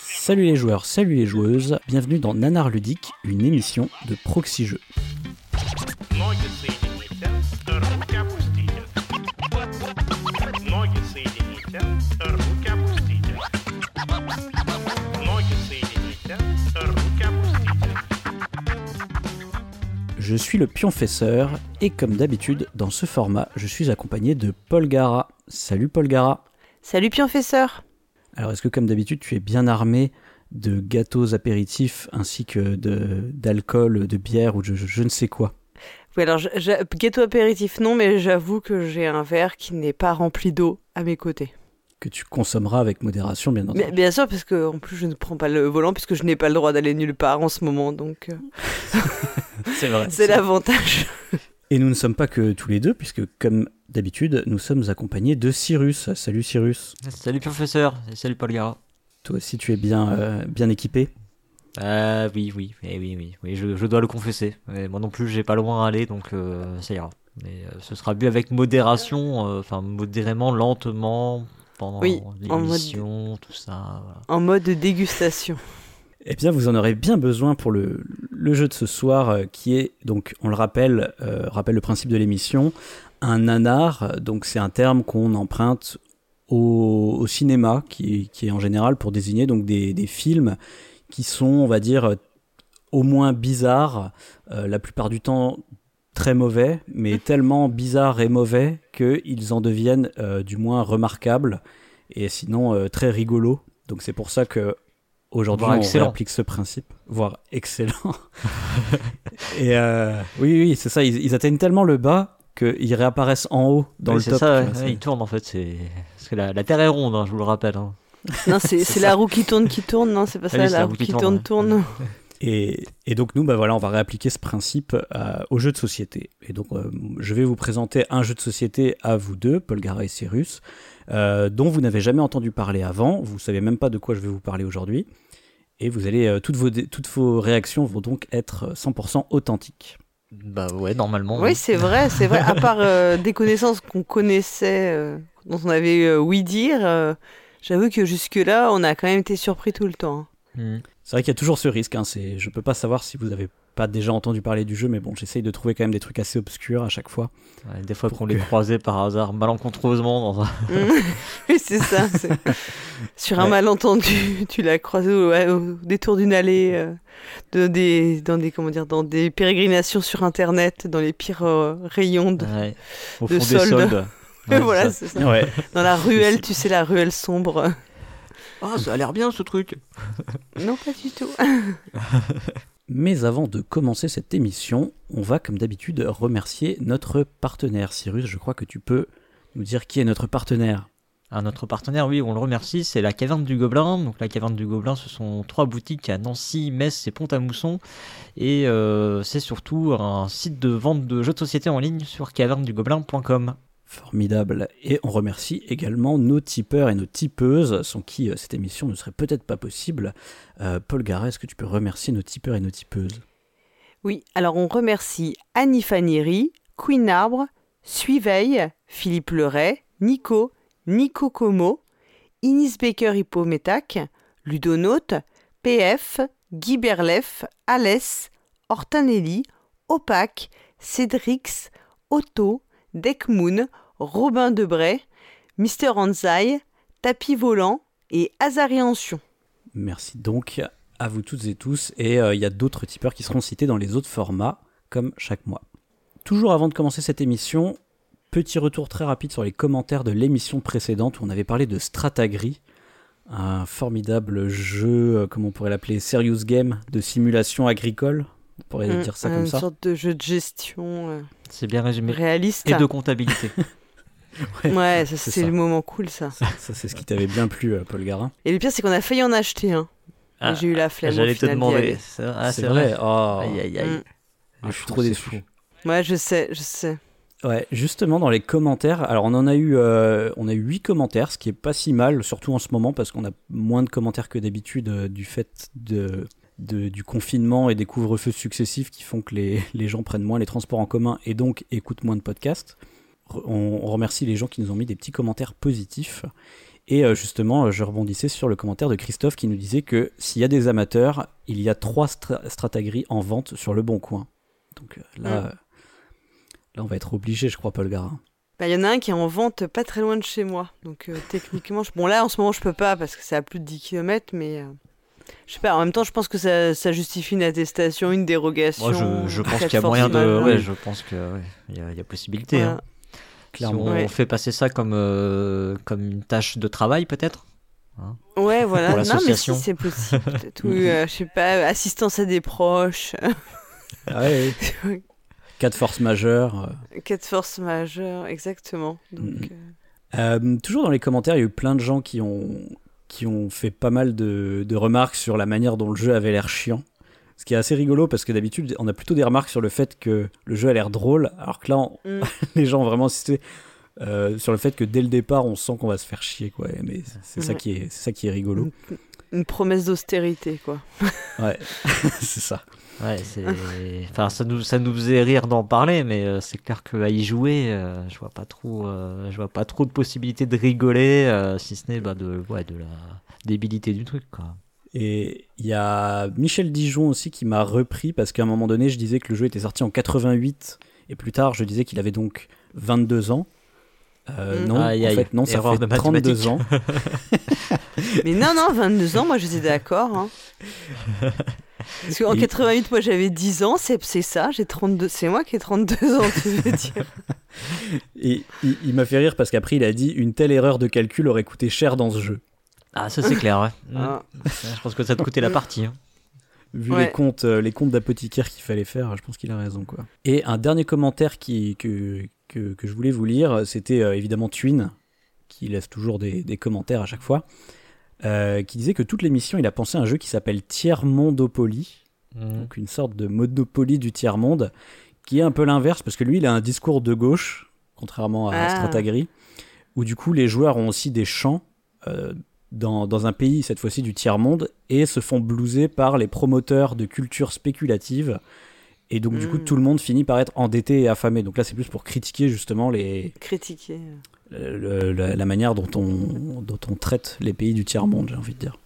Salut les joueurs, salut les joueuses, bienvenue dans Nanar Ludique, une émission de Proxy Jeux. Je suis le pionfesseur et comme d'habitude dans ce format, je suis accompagné de Paul Gara. Salut Paul Gara. Salut pionfesseur Alors est-ce que comme d'habitude tu es bien armé de gâteaux apéritifs ainsi que de d'alcool, de bière ou de je, je ne sais quoi? Oui, alors, je- je- gâteau apéritif, non, mais j'avoue que j'ai un verre qui n'est pas rempli d'eau à mes côtés. que tu consommeras avec modération bien entendu. Mais bien sûr, parce que en plus, je ne prends pas le volant, puisque je n'ai pas le droit d'aller nulle part en ce moment, donc euh, C'est vrai. c'est l'avantage. Et nous ne sommes pas que tous les deux puisque comme d'habitude, nous sommes accompagnés de Cyrus. Salut Cyrus. Salut professeur, et salut Paul Gara. Toi aussi tu es bien euh, bien équipé. Euh, oui, oui, eh oui, oui, oui, je, je dois le confesser. Mais moi non plus, j'ai pas loin à aller, donc euh, ça ira. Mais euh, ce sera bu avec modération, euh, enfin modérément, lentement, pendant Oui, mode- l'émission, tout ça. voilà. En mode dégustation. Eh bien, vous en aurez bien besoin pour le, le jeu de ce soir, euh, qui est donc, on le rappelle, euh, rappelle le principe de l'émission, un nanar. Donc, c'est un terme qu'on emprunte au, au cinéma, qui, qui est en général pour désigner donc des, des films qui sont, on va dire, euh, au moins bizarres, euh, la plupart du temps très mauvais, mais tellement bizarres et mauvais qu'ils en deviennent euh, du moins remarquables et sinon euh, très rigolos. Donc c'est pour ça que aujourd'hui on excellent. applique ce principe, voire excellent. et euh, oui, oui, c'est ça. Ils, ils atteignent tellement le bas qu'ils réapparaissent en haut dans Ouais, le c'est top. ça, tu vois, ouais, c'est- il tourne en fait. C'est parce que la, la Terre est ronde, hein, je vous le rappelle. hein. Non, c'est la roue qui tourne qui tourne, non, c'est pas Ah ça, oui, la roue qui tourne ouais. tourne. Et, et donc nous, bah voilà, on va réappliquer ce principe euh, au jeu de société. Et donc euh, je vais vous présenter un jeu de société à vous deux, Paul Gara et Cyrus, euh, dont vous n'avez jamais entendu parler avant. Vous savez même pas de quoi je vais vous parler aujourd'hui. Et vous allez euh, toutes vos toutes vos réactions vont donc être 100% authentiques. Bah ouais, normalement. Oui, c'est vrai, c'est vrai. À part euh, des connaissances qu'on connaissait, euh, dont on avait euh, oui dire, euh, j'avoue que jusque-là, on a quand même été surpris tout le temps. Hmm. C'est vrai qu'il y a toujours ce risque. Hein, c'est, je peux pas savoir si vous avez pas déjà entendu parler du jeu, mais bon, j'essaye de trouver quand même des trucs assez obscurs à chaque fois. Ouais, des fois qu'on les croisait par hasard malencontreusement dans un. oui, c'est ça. c'est- Sur un Ouais. malentendu, tu l'as croisé au, détour d'une allée, euh, de, des, dans des comment dire, dans des pérégrinations sur Internet, dans les pires euh, rayons. De... Ouais, au de fond des solde. soldes. Ouais, voilà, ça. c'est ça. Ouais. Dans la ruelle, tu sais, la ruelle sombre. Ah, ça a l'air bien ce truc. Non, pas du tout. Mais avant de commencer cette émission, on va comme d'habitude remercier notre partenaire. Cyrus, je crois que tu peux nous dire qui est notre partenaire. À notre partenaire, oui, on le remercie, c'est la Caverne du Gobelin. Donc la Caverne du Gobelin, ce sont trois boutiques à Nancy, Metz et Pont-à-Mousson. Et euh, c'est surtout un site de vente de jeux de société en ligne sur cavernedugobelin.com. Formidable. Et on remercie également nos tipeurs et nos tipeuses, sans qui euh, cette émission ne serait peut-être pas possible. Euh, Paul Garret, est-ce que tu peux remercier nos tipeurs et nos tipeuses? Oui, alors on remercie Annie Fanieri, Queen Arbre, Suiveil, Philippe Leray, Nico, Nico Como, Inis Baker Hippometac, Ludonaute, PF, Guy Berlef, Alès, Hortanelli, Opac, Cédrix, Otto, Deckmoon, Robin Debray, Mister Anzai, Tapis Volant et Azariantion. Merci donc à vous toutes et tous. Et euh, il y a d'autres tipeurs qui seront cités dans les autres formats, comme chaque mois. Toujours avant de commencer cette émission, petit retour très rapide sur les commentaires de l'émission précédente où on avait parlé de Stratagri, un formidable jeu, euh, comment on pourrait l'appeler, serious game de simulation agricole. On pourrait Mm, dire ça Une comme ça. sorte de jeu de gestion euh, C'est bien résumé. réaliste. Et de comptabilité. Ouais, ça, c'est c'est ça. le moment cool ça. Ça, c'est ce qui t'avait bien plu, euh, Paul Garin. Et le pire, c'est qu'on a failli en acheter un. Ah, J'ai eu la flemme. au J'allais te demander. C'est ah, c'est vrai. Oh. Aïe, aïe, aïe. Mm. Ah, je suis trop déçu. Ouais, je sais, je sais. Ouais, justement dans les commentaires, alors on en a eu, euh, on a eu 8 commentaires, ce qui est pas si mal, surtout en ce moment parce qu'on a moins de commentaires que d'habitude euh, du fait de, de- du confinement et des couvre-feux successifs qui font que les, les gens prennent moins les transports en commun et donc écoutent moins de podcasts. Re- On, on remercie les gens qui nous ont mis des petits commentaires positifs. Et euh, justement, je rebondissais sur le commentaire de Christophe qui nous disait que s'il y a des amateurs, il y a trois stra- en vente sur le bon coin. Donc euh, là, euh, là, on va être obligé, je crois, Paul Garin. Bah, Il y en a un qui est en vente pas très loin de chez moi. Donc euh, techniquement, je... bon là en ce moment je peux pas parce que c'est à plus de 10 km, mais euh, je sais pas, en même temps je pense que ça, ça justifie une attestation, une dérogation. Moi, je, je pense qu'il y a moyen de. Ouais, je pense que ouais, il y, a, il y a possibilité. Voilà. hein. Clairement. Si on Ouais. fait passer ça comme, euh, comme une tâche de travail, peut-être Ouais, voilà. Pour non, mais si c'est possible. Ou, euh, je sais pas, assistance à des proches, Ah ouais, ouais. Cas de force majeure. euh. cas de force majeure, exactement. Donc, euh, Euh, toujours dans les commentaires, il y a eu plein de gens qui ont, qui ont fait pas mal de, de remarques sur la manière dont le jeu avait l'air chiant. Ce qui est assez rigolo parce que d'habitude, on a plutôt des remarques sur le fait que le jeu a l'air drôle, alors que là, on- Mm. les gens ont vraiment insisté euh, sur le fait que dès le départ, on sent qu'on va se faire chier. Quoi. Mais c'est ça, qui est- c'est ça qui est rigolo. une promesse d'austérité, quoi. Ouais, c'est ça. Ouais, c'est. Enfin, ça nous, ça nous faisait rire d'en parler, mais euh, c'est clair qu'à y jouer, euh, je vois pas trop, euh, je vois pas trop de possibilités de rigoler, si ce n'est bah, de, de la débilité du truc, quoi. Et il y a Michel Dijon aussi qui m'a repris parce qu'à un moment donné, je disais que le jeu était sorti en 88 et plus tard, je disais qu'il avait donc 22 ans. Euh, Mm. Non, Aïe, en aïe, fait, non, ça erreur fait de 32 mathématiques. ans. Mais non, non, 22 ans, moi j'étais d'accord. Hein. Parce qu'en Il- 88, moi j'avais 10 ans, c'est ça, j'ai 32, c'est moi qui ai 32 ans, tu veux dire. Et il, il m'a fait rire parce qu'après, il a dit une telle erreur de calcul aurait coûté cher dans ce jeu. Ah, ça c'est clair, ouais. Ah. Je pense que ça te coûtait la partie. hein. Vu Ouais. les comptes, euh, les comptes d'apothicaire qu'il fallait faire, je pense qu'il a raison. quoi. Et un dernier commentaire qui, que, que, que je voulais vous lire, c'était euh, évidemment Twin, qui laisse toujours des, des commentaires à chaque fois, euh, qui disait que toute l'émission, il a pensé à un jeu qui s'appelle Tiers Mondopoly, Mm. donc une sorte de Monopoly du tiers-monde, qui est un peu l'inverse, parce que lui, il a un discours de gauche, contrairement à Ah. Stratagri, où du coup, les joueurs ont aussi des champs euh, dans, dans un pays, cette fois-ci du tiers-monde, et se font blouser par les promoteurs de culture spéculative. Et donc, du coup, Mm. tout le monde finit par être endetté et affamé. Donc là, c'est plus pour critiquer justement les, Critiquer. le- le- la manière dont on, dont on traite les pays du tiers-monde, j'ai envie de dire.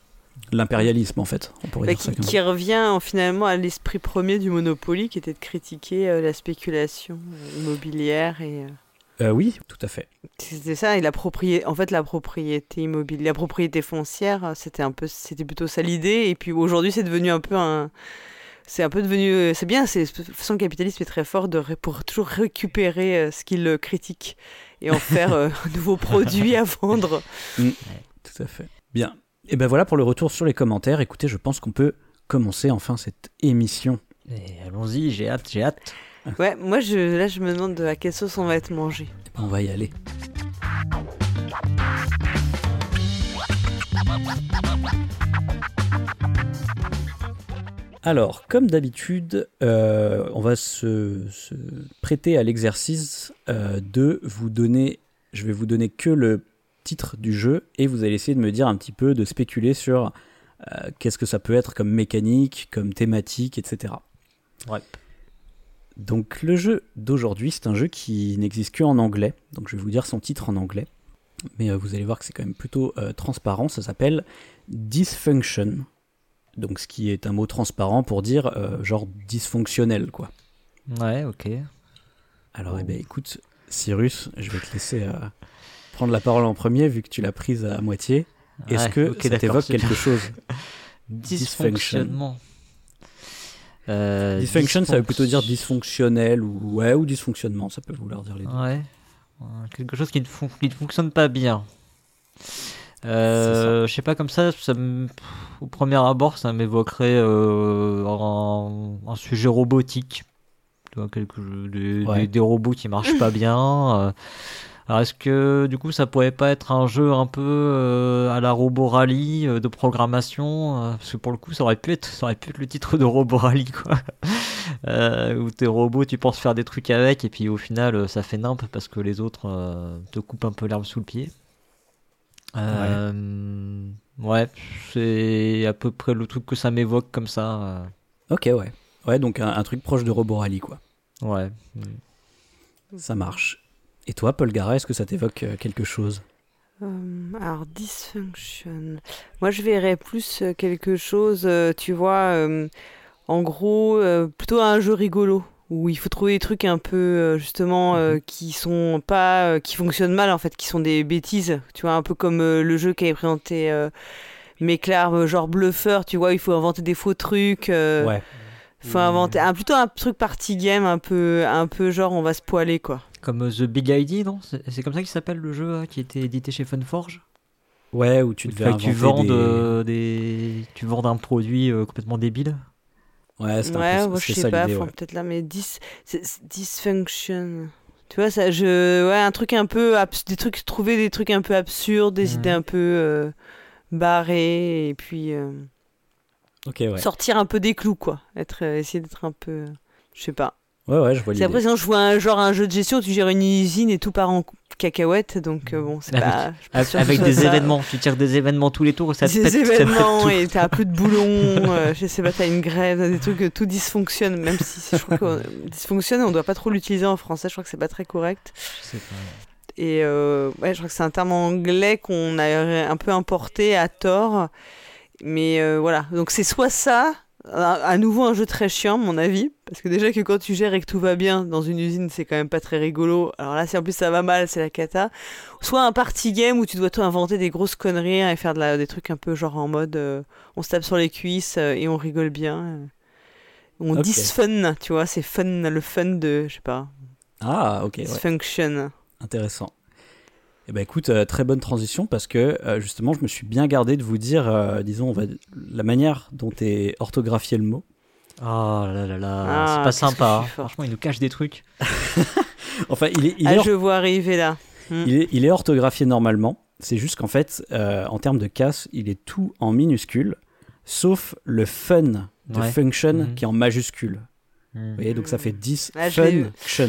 L'impérialisme, en fait, on pourrait Bah, dire ça qui, comme qui revient finalement à l'esprit premier du Monopoly, qui était de critiquer euh, la spéculation euh, immobilière et. euh, Euh, oui, tout à fait. C'était ça, et la propriété, en fait, la propriété immobilière, la propriété foncière, c'était un peu, c'était plutôt ça l'idée. Et puis aujourd'hui, c'est devenu un peu un, c'est un peu devenu, euh, c'est bien, c'est, de toute façon, le capitalisme est très fort de, pour toujours récupérer euh, ce qu'il euh, critique et en faire un nouveau produit à vendre. Tout à fait. Bien. Et ben voilà pour le retour sur les commentaires. Écoutez, je pense qu'on peut commencer enfin cette émission. Et allons-y, j'ai hâte, j'ai hâte. Ouais, moi, je, là, je me demande à quelle sauce on va être mangé. Eh ben, on va y aller. Alors, comme d'habitude, euh, on va se, se prêter à l'exercice euh, de vous donner, je vais vous donner que le titre du jeu et vous allez essayer de me dire un petit peu, de spéculer sur euh, qu'est-ce que ça peut être comme mécanique, comme thématique, etc. Ouais. Donc le jeu d'aujourd'hui, c'est un jeu qui n'existe que en anglais. Donc je vais vous dire son titre en anglais. Mais vous allez voir que c'est quand même plutôt transparent. Ça s'appelle Dysfunction. Donc ce qui est un mot transparent pour dire euh, genre dysfonctionnel quoi. Ouais, ok. Alors eh ben, écoute, Cyrus, je vais te laisser euh, prendre la parole en premier vu que tu l'as prise à moitié. Est-ce Ouais, que ok, ça t'évoque quelque chose Dysfonctionnement. Euh, Dysfunction, ça veut plutôt dire dysfonctionnel ou ouais ou dysfonctionnement, ça peut vouloir dire les deux. Ouais. Quelque chose qui ne, fon- qui ne fonctionne pas bien. Euh, je sais pas, comme ça, ça me- au premier abord, ça m'évoquerait euh, un, un sujet robotique. Quelque, des, Ouais. des- des robots qui marchent pas bien. euh. Alors, est-ce que du coup, ça pourrait pas être un jeu un peu euh, à la Robo Rally de programmation Parce que pour le coup, ça aurait pu être, ça aurait pu être le titre de Robo Rally, quoi. Euh, où tes robots, tu penses faire des trucs avec, et puis au final, ça fait nimp parce que les autres euh, te coupent un peu l'herbe sous le pied. Euh, ouais, c'est à peu près le truc que ça m'évoque comme ça. euh, Ok ouais. Ouais donc un, un truc proche de Robo Rally quoi. ouais. Ça marche. Et toi, Paul Gara, est-ce que ça t'évoque euh, quelque chose? Euh, alors, dysfunction. Moi, je verrais plus quelque chose, tu vois, euh, en gros, euh, plutôt un jeu rigolo. Où il faut trouver des trucs un peu, euh, justement, euh, qui sont pas. euh, qui fonctionnent mal, en fait, qui sont des bêtises. Tu vois, un peu comme euh, le jeu qu'avait présenté euh, Méclar, euh, genre bluffeur, tu vois, il faut inventer des faux trucs. euh, Ouais. faut inventer. Un, plutôt un truc party game, un peu, un peu genre, on va se poiler, quoi. Comme The Big ID, non? C'est comme ça qu'il s'appelle le jeu hein, qui été édité chez Funforge? Ouais, où tu devais tu des- des... tu vendes un produit euh, complètement débile. Ouais, c'est Ouais, un peu moi, je sais ça pas, ouais. peut-être là, mais dis, dysfunction. Tu vois, ça, je, ouais, un truc un peu, abs- des trucs, trouver des trucs un peu absurdes, des Mhm. idées un peu euh, barrées, et puis euh, Ok, ouais. sortir un peu des clous, quoi. Être, euh, essayer d'être un peu, je sais pas. Ouais, ouais, je vois C'est l'idée. après, sinon, je vois un genre un jeu de gestion, tu gères une usine et tout part en cacahuète, donc euh, bon, c'est Avec- pas. Avec, des ça. événements, tu tires des événements tous les tours, ça te des pète, ça te pète événements tout. et t'as plus de boulons, euh, je sais pas, t'as une grève, t'as des trucs, euh, tout dysfonctionne, même si je crois que euh, dysfonctionne, on doit pas trop l'utiliser en français, je crois que c'est pas très correct. Je sais pas. Et euh, ouais, je crois que c'est un terme anglais qu'on a un peu importé à tort. Mais euh, voilà, donc c'est soit ça, à, nouveau un jeu très chiant, à mon avis, parce que déjà que quand tu gères et que tout va bien dans une usine, c'est quand même pas très rigolo. Alors là, si en plus ça va mal, c'est la cata. Soit un party game où tu dois toi inventer des grosses conneries et faire de la- des trucs un peu genre en mode euh, on se tape sur les cuisses euh, et on rigole bien. euh. On Ok. dit fun, tu vois, c'est fun, le fun de, je sais pas, Ah, ok, ouais. dysfunction. Intéressant. Eh ben écoute, euh, très bonne transition parce que euh, justement, je me suis bien gardé de vous dire, euh, disons, on va, la manière dont est orthographié le mot. Oh là là là, Ah, c'est pas sympa. hein. Franchement, il nous cache des trucs. Enfin, il est, il ah, est, or- je vois arriver là. il est, il est orthographié normalement. C'est juste qu'en fait, euh, en termes de casse, il est tout en minuscule, sauf le fun de Ouais. function Mhm. qui est en majuscule. Hmm. Vous voyez, donc ça fait 10 Ah, function.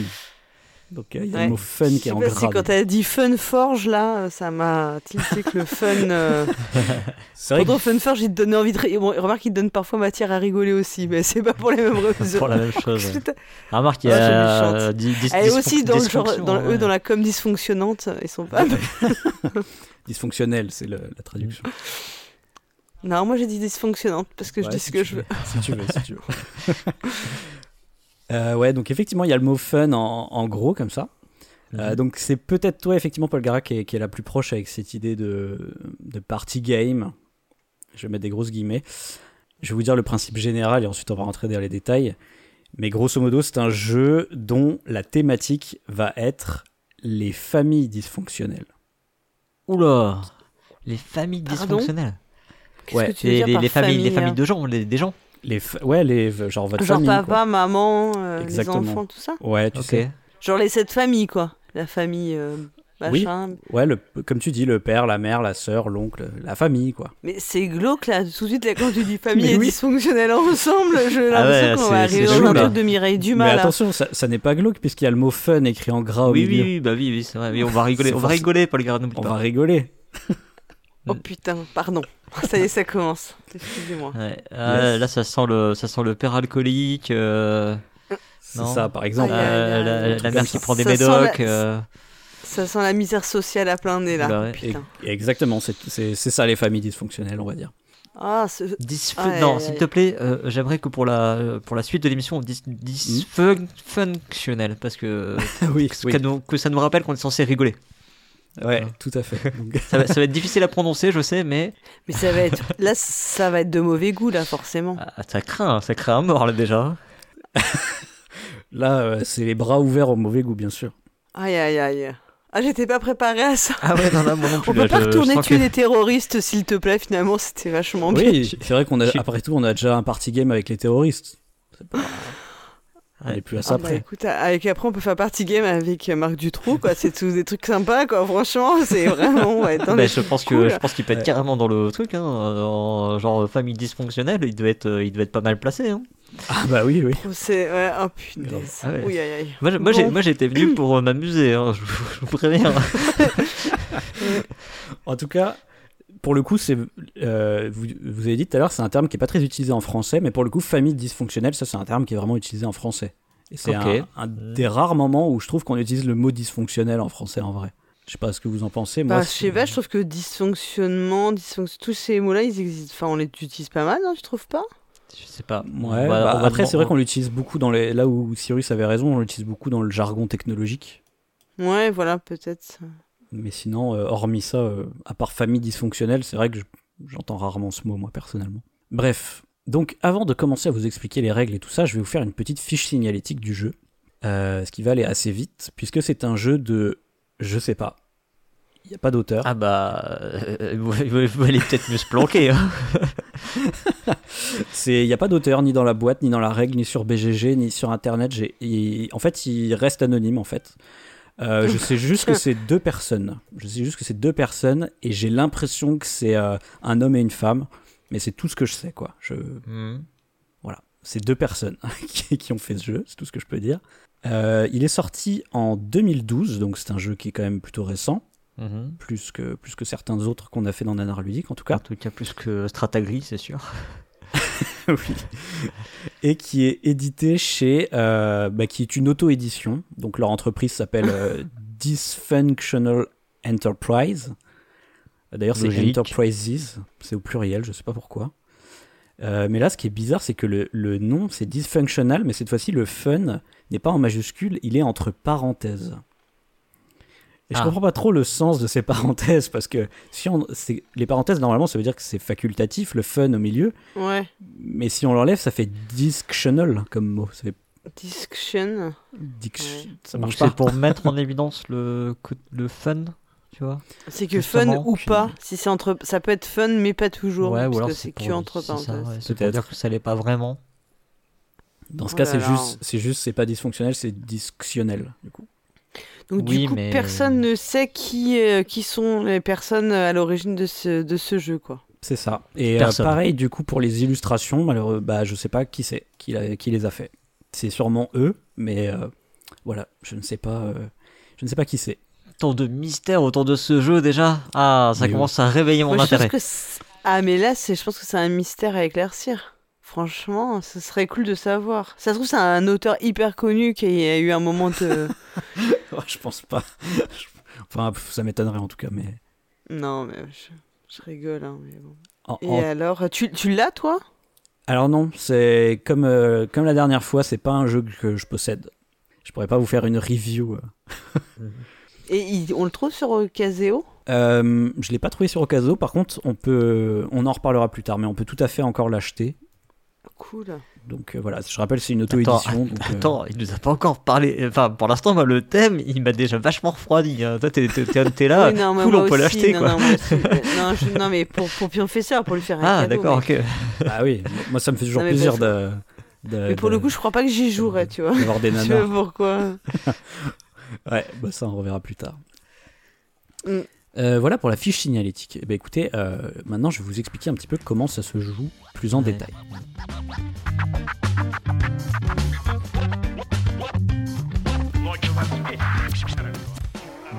Donc euh, il y a Ouais. le mot fun qui est en si quand grave. t'as dit Fun Forge là, ça m'a tilté que le fun. euh, C'est vrai que Fun Forge, il te donne envie de. Bon, remarque, il te donne parfois matière à rigoler aussi, mais c'est pas pour les mêmes raisons. Pour la même chose. Remarque, il y Ah, a euh, Elle est aussi dans le genre, dysfonction, dans, ouais. eux, dans la com dysfonctionnante, ils sont pas. dysfonctionnel, c'est la traduction. Non, moi j'ai dit dysfonctionnante parce que je dis si ce que je veux. Si tu veux, si tu veux. Euh, ouais, donc effectivement, il y a le mot fun en, en gros, comme ça. Euh, Mhm. donc c'est peut-être toi, effectivement, Paul Gara, qui est, qui est la plus proche avec cette idée de, de party game. Je vais mettre des grosses guillemets. Je vais vous dire le principe général et ensuite on va rentrer dans les détails. Mais grosso modo, c'est un jeu dont la thématique va être les familles dysfonctionnelles. Oula Les familles Pardon? dysfonctionnelles. Qu'est-ce Ouais, que tu veux Les, dire les- par les familles, les famille, familles hein? de gens, les- des gens. Les ouais, les, genre votre Genre famille. papa, quoi. maman, euh, les enfants, tout ça Ouais, tu Ok. sais. Genre les sept familles, quoi. La famille, euh, Oui. machin. Ouais, le, comme tu dis, le père, la mère, la sœur, l'oncle, la famille, quoi. Mais c'est glauque là, tout de suite là, quand tu dis famille Mais et oui. dysfonctionnelle ensemble, j'ai Ah ouais, l'impression qu'on c'est- va c'est arriver dans un truc de Mireille Mais Dumas là. attention, ça, ça n'est pas glauque puisqu'il y a le mot fun écrit en gras au Oui, oui, milieu. oui, bah oui, oui, c'est vrai. Oui, on va rigoler, on va rigoler, Paul On pas. va rigoler. Oh putain, pardon. Ça y est, ça commence. Excusez-moi. Ouais. Ah, Yes. Là, ça sent le, ça sent le père alcoolique. euh, C'est ça, par exemple. Euh, la, la mère ça. qui prend des Ça sent médocs. la- euh, Ça sent la misère sociale à plein nez là. Bah ouais. Et- exactement, c'est ça les familles dysfonctionnelles, on va dire. Ah, Aïe, non, s'il te plaît, euh, j'aimerais que pour la, pour la suite de l'émission, on dise dysfunctionnel, parce que, oui, que, ça nous, que ça nous rappelle qu'on est censé rigoler. Ouais, tout à fait. Donc, Ça va, ça va être difficile à prononcer, je sais, mais Mais ça va être. Là, ça va être de mauvais goût là, forcément. ah, ça craint, ça craint un mort là déjà. là, euh, c'est les bras ouverts au mauvais goût, bien sûr. Aïe, aïe, aïe. Ah, j'étais pas préparé à ça. Ah ouais, non, non, moi non plus. On peut là, pas je- je retourner tuer que- des terroristes, s'il te plaît. Finalement, c'était vachement bien. Oui, c'est vrai qu'on a, après tout, on a déjà un party game avec les terroristes. C'est pas- On Ouais. n'est plus à Ah bah, près. écoute, avec après on peut faire party game avec euh, Marc Dutroux, quoi. C'est tous des trucs sympas, quoi. Franchement, c'est vraiment. Ouais, Bah, je pense que je pense qu'il peut être Ouais. carrément dans le truc, hein, en genre famille dysfonctionnelle, il devait être, il devait être pas mal placé. Hein. Ah bah oui, oui. procès. Ouais, oh punaise. Ah ouais. Oui, aïe, aïe. Moi, je- moi, j'ai- Bon. moi j'étais venu pour euh, m'amuser, hein, je, vous- je vous préviens. En tout cas, pour le coup, c'est, euh, vous, vous avez dit tout à l'heure, c'est un terme qui est pas très utilisé en français, mais pour le coup, famille dysfonctionnelle, ça c'est un terme qui est vraiment utilisé en français. Et c'est un, un des rares moments où je trouve qu'on utilise le mot dysfonctionnel en français en vrai. Je sais pas ce que vous en pensez. Moi, Bah, je sais pas, je trouve que dysfonctionnement, dysfonction... tous ces mots-là, ils existent. Enfin, on les utilise pas mal, non Tu trouves pas? Je sais pas. Ouais, On va- bah, va après, c'est vrai qu'on l'utilise beaucoup dans les. Là où Cyrus avait raison, on l'utilise beaucoup dans le jargon technologique. Ouais, voilà, peut-être. Mais sinon, euh, hormis ça, euh, à part famille dysfonctionnelle, c'est vrai que je- j'entends rarement ce mot, moi, personnellement. Bref. Donc, avant de commencer à vous expliquer les règles et tout ça, je vais vous faire une petite fiche signalétique du jeu. Euh, ce qui va aller assez vite, puisque c'est un jeu de. Je sais pas. Il n'y a pas d'auteur. Ah bah, vous, vous- allez peut-être mieux se planquer. hein. Il n'y a pas d'auteur ni dans la boîte, ni dans la règle, ni sur BGG, ni sur Internet. Il- en fait, il reste anonyme en fait. Euh, je sais juste que c'est deux personnes. Je sais juste que c'est deux personnes et j'ai l'impression que c'est euh, un homme et une femme. Mais c'est tout ce que je sais quoi. Je, Mhm. voilà, c'est deux personnes qui, qui ont fait ce jeu, c'est tout ce que je peux dire. Euh, il est sorti en 2012, donc c'est un jeu qui est quand même plutôt récent, Mhm. plus que, plus que certains autres qu'on a fait dans Nanar Ludique en tout En cas. tout cas, plus que Stratagri, c'est sûr. oui. Et qui est édité chez, euh, bah, qui est une auto-édition. Donc leur entreprise s'appelle euh, Dysfunctional Enterprise. D'ailleurs, c'est. Enterprises, c'est au pluriel, je sais pas pourquoi. Euh, mais là, ce qui est bizarre, c'est que le, le nom, c'est dysfunctional, mais cette fois-ci, le fun n'est pas en majuscule, il est entre parenthèses. Et je Ah. comprends pas trop le sens de ces parenthèses, parce que si on, c'est- les parenthèses, normalement, ça veut dire que c'est facultatif, le fun au milieu, Ouais. mais si on l'enlève, ça fait dictional comme mot. Ça fait Discussion. dic- Ouais. Ça marche c'est pas. pour mettre en évidence le, le fun, tu vois. C'est que fun ou puis- pas. Si c'est entre, ça peut être fun, mais pas toujours. ouais, ou parce alors que c'est que entre parenthèses. ouais, Peut-être. dire que ça l'est pas vraiment. Dans ce Oh cas, c'est juste, c'est juste, c'est pas dysfonctionnel, c'est dysctionnel. Du coup. Donc Oui, du coup, mais- personne ne sait qui, euh, qui sont les personnes à l'origine de ce, de ce jeu, quoi. C'est ça. Et euh, pareil, du coup, pour les illustrations, malheureux, bah, je sais pas qui c'est, qui, l'a- qui les a fait. C'est sûrement eux, mais euh, voilà, je ne sais pas, euh, je ne sais pas qui c'est. Tant de mystère autour de ce jeu déjà. Ah, ça Mais commence à réveiller mon Moi, je pense intérêt. que ah, mais là, c'est, je pense que c'est un mystère à éclaircir. Franchement, ce serait cool de savoir. Ça se trouve, c'est un auteur hyper connu qui a eu un moment de. je pense pas. enfin, ça m'étonnerait en tout cas, mais. non, mais je, je rigole, hein, mais bon. en- Et en- alors, tu, tu l'as, toi? Alors non, c'est comme, euh, comme la dernière fois, c'est pas un jeu que je possède. Je pourrais pas vous faire une review. euh. Et il- on le trouve sur Caseo Euh, je l'ai pas trouvé sur Ocaso, par contre, on peut, on en reparlera plus tard, mais on peut tout à fait encore l'acheter. Cool. Donc euh, voilà, je rappelle, c'est une Attends, auto-édition. donc, euh, Attends, il nous a pas encore parlé. Enfin, pour l'instant, le thème, il m'a déjà vachement refroidi. hein. Toi, t'es, t'es- t'es- t'es là, Oui, non, cool, on peut l'acheter, non, quoi. Non, je- non, mais pour, pour Pionfesseur, pour lui faire un Ah, cadeau. d'accord, mais... ok. Ah oui, moi ça me fait toujours plaisir de, de- mais pour de- le coup, je crois pas que j'y jouerais, tu vois. d'avoir des Tu vois nanas. pourquoi Ouais, bah ça on reverra plus tard. Mm. Euh, voilà pour la fiche signalétique. Eh ben, écoutez, euh, maintenant je vais vous expliquer un petit peu comment ça se joue plus en détail.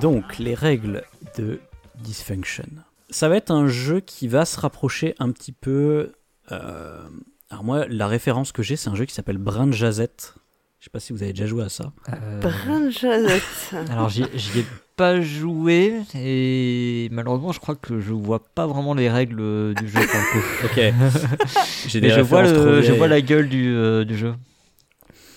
Donc les règles de Dysfunction. Ça va être un jeu qui va se rapprocher un petit peu... Euh, alors moi, la référence que j'ai, c'est un jeu qui s'appelle Brin Jazette. Je sais pas si vous avez déjà joué à ça. Brin Alors j'y ai pas joué et malheureusement, je crois que je vois pas vraiment les règles euh, du jeu pour le coup. Ok. j'ai des je vois, le, je vois la gueule du, euh, du jeu.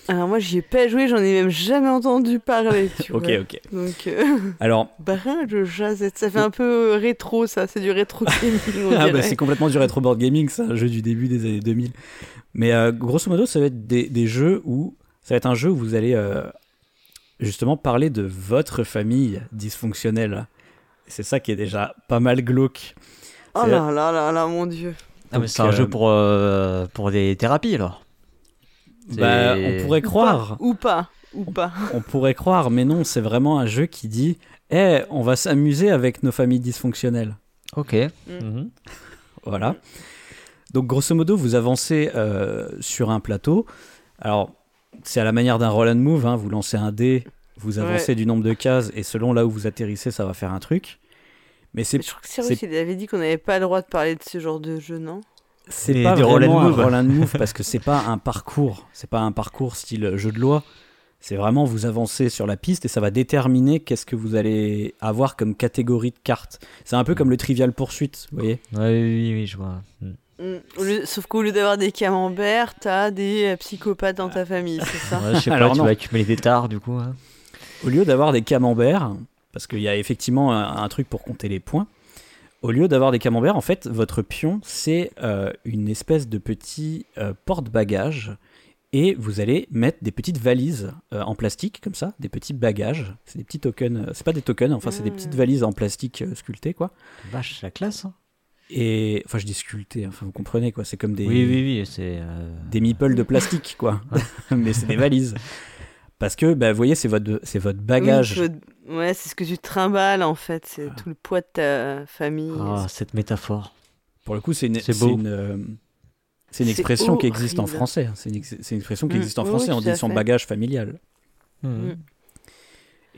Alors moi, j'y ai pas joué, j'en ai même jamais entendu parler, tu Ok, vois. ok. Donc, euh, Alors, Brin de Jazette, ça fait un peu euh, rétro, ça. C'est du rétro gaming, Ah bah, c'est complètement du retro board gaming, c'est un jeu du début des années 2000. Mais euh, grosso modo, ça va être des, des jeux où ça va être un jeu où vous allez euh, justement parler de votre famille dysfonctionnelle. C'est ça qui est déjà pas mal glauque. Oh là là là là, mon dieu. Ah, c'est un euh, jeu pour, euh, pour des thérapies alors. Bah, on pourrait croire, Ou pas. Ou pas. on pourrait croire, mais non, c'est vraiment un jeu qui dit, eh, on va s'amuser avec nos familles dysfonctionnelles. Ok. Mhm. Voilà. Donc, grosso modo, vous avancez euh, sur un plateau. Alors, c'est à la manière d'un roll and move. hein. Vous lancez un dé, vous avancez Ouais. du nombre de cases, et selon là où vous atterrissez, ça va faire un truc. Mais c'est Mais je crois que Cyrus, c'est- il avait dit qu'on n'avait pas le droit de parler de ce genre de jeu, non? C'est pas des roll and vraiment un move. roll and move parce que c'est pas un parcours. C'est pas un parcours style jeu de loi. C'est vraiment vous avancez sur la piste et ça va déterminer qu'est-ce que vous allez avoir comme catégorie de cartes. C'est un peu comme le Trivial Poursuite, vous voyez? Ouais, oui, oui, je vois. Au lieu- Sauf qu'au lieu d'avoir des camemberts, t'as des euh, psychopathes dans ta famille, c'est ça Ouais, je sais pas, Alors tu non. vas accumuler des tares du coup. hein. Au lieu d'avoir des camemberts, parce qu'il y a effectivement un, un truc pour compter les points, au lieu d'avoir des camemberts, en fait, votre pion, c'est euh, une espèce de petit euh, porte-bagages. Et vous allez mettre des petites valises euh, en plastique, comme ça, des petits bagages. C'est des petits tokens, c'est pas des tokens, enfin, c'est des Mm. petites valises en plastique euh, sculptées, quoi. Vache, la classe. hein. Et, enfin, je dis sculptées, enfin, vous comprenez, quoi. C'est comme des, Oui, oui, oui, c'est. euh, des meeples de plastique, quoi. Mais c'est des valises. Parce que, bah, vous voyez, c'est votre, c'est votre bagage. Oui, Ouais, c'est ce que tu trimbales en fait, c'est tout le poids de ta famille. Ah, cette métaphore. Pour le coup, c'est une, C'est une, euh, c'est une C'est expression qui existe en français. C'est une, ex- c'est une expression qui Mm. existe en français. oui, on dit son fait. bagage familial. Mhm.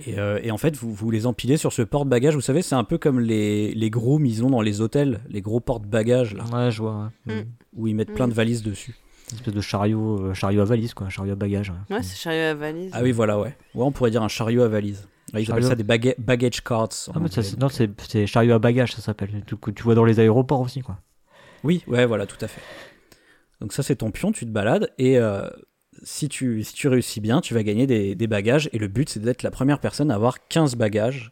Et, euh, et en fait, vous, vous les empilez sur ce porte-bagages. Vous savez, c'est un peu comme les, les gros misons dans les hôtels, les gros porte-bagages, là, Ouais, je vois. ouais. Mm. Où ils mettent plein Mm. de valises dessus. Une espèce de chariot, euh, chariot à valise, quoi, un chariot à bagages. ouais. Ouais, c'est chariot à valise. Ah oui, voilà, ouais. Ouais, on pourrait dire un chariot à valise. Ouais, ils Chariot. appellent ça des baga- baggage carts. Ah, mais ça, non, c'est chariot à bagages, ça s'appelle. Que tu vois dans les aéroports aussi, quoi. Oui, ouais, voilà, tout à fait. Donc ça, c'est ton pion, tu te balades, et euh, si, tu, si tu réussis bien, tu vas gagner des, des bagages, et le but, c'est d'être la première personne à avoir 15 bagages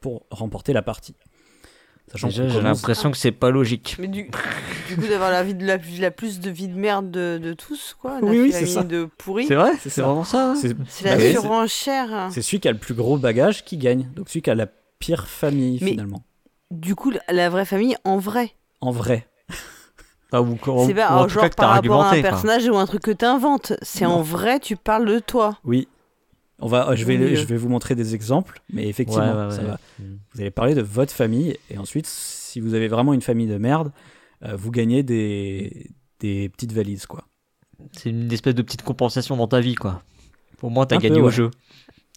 pour remporter la partie. Sachant Déjà, j'ai commence- l'impression que c'est pas logique. Mais du, du coup, d'avoir la vie de la, la plus de vie de merde de, de tous, quoi. La Oui, oui, c'est ça. de pourri. C'est vrai C'est vraiment ça C'est C'est la bah oui, surenchère. c'est celui qui a le plus gros bagage qui gagne. Donc celui qui a la pire famille, Mais- finalement. Du coup, la- la vraie famille en vrai. En vrai. Ah, ou, ou- C'est ou pas en oh, tout genre cas que t'as par rapport à un quoi. personnage ou un truc que t'inventes. C'est Non. en vrai, tu parles de toi. Oui. On va, je, vais, je vais vous montrer des exemples, mais effectivement, Ouais, ouais, ça ouais. va. Mhm. Vous allez parler de votre famille, et ensuite, si vous avez vraiment une famille de merde, euh, vous gagnez des, des petites valises, quoi. C'est une espèce de petite compensation dans ta vie, quoi. Au moins, t'as Un peu, gagné au ouais. jeu.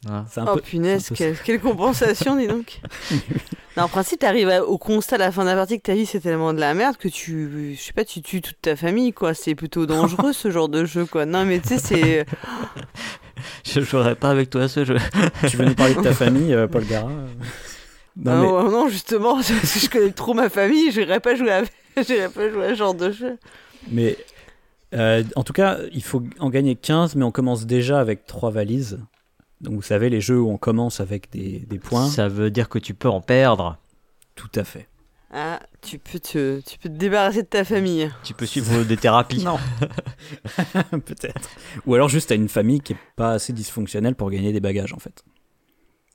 Un oh peu, punaise, c'est un peu quelle, quelle compensation, dis donc. non, en principe, t'arrives au constat à la fin de la partie que ta vie c'est tellement de la merde que tu, je sais pas, tu tues toute ta famille, quoi. C'est plutôt dangereux ce genre de jeu, quoi. Non, mais tu sais, c'est. Je jouerai pas avec toi à ce jeu. Tu veux nous parler de ta famille, euh, Paul Gara euh Non, Ah, mais ouais, non, justement, que je connais trop ma famille, j'irais pas jouer à, j'irais pas jouer à ce genre de jeu. Mais euh, en tout cas, il faut en gagner 15, mais on commence déjà avec 3 valises. Donc vous savez, les jeux où on commence avec des, des points. Ça veut dire que tu peux en perdre. Tout à fait. Ah, tu peux te, tu peux te débarrasser de ta famille. Tu peux suivre des thérapies. Non. Peut-être. Ou alors juste à une famille qui est pas assez dysfonctionnelle pour gagner des bagages, en fait.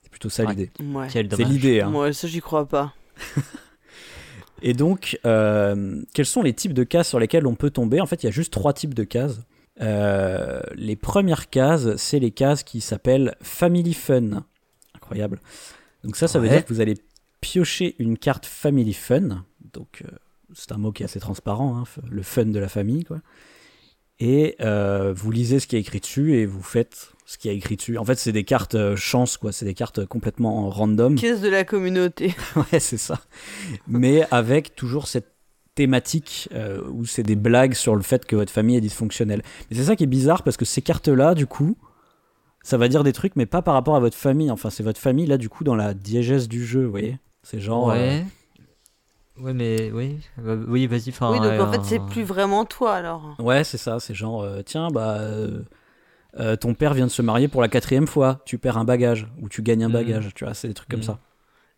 C'est plutôt ça Ouais. l'idée. Ouais. C'est l'idée. Hein. Moi, ça, j'y crois pas. Et donc, euh, quels sont les types de cases sur lesquelles on peut tomber? En fait, il y a juste trois types de cases. Euh, les premières cases, c'est les cases qui s'appellent Family Fun. Incroyable. Donc ça, ça veut dire que vous allez piocher une carte Family Fun. Donc, euh, c'est un mot qui est assez transparent, hein, le fun de la famille, quoi. Et euh, vous lisez ce qui est écrit dessus et vous faites ce qui est écrit dessus. En fait, c'est des cartes chance, quoi. C'est des cartes complètement random. Caisse de la communauté. Ouais, c'est ça. Mais avec toujours cette thématique euh, où c'est des blagues sur le fait que votre famille est dysfonctionnelle. Mais c'est ça qui est bizarre parce que ces cartes-là, du coup, ça va dire des trucs, mais pas par rapport à votre famille. Enfin, c'est votre famille, là, du coup, dans la diégèse du jeu, vous voyez C'est genre. euh, Ouais. Ouais, mais oui. Euh, oui, vas-y. enfin, oui, donc en fait, c'est plus vraiment toi alors. ouais, c'est ça. C'est genre, euh, tiens, bah. euh, euh, ton père vient de se marier pour la quatrième fois, tu perds un bagage, ou tu gagnes un Mhm. bagage, tu vois, c'est des trucs comme Mhm. ça.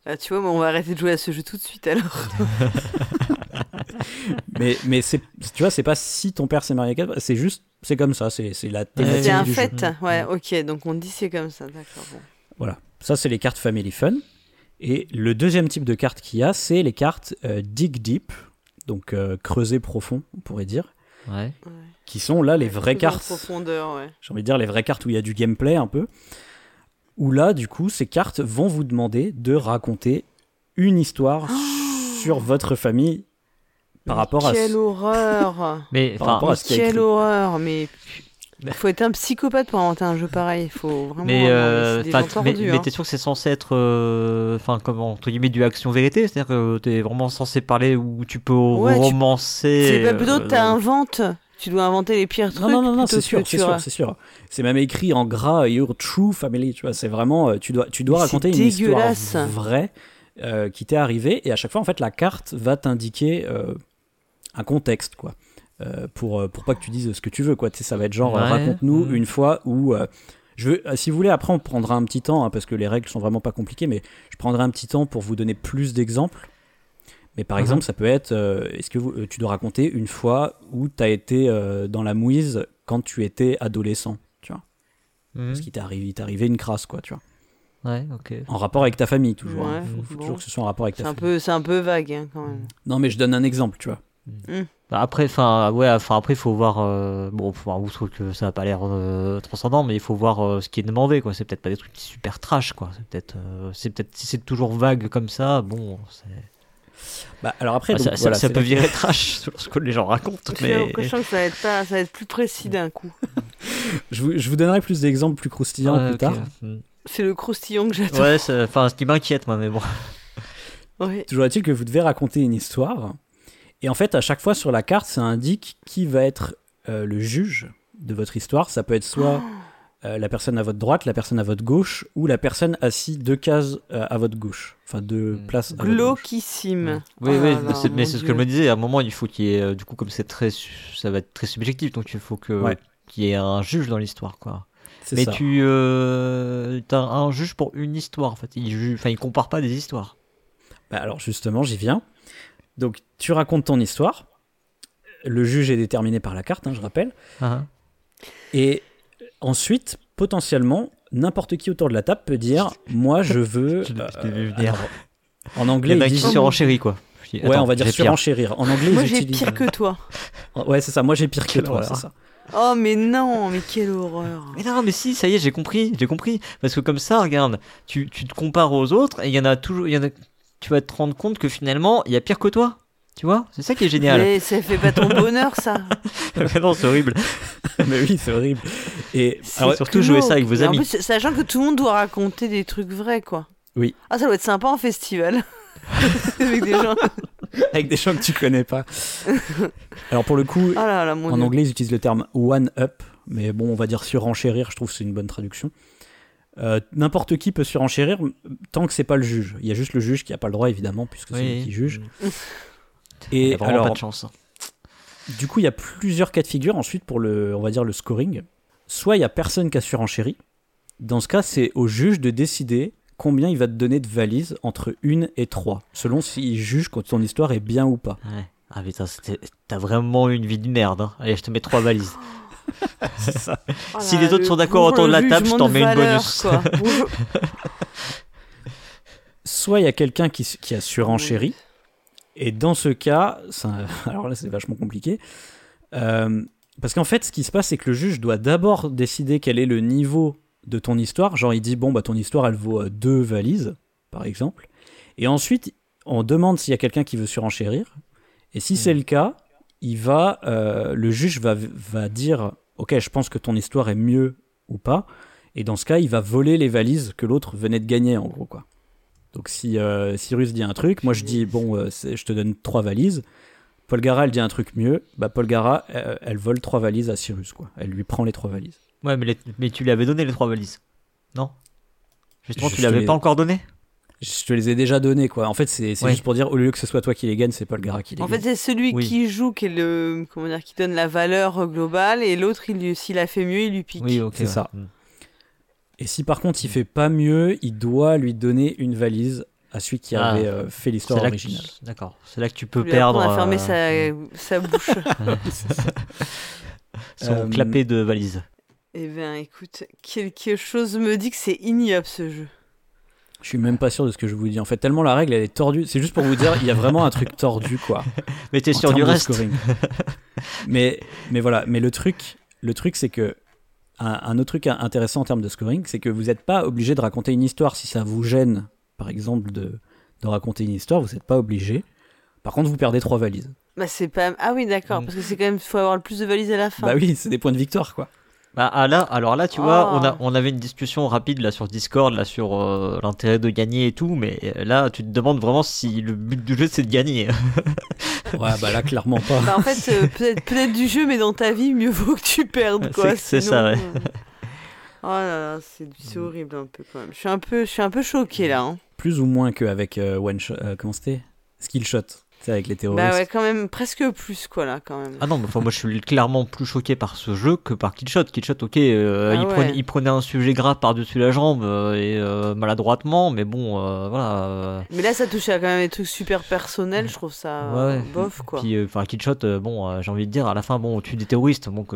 Ah, tu vois, mais on va arrêter de jouer à ce jeu tout de suite alors. Mais, mais c'est, tu vois, c'est pas si ton père s'est marié quatre fois, c'est juste, c'est comme ça, c'est, c'est la thématique c'est un du fait. jeu. Ouais, ok, donc on dit c'est comme ça, d'accord. Bon. Voilà, ça c'est les cartes Family Fun. Et le deuxième type de cartes qu'il y a, c'est les cartes euh, Dig Deep, donc euh, creuser profond, on pourrait dire, Ouais. Ouais. qui sont là les vraies cartes. profondeur, ouais. J'ai envie de dire les vraies cartes où il y a du gameplay un peu. Où là, du coup, ces cartes vont vous demander de raconter une histoire sur votre famille par rapport à. Quelle horreur Mais Par rapport enfin, à ce qu'il y a Quelle écrit. horreur Mais il faut être un psychopathe pour inventer un jeu pareil. Il faut vraiment. mais, euh, c'est mais, mais hein. t'es sûr que c'est censé être, euh, enfin, comment, entre guillemets, du action vérité, c'est-à-dire que t'es vraiment censé parler où tu peux Ouais, tu- romancer. C'est pas plutôt euh, que t'inventes. tu dois inventer les pires trucs. Non, non, non, c'est sûr, c'est tu sûr, c'est sûr. C'est même écrit en gras, Your True Family, tu vois. C'est vraiment, euh, tu dois, tu dois Mais raconter c'est une histoire vraie euh, qui t'est arrivée, et à chaque fois, en fait, la carte va t'indiquer euh, un contexte, quoi. Euh, pour, euh, pour pas que tu dises ce que tu veux, quoi. Tu sais, ça va être genre, Ouais. raconte-nous Mhm. une fois où. euh, je veux, si vous voulez, après, on prendra un petit temps, hein, parce que les règles sont vraiment pas compliquées, mais je prendrai un petit temps pour vous donner plus d'exemples. Mais par Mhm. exemple, ça peut être, euh, est-ce que vous- euh, tu dois raconter une fois où tu as été euh, dans la mouise quand tu étais adolescent, tu vois Mhm. Parce qu'il t'est arrivé, une crasse, quoi, tu vois. Ouais, ok. En rapport avec ta famille, toujours. Ouais, hein. Faut, faut bon. toujours que ce soit en rapport avec ta C'est un famille. peu, c'est un peu vague hein, quand même. Non, mais je donne un exemple, tu vois. Bah, Après, enfin, ouais, enfin après, il faut voir. euh, bon, faut voir outre que ça a pas l'air euh, transcendant, mais il faut voir euh, ce qui est demandé, quoi. C'est peut-être pas des trucs super trash, quoi. C'est peut-être, euh, c'est peut-être, si c'est toujours vague comme ça, bon, c'est- Bah, alors après, Ah, donc, ça, voilà, peut virer trash selon ce que les gens racontent, mais l'impression que ça va être pas, ça va être plus précis d'un coup. je, vous, je vous donnerai plus d'exemples plus croustillants Ouais, plus tard. Mm. C'est le croustillon que j'attends. Ouais, enfin, ce qui m'inquiète, moi, mais bon. Ouais. Toujours est-il que vous devez raconter une histoire. Et en fait, à chaque fois sur la carte, ça indique qui va être euh, le juge de votre histoire. Ça peut être soit euh, la personne à votre droite, la personne à votre gauche, ou la personne assise deux cases euh, à votre gauche. Enfin, deux Mm. places à votre gauche. Glauquissime. Oui, oui, c'est- mais mon c'est ce que Dieu. je me disais. À un moment, il faut qu'il y ait, euh, du coup, comme c'est très, su- ça va être très subjectif, donc il faut que Ouais. qu'il y ait un juge dans l'histoire, quoi. C'est Mais ça. tu euh, as un juge pour une histoire, en fait. Il juge, enfin, il compare pas des histoires. Bah, alors justement, j'y viens. Donc, tu racontes ton histoire. Le juge est déterminé par la carte, hein, je rappelle. Ah, Et ensuite, potentiellement, n'importe qui autour de la table peut dire Moi, je veux. Je euh, venir. alors, en Il y anglais, en a ils qui disent- surenchérit, quoi. Dis, Ouais, on va dire surenchérir. En anglais, Moi j'ai utilisent. pire que toi. Ouais, c'est ça. Moi, j'ai pire que toi, c'est ça. Oh mais non, mais quelle horreur. Mais non, mais si, ça y est, j'ai compris, j'ai compris. Parce que comme ça, regarde, tu, tu te compares aux autres et il y en a toujours, il y en a, tu vas te rendre compte que finalement, il y a pire que toi. Tu vois C'est ça qui est génial. Mais ça fait pas ton bonheur ça. Mais non, c'est horrible. Mais oui, c'est horrible. Et alors, surtout jouer ça avec vos Et en amis. plus, sachant que tout le monde doit raconter des trucs vrais quoi. Oui. Ah ça doit être sympa en festival. avec des gens. avec des gens que tu connais pas. Alors, pour le coup, Oh là là mon en dieu. anglais, ils utilisent le terme one up. Mais bon, on va dire surenchérir. Je trouve que c'est une bonne traduction. Euh, N'importe qui peut surenchérir tant que c'est pas le juge. Il y a juste le juge qui a pas le droit, évidemment, puisque c'est lui qui juge. Il Et y a vraiment alors, pas de chance. Du coup, il y a plusieurs cas de figure ensuite pour le, on va dire le scoring. Soit il y a personne qui a surenchéri. Dans ce cas, c'est au juge de décider combien il va te donner de valises entre une et trois, selon s'il juge que ton histoire est bien ou pas. Ouais. Ah putain, t'as vraiment eu une vie de merde. hein. Allez, je te mets trois valises. C'est ça. Oh si les autres le- sont d'accord autour de la table, je t'en mets une bonus. quoi. Soit il y a quelqu'un qui, qui a surenchéri. Et dans ce cas, ça- alors là c'est vachement compliqué. Euh, parce qu'en fait, ce qui se passe, c'est que le juge doit d'abord décider quel est le niveau de ton histoire. Genre, il dit bon, bah ton histoire, elle vaut euh, deux valises, par exemple. Et ensuite, on demande s'il y a quelqu'un qui veut surenchérir. Et si c'est le cas, il va, euh, le juge va, va dire ok, je pense que ton histoire est mieux ou pas. Et dans ce cas, il va voler les valises que l'autre venait de gagner, en gros, quoi. Donc si euh, Cyrus dit un truc, moi je dis bon, euh, je te donne trois valises. Paul Gara elle dit un truc mieux, bah Paul Gara euh, elle vole trois valises à Cyrus quoi. Elle lui prend les trois valises. Ouais, mais, les- mais tu lui avais donné les trois valises. Non? Justement, Je tu l'avais pas encore donné? Je te les ai déjà donnés quoi. En fait c'est Ouais. juste pour dire au lieu que ce soit toi qui les gagne, c'est Paul Gara qui les En gagne. fait, c'est celui Oui. qui joue qui est le comment dire qui donne la valeur globale et l'autre il s'il a fait mieux, il lui pique. Oui, ok. C'est ouais. ça. Mm. Et si par contre il fait pas mieux, il doit lui donner une valise à celui qui Ah. avait euh, fait l'histoire originale. tu- D'accord. C'est là que tu peux Lui perdre. fermer euh, sa, sa bouche. son Euh, clapet de valise. eh bien, écoute, quelque chose me dit que c'est ignoble ce jeu. Je suis même pas sûr de ce que je vous dis. En fait, tellement la règle elle est tordue. C'est juste pour vous dire, il y a vraiment un truc tordu quoi. Mais t'es sûr du reste scoring. mais, mais voilà, mais le truc, le truc c'est que un, un autre truc intéressant en termes de scoring, c'est que vous n'êtes pas obligé de raconter une histoire si ça vous gêne, par exemple, de, de raconter une histoire, vous n'êtes pas obligé. Par contre, vous perdez trois valises. Bah, c'est pas. Ah oui, d'accord, Mm. parce que c'est quand même. faut avoir le plus de valises à la fin. Bah oui, c'est des points de victoire, quoi. Bah, ah, là, alors là, tu vois, Oh. on, a, on avait une discussion rapide là sur Discord, là sur euh, l'intérêt de gagner et tout, mais euh, là, tu te demandes vraiment si le but du jeu c'est de gagner. Ouais, bah là, clairement pas. Bah, en fait, euh, peut-être peut du jeu, mais dans ta vie, mieux vaut que tu perdes, quoi. C'est- ça, ouais. euh, Oh là là, c'est c'est horrible un peu quand même. Je suis un peu, je suis un peu choqué là. hein. Plus ou moins qu'avec euh, One Shot. euh, comment c'était? Skill Shot. C'est avec les terroristes. Bah ouais, quand même, presque plus quoi là, quand même. Ah non, mais enfin, moi je suis clairement plus choqué par ce jeu que par Killshot. Killshot, ok, euh, Ah il, ouais. prenait, il prenait un sujet grave par-dessus la jambe euh, et euh, maladroitement, mais bon, euh, voilà. euh, Mais là, ça touche à quand même des trucs super personnels. Je trouve ça Ouais, ouais. bof quoi. Puis, euh, enfin, Killshot, euh, bon, euh, j'ai envie de dire, à la fin, bon, on tue des terroristes, donc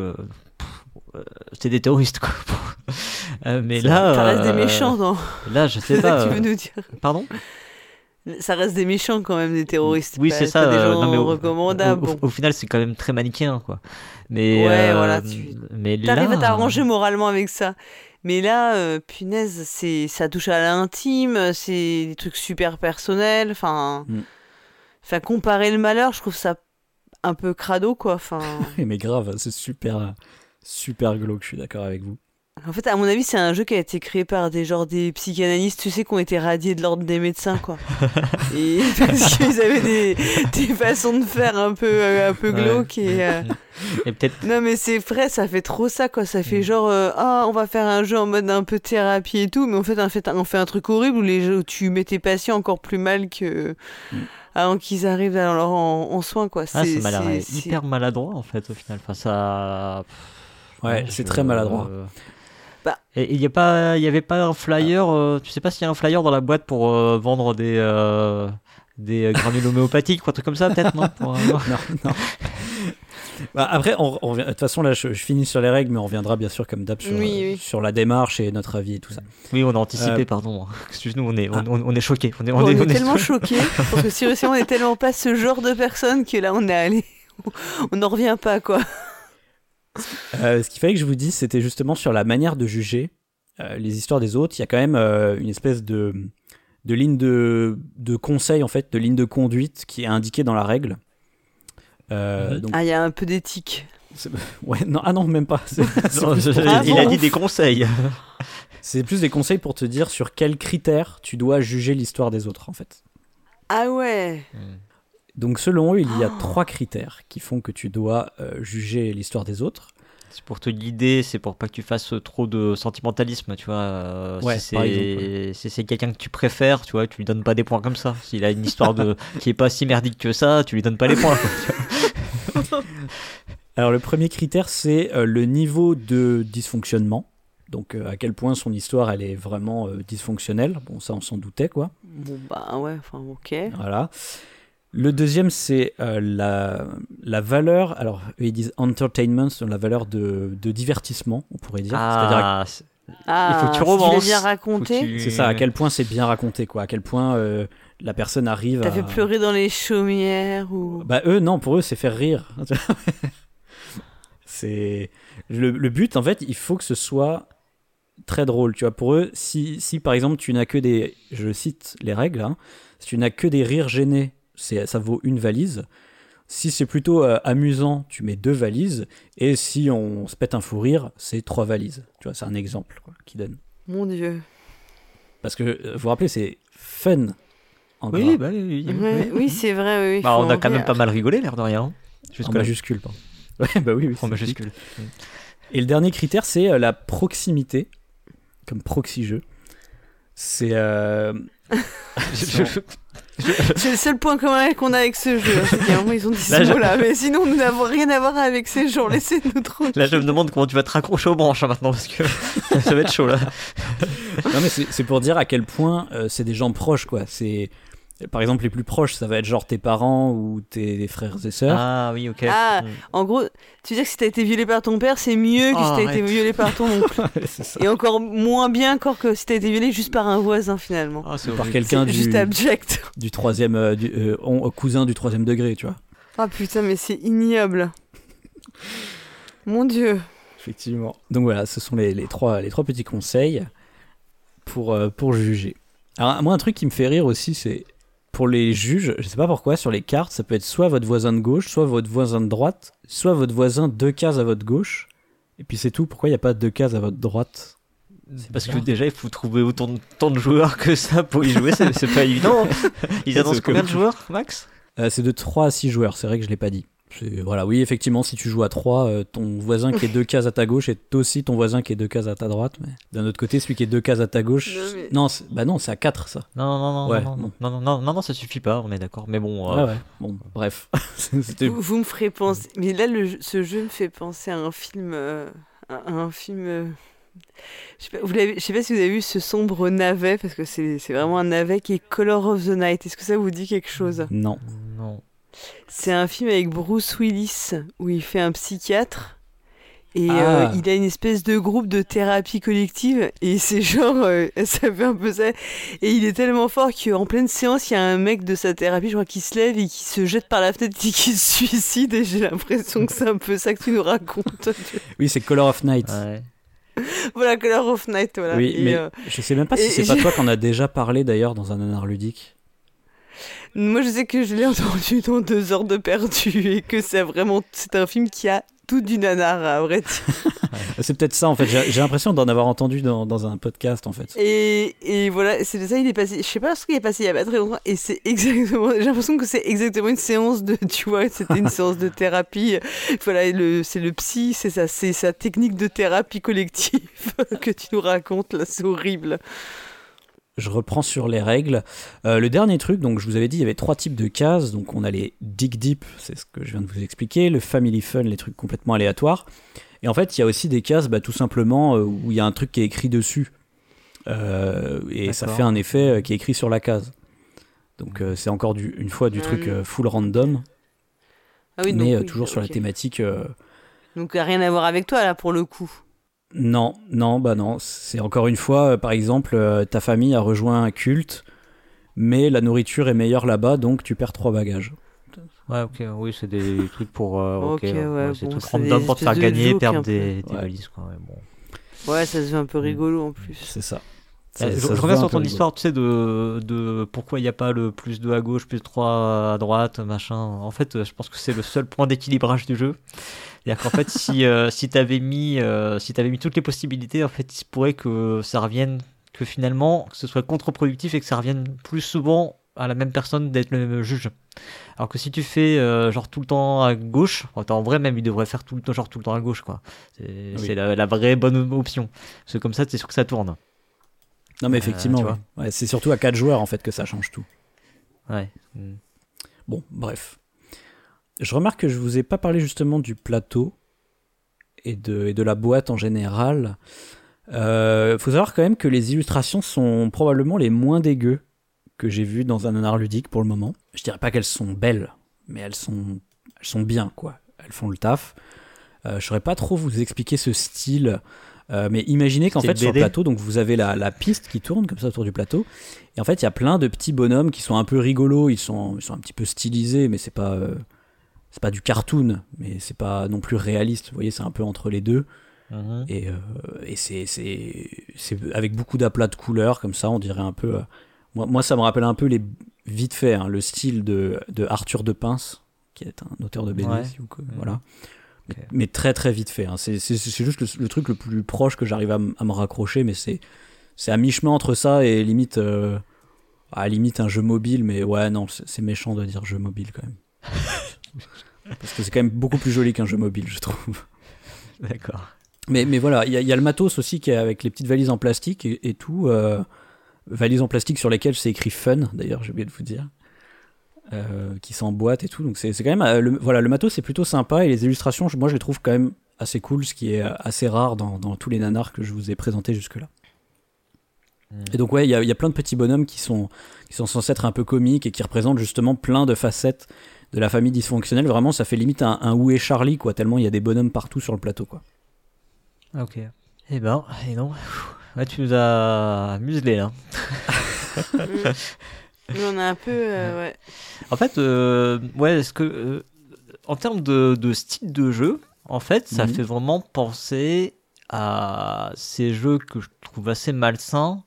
c'est des terroristes, quoi. Euh, mais là, ça reste des méchants, non? Là, je sais C'est ça pas. que tu veux nous dire? Pardon? Ça reste des méchants quand même, des terroristes. Oui, c'est ça. Des euh, gens non, mais au- recommandables. au, au- bon. au final, c'est quand même très manichéen, quoi. Mais, Ouais, euh, voilà, tu- mais T'arrives là, à t'arranger moralement avec ça. Mais là, euh, punaise, c'est ça touche à l'intime, c'est des trucs super personnels. Enfin, Mm. enfin, comparer le malheur, je trouve ça un peu crado, quoi. Enfin, Mais grave, c'est super, super glauque, je suis d'accord avec vous. En fait, à mon avis, c'est un jeu qui a été créé par des genres des psychanalystes, tu sais, qui ont été radiés de l'ordre des médecins, quoi. Et parce qu'ils avaient des, des façons de faire un peu, euh, un peu Ouais. glauques et. euh, et peut-être Non mais c'est vrai, ça fait trop ça quoi. Ça Mm. fait genre euh, ah on va faire un jeu en mode un peu thérapie et tout, mais en fait on fait, on fait un truc horrible où les jeux, où tu mets tes patients encore plus mal que Mm. avant qu'ils arrivent alors en, en soins quoi. Ah, c'est- c'est- hyper maladroit en fait au final. Enfin, ça. Ouais, Ouais, c'est je- très maladroit. euh, Bah. Et il y a pas, il y avait pas un flyer. euh, tu sais pas s'il y a un flyer dans la boîte pour euh, vendre des euh, des euh, granules homéopathiques ou un truc comme ça peut-être non Pour, euh, non, non. Bah, après, on, on revient- de toute façon, là, je, je finis sur les règles, mais on reviendra bien sûr, comme d'hab, sur, Oui, oui. sur la démarche et notre avis et tout ça. Oui, on a anticipé, Euh, pardon. Excuse-nous, on est on, Ah. on- est choqués. On est on, on est, est on est- tellement choqués parce que sérieusement on est tellement pas ce genre de personne que là on est allé, on n'en revient pas quoi. Euh, ce qu'il fallait que je vous dise, c'était justement sur la manière de juger euh, les histoires des autres. Il y a quand même euh, une espèce de, de ligne de, de conseil, en fait, de ligne de conduite qui est indiquée dans la règle. Euh, Mhm. donc, Ah il y a un peu d'éthique. ouais, non, ah non, même pas. Non, je- Ah il a dit des conseils. c'est plus des conseils pour te dire sur quels critères tu dois juger l'histoire des autres, en fait. Ah ouais. Donc, selon eux, il y a Oh. trois critères qui font que tu dois euh, juger l'histoire des autres. C'est pour te guider, c'est pour pas que tu fasses trop de sentimentalisme, tu vois. euh, Ouais, si c'est si quelqu'un que tu préfères, tu vois, tu lui donnes pas des points comme ça. S'il a une histoire de qui est pas si merdique que ça, tu lui donnes pas les points. quoi, tu vois. Alors le premier critère, c'est euh, le niveau de dysfonctionnement. Donc euh, à quel point son histoire, elle est vraiment euh, dysfonctionnelle. Bon, ça, on s'en doutait, quoi. Bon bah ouais, enfin ok. Voilà. Le deuxième, c'est euh, la, la valeur, alors eux, ils disent entertainment, donc la valeur de, de divertissement, on pourrait dire. Ah, c'est- Ah, faut que tu si romances. bien raconté. tu- c'est ça, à quel point c'est bien raconté, quoi. À quel point euh, la personne arrive T'as à... fait pleurer dans les chaumières ou. Bah eux, non, pour eux, c'est faire rire. c'est le, le but, en fait, il faut que ce soit très drôle. Tu vois, pour eux, si, si par exemple tu n'as que des, je cite les règles, hein, si tu n'as que des rires gênés, ça vaut une valise. Si c'est plutôt euh, amusant, tu mets deux valises. Et si on se pète un fou rire, c'est trois valises. Tu vois, c'est un exemple quoi, qui donne. Mon dieu. Parce que euh, vous vous rappelez, c'est fun. En Oui, bah oui, oui, oui. oui, c'est vrai. Oui, Bah, on a quand même pas mal rigolé, l'air de rien. hein. en majuscule, pardon. Ouais, bah oui, oui. En majuscule. Et le dernier critère, c'est euh, la proximité, comme proxy-jeu. C'est. euh, C'est le seul point commun qu'on a avec ce jeu. hein, C'est qu'à un moment, ils ont dit Là, ce je- mot-là. Mais sinon, nous n'avons rien à voir avec ces gens. Laissez-nous tranquilles. Là, je me demande comment tu vas te raccrocher aux branches hein, maintenant parce que ça va être chaud là. Non, mais c'est c'est pour dire à quel point euh, c'est des gens proches, quoi. C'est. Par exemple, les plus proches, ça va être genre tes parents ou tes frères et sœurs. Ah oui, ok. Ah, Mm. En gros, tu veux dire que si t'as été violé par ton père, c'est mieux que Oh, si t'as été violé par ton oncle. c'est ça. Et encore moins bien encore que si t'as été violé juste par un voisin finalement. Ah, c'est Par quelqu'un C'est du, juste abject. du troisième. euh, du, euh, on- cousin du troisième degré, tu vois. Ah putain, mais c'est ignoble. Mon dieu. Effectivement. Donc voilà, ce sont les, les trois, les trois petits conseils pour, euh, pour juger. Alors, moi, un truc qui me fait rire aussi, c'est pour les juges, je sais pas pourquoi, sur les cartes, ça peut être soit votre voisin de gauche, soit votre voisin de droite, soit votre voisin deux cases à votre gauche. Et puis c'est tout. Pourquoi il n'y a pas deux cases à votre droite? C'est parce que déjà, il faut trouver autant de, tant de joueurs que ça pour y jouer, c'est pas évident. Ils annoncent combien de joueurs, Max? Euh, c'est de 3 à 6 joueurs, c'est vrai que je l'ai pas dit. Voilà, oui, effectivement, si tu joues à 3, euh, ton voisin qui est deux cases à ta gauche est aussi ton voisin qui est deux cases à ta droite. Mais d'un autre côté, celui qui est deux cases à ta gauche. Non, mais- Non, c'est- bah non, c'est à 4 ça. Non, non, non, Ouais, non, non, bon. non, non, non, non, non, ça suffit pas, on est d'accord. Mais bon, euh, ouais. Bon, bref. Vous, vous me ferez penser. Mais là, le jeu- ce jeu me fait penser à un film. euh, à un film. euh, Je sais, pas, vous l'avez- je sais pas si vous avez vu ce sombre navet, parce que c'est c'est vraiment un navet qui est Color of the Night. Est-ce que ça vous dit quelque chose? Non. non. C'est un film avec Bruce Willis où il fait un psychiatre. Et Ah. euh, il a une espèce de groupe de thérapie collective et c'est genre, euh, ça fait un peu ça. Et il est tellement fort qu'en pleine séance, il y a un mec de sa thérapie, je crois, qui se lève et qui se jette par la fenêtre et qui se suicide. Et j'ai l'impression que c'est un peu ça que tu nous racontes. Oui, c'est Color of Night. Ouais. voilà, Color of Night, voilà. Oui, Et, mais euh, je sais même pas si c'est pas toi qu'on a déjà parlé d'ailleurs dans un nanar ludique. Moi, je sais que je l'ai entendu dans deux heures de perdu et que c'est vraiment, c'est un film qui a tout du nanar, à vrai dire. C'est peut-être ça en fait. J'ai l'impression d'en avoir entendu dans, dans un podcast en fait. Et, et voilà, c'est de ça, il est passé. Je sais pas ce qu'il est passé il y a pas très longtemps. Et c'est exactement. J'ai l'impression que c'est exactement une séance de. Tu vois, c'était une séance de thérapie. Voilà, c'est le psy, c'est ça, c'est sa technique de thérapie collective que tu nous racontes là, c'est horrible. Je reprends sur les règles. Euh, le dernier truc, donc je vous avais dit, il y avait trois types de cases. Donc on a les Dig Deep, c'est ce que je viens de vous expliquer, le Family Fun, les trucs complètement aléatoires. Et en fait, il y a aussi des cases, bah, tout simplement, euh, où il y a un truc qui est écrit dessus. Euh, et ça fait un effet qui est écrit sur la case. Donc euh, c'est encore du, une fois du Ah truc full random, Ah oui, mais donc, oui, toujours sur la thématique. Donc rien à voir avec toi là pour le coup. Non, non, bah non. C'est encore une fois, euh, par exemple, euh, ta famille a rejoint un culte, mais la nourriture est meilleure là-bas, donc tu perds trois bagages. Ouais, ok, oui, c'est des trucs pour. euh, ok, Ok, ouais, c'est bon, des trucs c'est random pour te faire gagner, perdre des, des Ouais. valises, quoi. ouais, bon. Ouais, ça se fait un peu rigolo en plus. C'est ça. Euh, Ça- je ça je reviens sur ton histoire, tu sais, de, de pourquoi il n'y a pas le plus 2 à gauche, plus 3 à droite, machin. En fait, euh, je pense que c'est le seul point d'équilibrage du jeu. C'est-à-dire qu'en fait, si, euh, si tu avais, mis, euh, si t'avais mis toutes les possibilités, en fait, il se pourrait que ça revienne, que finalement, que ce soit contre-productif et que ça revienne plus souvent à la même personne d'être le même juge. Alors que si tu fais euh, genre tout le temps à gauche, en vrai même il devrait faire tout le temps genre tout le temps à gauche quoi. C'est la, la vraie bonne option. Parce que comme ça c'est sûr que ça tourne. Non, mais Euh, effectivement, ouais. Ouais, c'est surtout à quatre joueurs en fait que ça change tout. Ouais. Mm. Bon, bref. Je remarque que je vous ai pas parlé justement du plateau et de, et de la boîte en général. Euh, faut savoir quand même que les illustrations sont probablement les moins dégueux que j'ai vues dans un art ludique pour le moment. Je dirais pas qu'elles sont belles, mais elles sont, elles sont bien, quoi. Elles font le taf. Euh, je saurais pas trop vous expliquer ce style, euh, mais imaginez qu'en fait sur le plateau, donc vous avez la, la piste qui tourne comme ça autour du plateau, et en fait il y a plein de petits bonhommes qui sont un peu rigolos, ils sont, ils sont un petit peu stylisés, mais c'est pas, euh, c'est pas du cartoon, mais c'est pas non plus réaliste. Vous voyez, c'est un peu entre les deux. Mhm. Et, euh, et c'est, c'est, c'est avec beaucoup d'aplats de couleurs, comme ça, on dirait un peu. euh, moi, moi, ça me rappelle un peu les vite fait hein, le style de, de Arthur de Pince, qui est un auteur de BD, Ouais. si vous co- Mhm. voilà. Mais, mais très très vite fait. hein. C'est, juste le, le truc le plus proche que j'arrive à, me raccrocher, mais c'est, c'est à mi-chemin entre ça et limite, euh, à limite un jeu mobile. Mais ouais, non, c'est méchant de dire jeu mobile quand même. Parce que c'est quand même beaucoup plus joli qu'un jeu mobile, je trouve. D'accord. Mais, mais voilà, il y, a- il y a le matos aussi qui est avec les petites valises en plastique et, et tout. euh, valises en plastique sur lesquelles c'est écrit fun, d'ailleurs, j'ai oublié de vous dire. euh, qui s'emboîtent et tout. Donc c'est quand même. euh, le, voilà, le matos c'est plutôt sympa et les illustrations, moi je les trouve quand même assez cool, ce qui est euh, assez rare dans, dans tous les nanars que je vous ai présentés jusque-là. Mm. Et donc, ouais, il y y a plein de petits bonhommes qui sont, qui sont censés être un peu comiques et qui représentent justement plein de facettes de la famille dysfonctionnelle. Vraiment, ça fait limite un, un Où est Charlie, quoi, tellement il y a des bonhommes partout sur le plateau, quoi. Ok. Eh ben, et non. Ouais, tu nous as muselé là. On a un peu. euh, ouais. En fait, euh, ouais, est-ce que euh, en termes de, de style de jeu, en fait, ça Mhm. fait vraiment penser à ces jeux que je trouve assez malsains,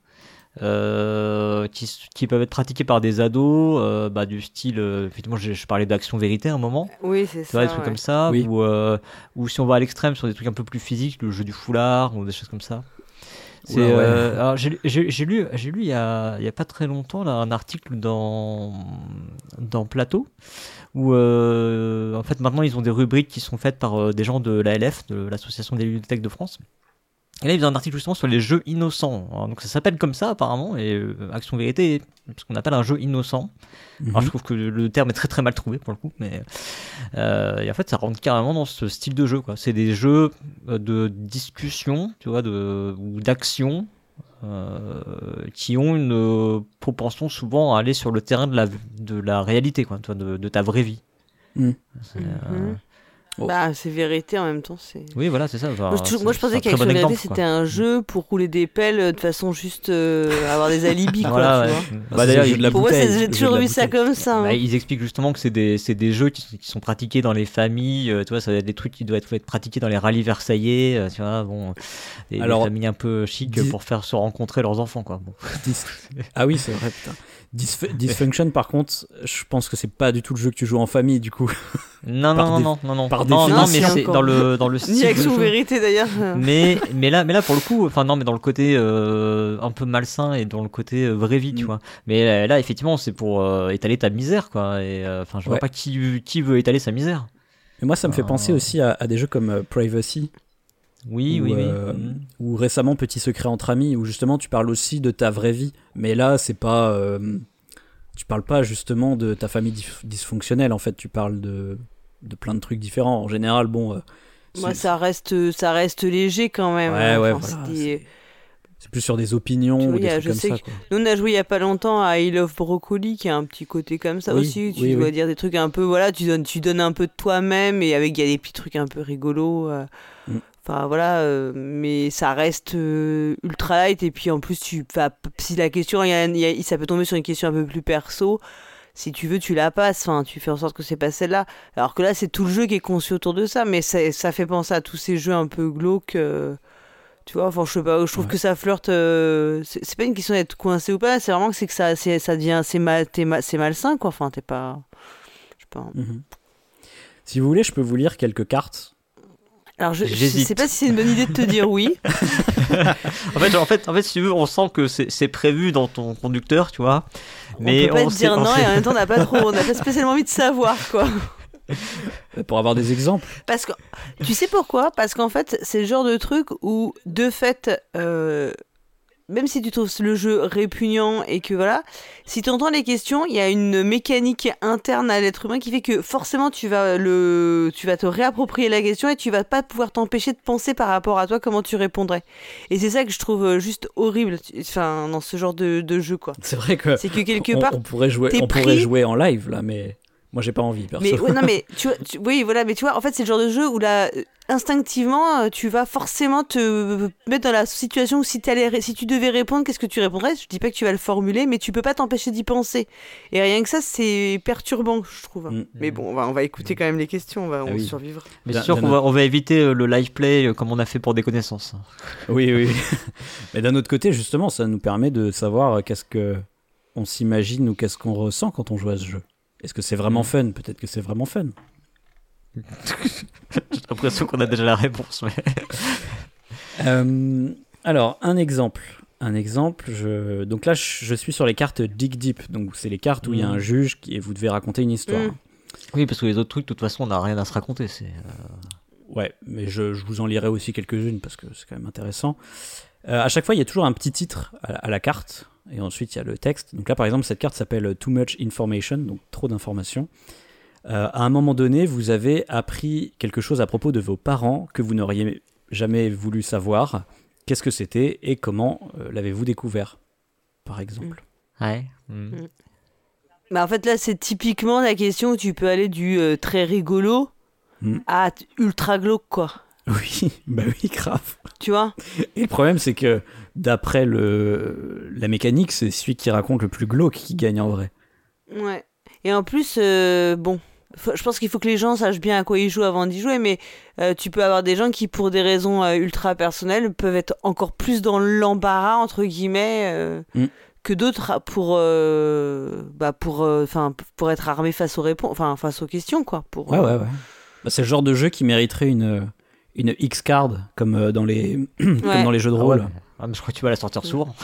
euh, qui, peuvent être pratiqués par des ados, euh, bah, du style, euh, effectivement, je, je parlais d'action vérité à un moment. Oui, c'est vois, ça. des trucs ouais. comme ça, Oui. ou, euh, ou si on va à l'extrême sur des trucs un peu plus physiques, le jeu du foulard, ou des choses comme ça. C'est, Ouais, ouais. euh, alors, j'ai, j'ai- j'ai lu, j'ai lu il y a, il y a pas très longtemps là, un article dans, dans Plateau où euh, en fait maintenant ils ont des rubriques qui sont faites par euh, des gens de l'ALF, de l'Association des bibliothèques de France. Et là ils faisaient un article justement sur les jeux innocents. Alors, donc ça s'appelle comme ça apparemment et euh, Action Vérité est ce qu'on appelle un jeu innocent. Alors Mhm. je trouve que le terme est très très mal trouvé pour le coup, mais euh, et en fait ça rentre carrément dans ce style de jeu quoi. C'est des jeux euh, de discussion, tu vois, de ou d'action euh, qui ont une propension souvent à aller sur le terrain de la de la réalité quoi, de, de ta vraie vie. Mm. C'est. Oh. Bah, c'est vérité en même temps. C'est. Oui voilà c'est ça. Enfin, Moi, je, c'est- moi, je pensais qu'Action bon Vérité, c'était un jeu pour rouler des pelles euh, de façon juste euh, avoir des alibis, quoi. Voilà, tu ouais. vois. Bah, c'est d'ailleurs, Pour moi, j'ai toujours vu ça comme ça. Bah, hein. ils expliquent justement que c'est des, c'est des jeux qui, qui sont pratiqués dans les familles, euh, tu vois, ça va être des trucs qui doivent être, être pratiqués dans les rallyes versaillais, euh, tu vois, bon, des, familles un peu chic dis- pour faire se rencontrer leurs enfants, quoi. Bon. Dis- Ah oui, c'est vrai, putain. Disf- Dysfunction, par contre, je pense que c'est pas du tout le jeu que tu joues en famille, du coup. Non, non, non, non, non, non, non, mais c'est dans le, dans le Ni style jeu. Vérité d'ailleurs. Mais, mais là, mais là pour le coup, enfin non, mais dans le côté euh, un peu malsain et dans le côté euh, vraie vie, tu Mm. vois. Mais euh, là, effectivement, c'est pour euh, étaler ta misère, quoi. Et euh, enfin, je vois Ouais. pas qui, qui veut étaler sa misère. Mais moi, ça me fait penser aussi à, à des jeux comme euh, Privacy, Oui, ou, oui, oui. euh, Mm. ou récemment Petit Secret entre amis, où justement tu parles aussi de ta vraie vie. Mais là, c'est pas. euh, tu parles pas justement de ta famille dys- dysfonctionnelle, en fait, tu parles de, de plein de trucs différents. En général, bon. euh, Moi, ça reste, ça reste léger quand même. Ouais, hein. ouais, Enfin, voilà, c'est des- c'est plus sur des opinions vois, ou des a- trucs je comme sais ça. que- quoi. Nous, on a joué il y a pas longtemps à I Love Broccoli, qui a un petit côté comme ça Oui, aussi. Tu oui, dois oui. dire des trucs un peu, voilà, tu donnes, tu donnes un peu de toi-même et avec il y a des petits trucs un peu rigolos. euh. Mm. Enfin voilà, euh, mais ça reste euh, ultra light et puis en plus tu si la question, y a- y a- ça peut tomber sur une question un peu plus perso. Si tu veux, tu la passes. Enfin, tu fais en sorte que c'est pas celle-là. Alors que là, c'est tout le jeu qui est conçu autour de ça, mais ça, ça fait penser à tous ces jeux un peu glauques. euh, tu vois, enfin, je sais pas, je trouve Ouais. que ça flirte. euh, c'est pas une question d'être coincé ou pas, c'est vraiment que c'est que ça, ça devient, c'est mal, malsain, quoi. Enfin, t'es pas. Je sais pas. Mhm. Si vous voulez, je peux vous lire quelques cartes. Alors, je, je sais pas si c'est une bonne idée de te dire oui. En fait, en fait, en fait, si tu veux, on sent que c'est prévu dans ton conducteur, tu vois. Mais on peut pas te dire on non et en même temps, on n'a pas trop, on n'a pas spécialement envie de savoir, quoi. Euh, Pour avoir des exemples. Parce que tu sais pourquoi? Parce qu'en fait, c'est le genre de truc où, de fait, euh, même si tu trouves le jeu répugnant et que voilà, si tu entends les questions, il y a une mécanique interne à l'être humain qui fait que forcément tu vas le, tu vas te réapproprier la question et tu vas pas pouvoir t'empêcher de penser par rapport à toi comment tu répondrais. Et c'est ça que je trouve euh, juste horrible, enfin dans ce genre de, de jeu quoi. C'est vrai que. C'est que quelque part on pourrait jouer, on pourrait jouer en live là, mais moi j'ai pas envie perso. Mais ouais, non, mais tu vois, tu- oui, voilà, mais tu vois, en fait, c'est le genre de jeu où là, instinctivement, euh, tu vas forcément te mettre dans la situation où si, si tu devais répondre, qu'est-ce que tu répondrais? Je dis pas que tu vas le formuler, mais tu peux pas t'empêcher d'y penser. Et rien que ça, c'est perturbant, je trouve. Mm. Mais bon, on va, on va écouter quand même les questions, on va on Ah oui. survivre. Mais c'est sûr d'un qu'on va, on va éviter euh, le live play euh, comme on a fait pour des connaissances. Oui, oui. mais d'un autre côté, justement, ça nous permet de savoir qu'est-ce que on s'imagine ou qu'est-ce qu'on ressent quand on joue à ce jeu. Est-ce que c'est vraiment Mm. fun? Peut-être que c'est vraiment fun. J'ai l'impression qu'on a déjà la réponse. Mais... Euh, alors, un exemple. Un exemple, je... donc là je suis sur les cartes Dig Deep, donc c'est les cartes où il y a Mm. un juge qui... et vous devez raconter une histoire. Mm. Oui, parce que les autres trucs, de toute façon, on n'a rien à se raconter. C'est euh, Ouais, mais je, je vous en lirai aussi quelques-unes parce que c'est quand même intéressant. Euh, à chaque fois, il y a toujours un petit titre à, à la carte et ensuite il y a le texte. Donc là, par exemple, cette carte s'appelle Too Much Information, donc trop d'informations. Euh, à un moment donné, vous avez appris quelque chose à propos de vos parents que vous n'auriez jamais voulu savoir. Qu'est-ce que c'était et comment euh, l'avez-vous découvert, par exemple? Ouais. mm. Mm. Mais en fait, là, c'est typiquement la question où tu peux aller du euh, très rigolo Mm. à ultra glauque, quoi. Oui, bah oui, grave. Tu vois? Et le problème, c'est que d'après le la mécanique, c'est celui qui raconte le plus glauque qui gagne en vrai. Ouais. Et en plus, euh, bon, faut- je pense qu'il faut que les gens sachent bien à quoi ils jouent avant d'y jouer, mais euh, tu peux avoir des gens qui, pour des raisons euh, ultra personnelles, peuvent être encore plus dans l'embarras, entre guillemets, Mm. que d'autres pour, bah, pour, euh, 'fin, pour être armés face aux, réponses, enfin, face aux questions, quoi. Pour, Ouais, ouais, ouais. Bah, c'est le genre de jeu qui mériterait une, une X-card, comme, euh, dans les, comme Ouais. dans les jeux de Ah rôle. ouais, Ah, je crois que tu vas la sortir souvent.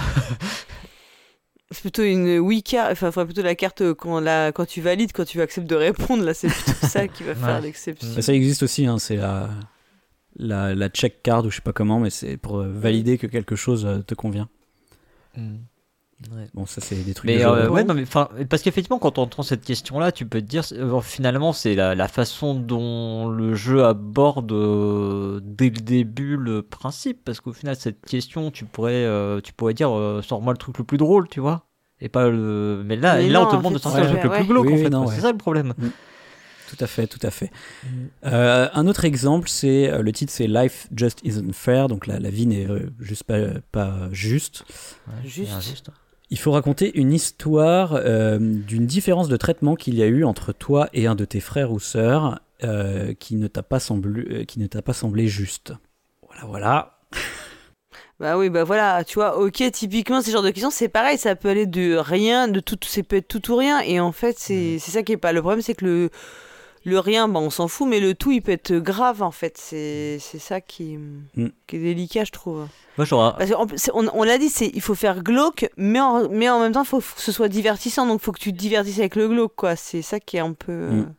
C'est plutôt une oui carte, enfin, faudrait plutôt la carte quand, la, quand tu valides, quand tu acceptes de répondre. Là, c'est plutôt ça qui va faire Ouais. l'exception. Bah, ça existe aussi, hein, c'est la, la, la check card ou je sais pas comment, mais c'est pour valider que quelque chose euh, te convient. Mm. Ouais. Bon, ça c'est des trucs Mais de euh, jeu. ouais, non, mais parce qu'effectivement, quand on entend cette question-là, tu peux te dire, euh, finalement, c'est la, la façon dont le jeu aborde euh, dès le début le principe, parce qu'au final, cette question, tu pourrais, euh, tu pourrais dire, euh, sors-moi le truc le plus drôle, tu vois, et pas le. Mais là, Mais et là, non, on te demande de sortir ouais, le truc le plus glauque, Oui, en fait. ouais. C'est ça le problème. Tout à fait, tout à fait. Euh, un autre exemple, c'est le titre, c'est Life Just Isn't Fair, donc la, la vie n'est juste pas, pas juste. Ouais, Juste. injuste. Il faut raconter une histoire euh, d'une différence de traitement qu'il y a eu entre toi et un de tes frères ou sœurs euh, qui ne t'a pas semblé, euh, qui ne t'a pas semblé juste. Voilà, voilà. Bah oui, bah voilà, tu vois, ok, typiquement, ce genre de questions, c'est pareil, ça peut aller de rien, de tout, c'est peut être tout ou rien, et en fait, c'est c'est ça qui est pas. Le problème, c'est que le, le rien, bah on s'en fout, mais le tout, il peut être grave, en fait. C'est c'est ça qui, Mm. qui est délicat, je trouve. Moi. Parce on, on l'a dit, c'est il faut faire glauque, mais en, mais en même temps, il faut que ce soit divertissant, donc il faut que tu te divertisses avec le glauque, quoi. C'est ça qui est un peu. euh, Mm.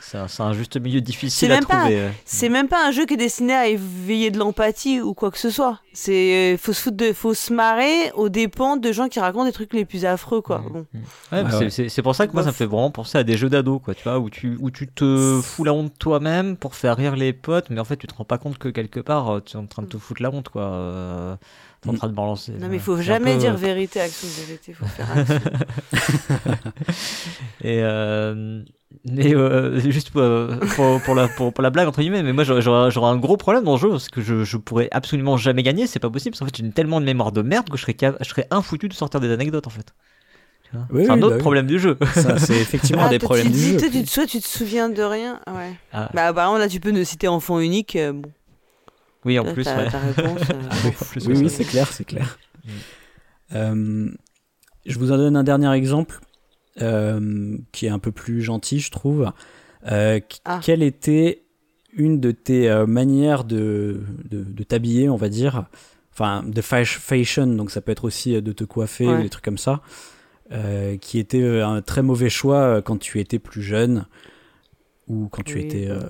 C'est- un, c'est un juste milieu difficile à même pas- trouver. ouais. C'est même pas un jeu qui est destiné à éveiller de l'empathie ou quoi que ce soit. C'est faut se foutre de, faut se marrer aux dépens de gens qui racontent des trucs les plus affreux quoi. Mm. Bon. Ouais, Ouais, c'est- ouais. c'est c'est pour ça que moi, ça me fait vraiment penser à des jeux d'ado, quoi, tu vois, où tu, où tu te fous la honte toi-même pour faire rire les potes, mais en fait, tu te rends pas compte que quelque part, euh, tu es en train de te foutre la honte, quoi. euh, T'es en Mm. train de balancer. Non mais il faut jamais peu- dire vérité action vérité. Faut faire action. Et euh, mais euh, juste pour, pour, pour la, pour, la blague, entre guillemets, mais moi, j'aurais- un gros problème dans le jeu, parce que je, je pourrais absolument jamais gagner, c'est pas possible, parce qu'en fait, j'ai tellement de mémoire de merde que je serais, je serais infoutu de sortir des anecdotes, en fait. Oui, c'est un oui, autre bah oui. problème du jeu. Ça, c'est effectivement un Ah, des problèmes tu du jeu. Toi, tu, soit tu te souviens de rien. Ouais. Ah, Bah par exemple là tu peux nous citer enfant unique. euh, bon. oui, en Là, plus, ouais. réponse. euh, Ah plus oui, c'est clair, c'est clair. Mm. Euh, je vous en donne un dernier exemple euh, qui est un peu plus gentil, je trouve. Euh, qu- Ah. Quelle était une de tes euh, manières de, de, de t'habiller, on va dire? Enfin, de fa- fashion, donc ça peut être aussi de te coiffer Ouais. ou des trucs comme ça, euh, qui était euh, un très mauvais choix euh, quand tu étais plus jeune ou quand tu Oui. étais. euh,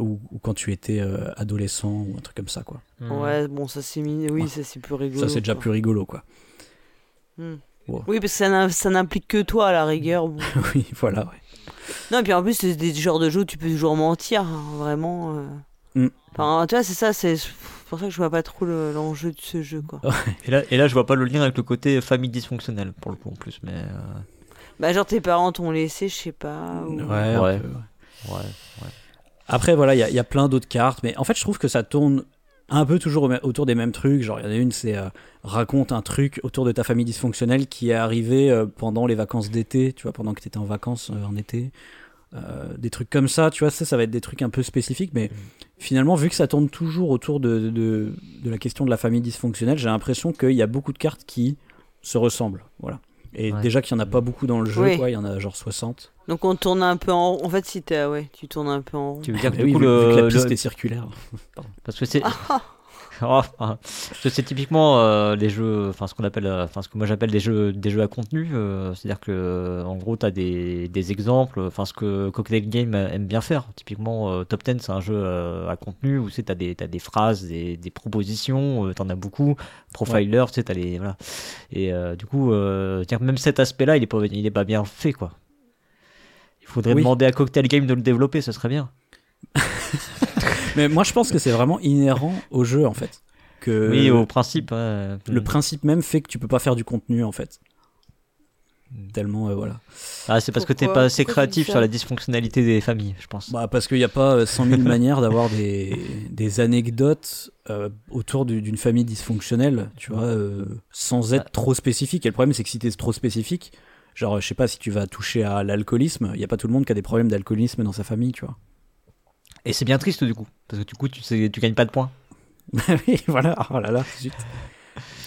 ou, ou quand tu étais euh, adolescent ou un truc comme ça quoi. Mm. Ouais bon ça c'est. Oui Ouais. ça c'est plus rigolo. ça c'est déjà quoi. plus rigolo quoi. Hmm. Wow. Oui parce que ça n'implique que toi à la rigueur. bon. oui, voilà. ouais. Non, et puis en plus, c'est des genres de jeux où tu peux toujours mentir, hein, vraiment. euh. Mm. Enfin, tu vois, c'est ça, c'est pour ça que je vois pas trop le- l'enjeu de ce jeu, quoi. Et là, et là, je vois pas le lien avec le côté famille dysfonctionnelle, pour le coup, en plus, mais. euh, Bah, genre tes parents t'ont laissé, je sais pas. ou- Ouais, Ouais. peu, ouais. Ouais. Après, voilà, il y, a- il y a plein d'autres cartes, mais en fait, je trouve que ça tourne un peu toujours au- autour des mêmes trucs. Genre, il y en a une, c'est euh, raconte un truc autour de ta famille dysfonctionnelle qui est arrivé euh, pendant les vacances d'été, tu vois, pendant que tu étais en vacances euh, en été. Euh, des trucs comme ça, tu vois, ça, ça va être des trucs un peu spécifiques, mais finalement, vu que ça tourne toujours autour de, de, de la question de la famille dysfonctionnelle, j'ai l'impression qu'il y a beaucoup de cartes qui se ressemblent. Voilà. Et Ouais. déjà qu'il n'y en a pas beaucoup dans le jeu, Oui. quoi, il y en a genre 60. Donc on tourne un peu en rond. En fait, si. Ouais, tu tournes un peu en rond. Tu veux dire que Mais du oui, coup, vu, le, vu que la piste le- est circulaire. Parce que c'est. Oh, que c'est typiquement euh, les jeux, enfin ce qu'on appelle, euh, enfin ce que moi j'appelle des jeux, des jeux à contenu. euh, C'est-à-dire que en gros tu as des, des exemples, enfin ce que Cocktail Game aime bien faire. Typiquement euh, Top 10 c'est un jeu à contenu où tu as des, t'as des phrases, des, des propositions, tu en as beaucoup. Profiler, tu sais, t'as les voilà. Et du coup, même cet aspect-là, il est pas, il est pas bien fait quoi. Il faudrait Oui. demander à Cocktail Game de le développer, ce serait bien. Mais moi, je pense que c'est vraiment inhérent au jeu, en fait. Que oui, au principe. le principe même fait que tu peux pas faire du contenu, en fait. Tellement, euh, voilà. Ah, c'est parce que t'es Pourquoi pas assez Pourquoi créatif sur la dysfonctionnalité des familles, je pense. Bah, parce qu'il n'y a pas euh, 100 000 manières d'avoir des, des anecdotes euh, autour du- d'une famille dysfonctionnelle, tu vois, euh, sans être Ah. trop spécifique. Et le problème, c'est que si t'es trop spécifique, genre, je sais pas, si tu vas toucher à l'alcoolisme, il n'y a pas tout le monde qui a des problèmes d'alcoolisme dans sa famille, tu vois. Et c'est bien triste du coup, parce que du coup tu sais, tu gagnes pas de points. oui, voilà, oh là là, zut.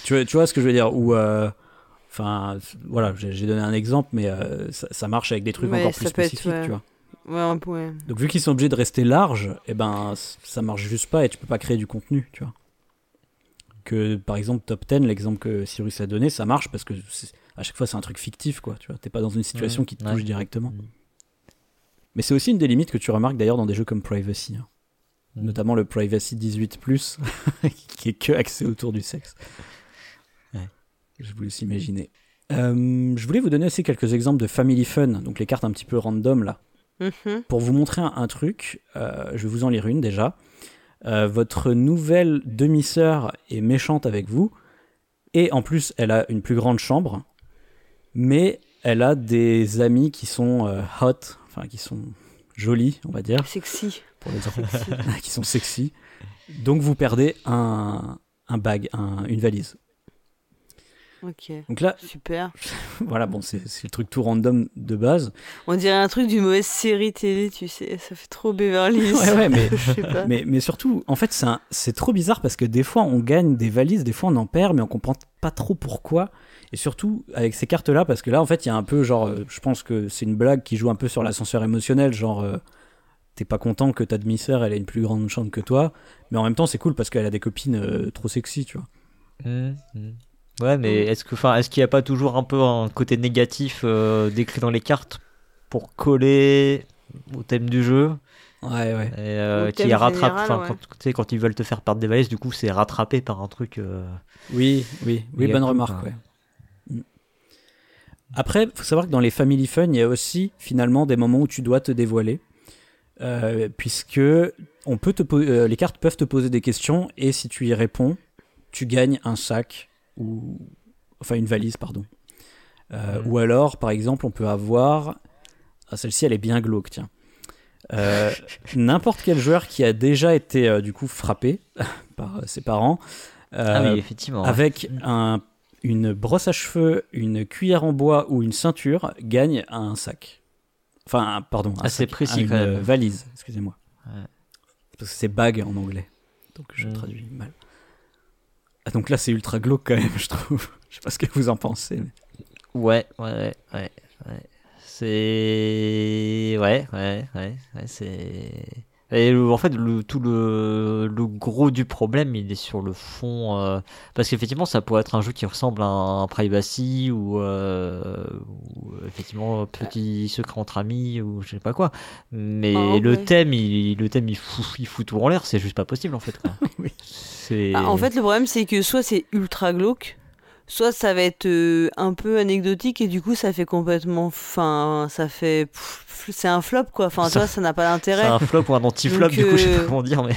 tu, vois, tu vois ce que je veux dire Ou, euh, enfin, voilà, j'ai donné un exemple, mais euh, ça, ça marche avec des trucs Ouais, encore plus peut être, spécifiques, ouais. tu vois. Ouais, un peu, ouais. Donc, vu qu'ils sont obligés de rester larges, eh ben, ça marche juste pas et tu peux pas créer du contenu, tu vois. Que par exemple Top 10, l'exemple que Cyrus a donné, ça marche parce que à chaque fois c'est un truc fictif, quoi. Tu vois, t'es pas dans une situation qui te Ouais. touche directement. Mhm. Mais c'est aussi une des limites que tu remarques d'ailleurs dans des jeux comme Privacy, hein. Mhm. notamment le Privacy 18+, qui est que axé autour du sexe. Ouais. Je vous laisse imaginer. Euh, je voulais vous donner aussi quelques exemples de Family Fun, donc les cartes un petit peu random là. Mhm. Pour vous montrer un, un truc, euh, je vais vous en lire une déjà. Euh, votre nouvelle demi-sœur est méchante avec vous, et en plus elle a une plus grande chambre, mais elle a des amis qui sont euh, hot, enfin qui sont jolis, on va dire, Sexy. pour les enfants, qui sont sexy. Donc vous perdez un, un bag, un- une valise. Ok. Donc là, Super. voilà, bon, c'est le truc tout random de base. On dirait un truc d'une mauvaise série télé, tu sais. Ça fait trop Beverly Hills. Ouais, ouais, mais surtout, en fait, c'est trop bizarre parce que des fois on gagne des valises, des fois on en perd, mais on comprend pas trop pourquoi. Et surtout avec ces cartes-là, parce que là, en fait, il y a un peu genre, euh, je pense que c'est une blague qui joue un peu sur l'ascenseur émotionnel, genre, euh, t'es pas content que ta demi-sœur elle ait une plus grande chambre que toi, mais en même temps c'est cool parce qu'elle a des copines euh, trop sexy, tu vois. Mhm, mhm. Ouais, mais est-ce que, enfin, est-ce qu'il n'y a pas toujours un peu un côté négatif euh, décrit dans les cartes pour coller au thème du jeu Ouais, ouais. et, euh, qui rattrape, général, enfin, ouais. quand, tu sais, quand ils veulent te faire perdre des valises, du coup, c'est rattrapé par un truc. euh, Oui, oui, oui, bonne remarque, ouais. Mm. Après, faut savoir que dans les Family Fun, il y a aussi finalement des moments où tu dois te dévoiler, euh, puisque on peut te euh, les cartes peuvent te poser des questions et si tu y réponds, tu gagnes un sac ou enfin une valise, pardon. Euh, Mhm. Ou alors, par exemple, on peut avoir ah, celle-ci, elle est bien glauque, tiens. Euh, N'importe quel joueur qui a déjà été euh, du coup frappé par ses parents. Ah oui, effectivement. ouais. avec un, une brosse à cheveux, une cuillère en bois ou une ceinture, gagne un sac. Enfin, pardon, un sac, précis, une quand même. valise, excusez-moi. Ouais. Parce que c'est bag en anglais. Donc je Mm. traduis mal. Ah, donc là, c'est ultra glauque quand même, je trouve. Je sais pas ce que vous en pensez. mais- Ouais, ouais, ouais, ouais. C'est. Ouais, ouais, ouais, ouais, c'est. Et en fait, le, tout le, le gros du problème, il est sur le fond. euh, parce qu'effectivement, ça pourrait être un jeu qui ressemble à un Privacy ou, euh, ou, euh, effectivement, Petit Secret entre amis ou je sais pas quoi. Mais Ah, le ouais. thème, il, le thème il, fout, il fout tout en l'air, c'est juste pas possible en fait. quoi. Oui. C'est. Ah, en fait, le problème, c'est que soit c'est ultra glauque, soit ça va être euh, un peu anecdotique et du coup, ça fait complètement. Enfin, ça fait. C'est un flop, quoi. Enfin, Ça- toi, ça n'a pas c'est d'intérêt. un flop ou un anti-flop, Donc, du coup, je sais euh, pas comment dire, mais.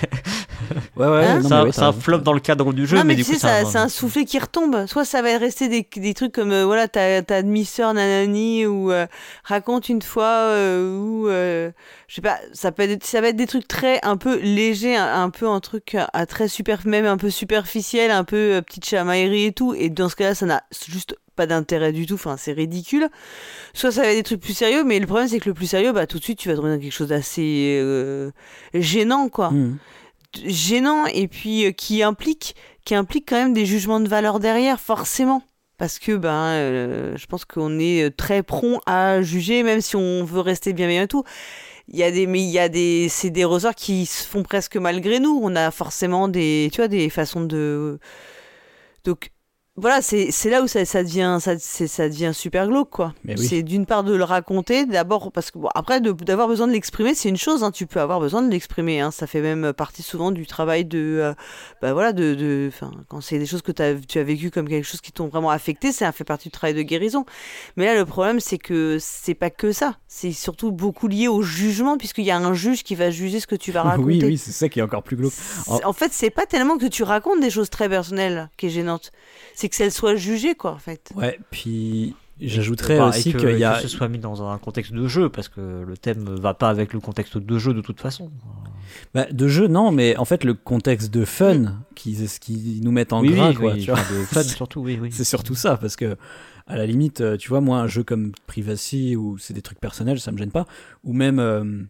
Ouais, ouais, Hein non, un, ouais, flop dans le cadre du jeu, non, mais, mais, du tu coup, sais, ça- c'est un soufflet qui retombe. Soit ça va rester des, des trucs comme, euh, voilà, ta, ta demi-sœur nanani, ou euh, raconte une fois, euh, ou, euh, je sais pas, ça peut être, ça va être des trucs très, un peu légers, un, un peu un truc à, à très super, même un peu superficiel, un peu euh, petite chamaillerie et tout. Et dans ce cas-là, ça n'a juste pas d'intérêt du tout, enfin, c'est ridicule. Soit ça va être des trucs plus sérieux, mais le problème, c'est que le plus sérieux, bah, tout de suite, tu vas tomber dans quelque chose d'assez euh, gênant, quoi Mm. Gênant et puis euh, qui implique qui implique quand même des jugements de valeur derrière forcément. Parce que ben euh, je pense qu'on est euh, très prompt à juger même si on veut rester bienveillant et tout. Il y a des mais il y a des c'est des ressorts qui se font presque malgré nous. On a forcément des tu vois des façons de donc voilà, c'est là où ça, ça devient ça, ça devient super glauque quoi. Oui. C'est d'une part de le raconter, d'abord parce que bon, après d'avoir besoin de l'exprimer, c'est une chose. Hein, tu peux avoir besoin de l'exprimer. Hein, ça fait même partie souvent du travail de, euh, bah voilà, de, de, quand c'est des choses que t'as- tu as vécu comme quelque chose qui t'ont vraiment affecté, ça fait partie du travail de guérison. Mais là, le problème, c'est que c'est pas que ça. C'est surtout beaucoup lié au jugement, puisqu'il y a un juge qui va juger ce que tu vas raconter. oui, oui, c'est ça qui est encore plus glauque. C'est- En fait, c'est pas tellement que tu racontes des choses très personnelles qui est gênante. C'est que celles soient jugées, quoi, en fait. Ouais, puis j'ajouterais aussi qu'il y a. que ce soit mis dans un contexte de jeu, parce que le thème va pas avec le contexte de jeu de toute façon. Bah, de jeu, non, mais en fait, le contexte de fun qui, ce qui nous met en oui, gras, oui, quoi. oui, tu vois. de fun surtout, oui, oui. C'est surtout ça, parce que à la limite, euh, tu vois, moi, un jeu comme Privacy où c'est des trucs personnels, ça me gêne pas. Ou même, euh,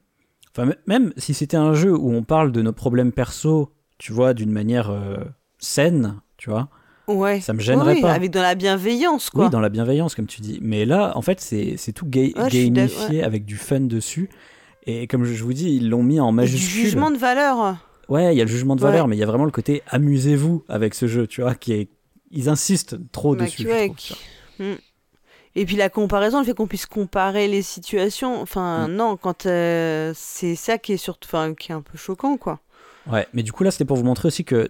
enfin, même si c'était un jeu où on parle de nos problèmes perso, tu vois, d'une manière euh, saine, tu vois, Ouais. ça me gênerait Oui, pas. Avec dans la bienveillance, quoi. Oui, dans la bienveillance, comme tu dis. Mais là, en fait, c'est tout ga- Ouais, gamifié avec du fun dessus. Et comme je vous dis, ils l'ont mis en Et du majuscule. jugement de valeur. ouais, il y a le jugement de valeur, mais il y a vraiment le côté amusez-vous avec ce jeu, tu vois, qui est. Ils insistent trop Bah, dessus. je ouais, trouve, qui- tu vois. Mm. Et puis la comparaison, le fait qu'on puisse comparer les situations, enfin Mm. non, quand euh, c'est ça qui est surtout, enfin qui est un peu choquant quoi. Ouais, mais du coup là c'était pour vous montrer aussi que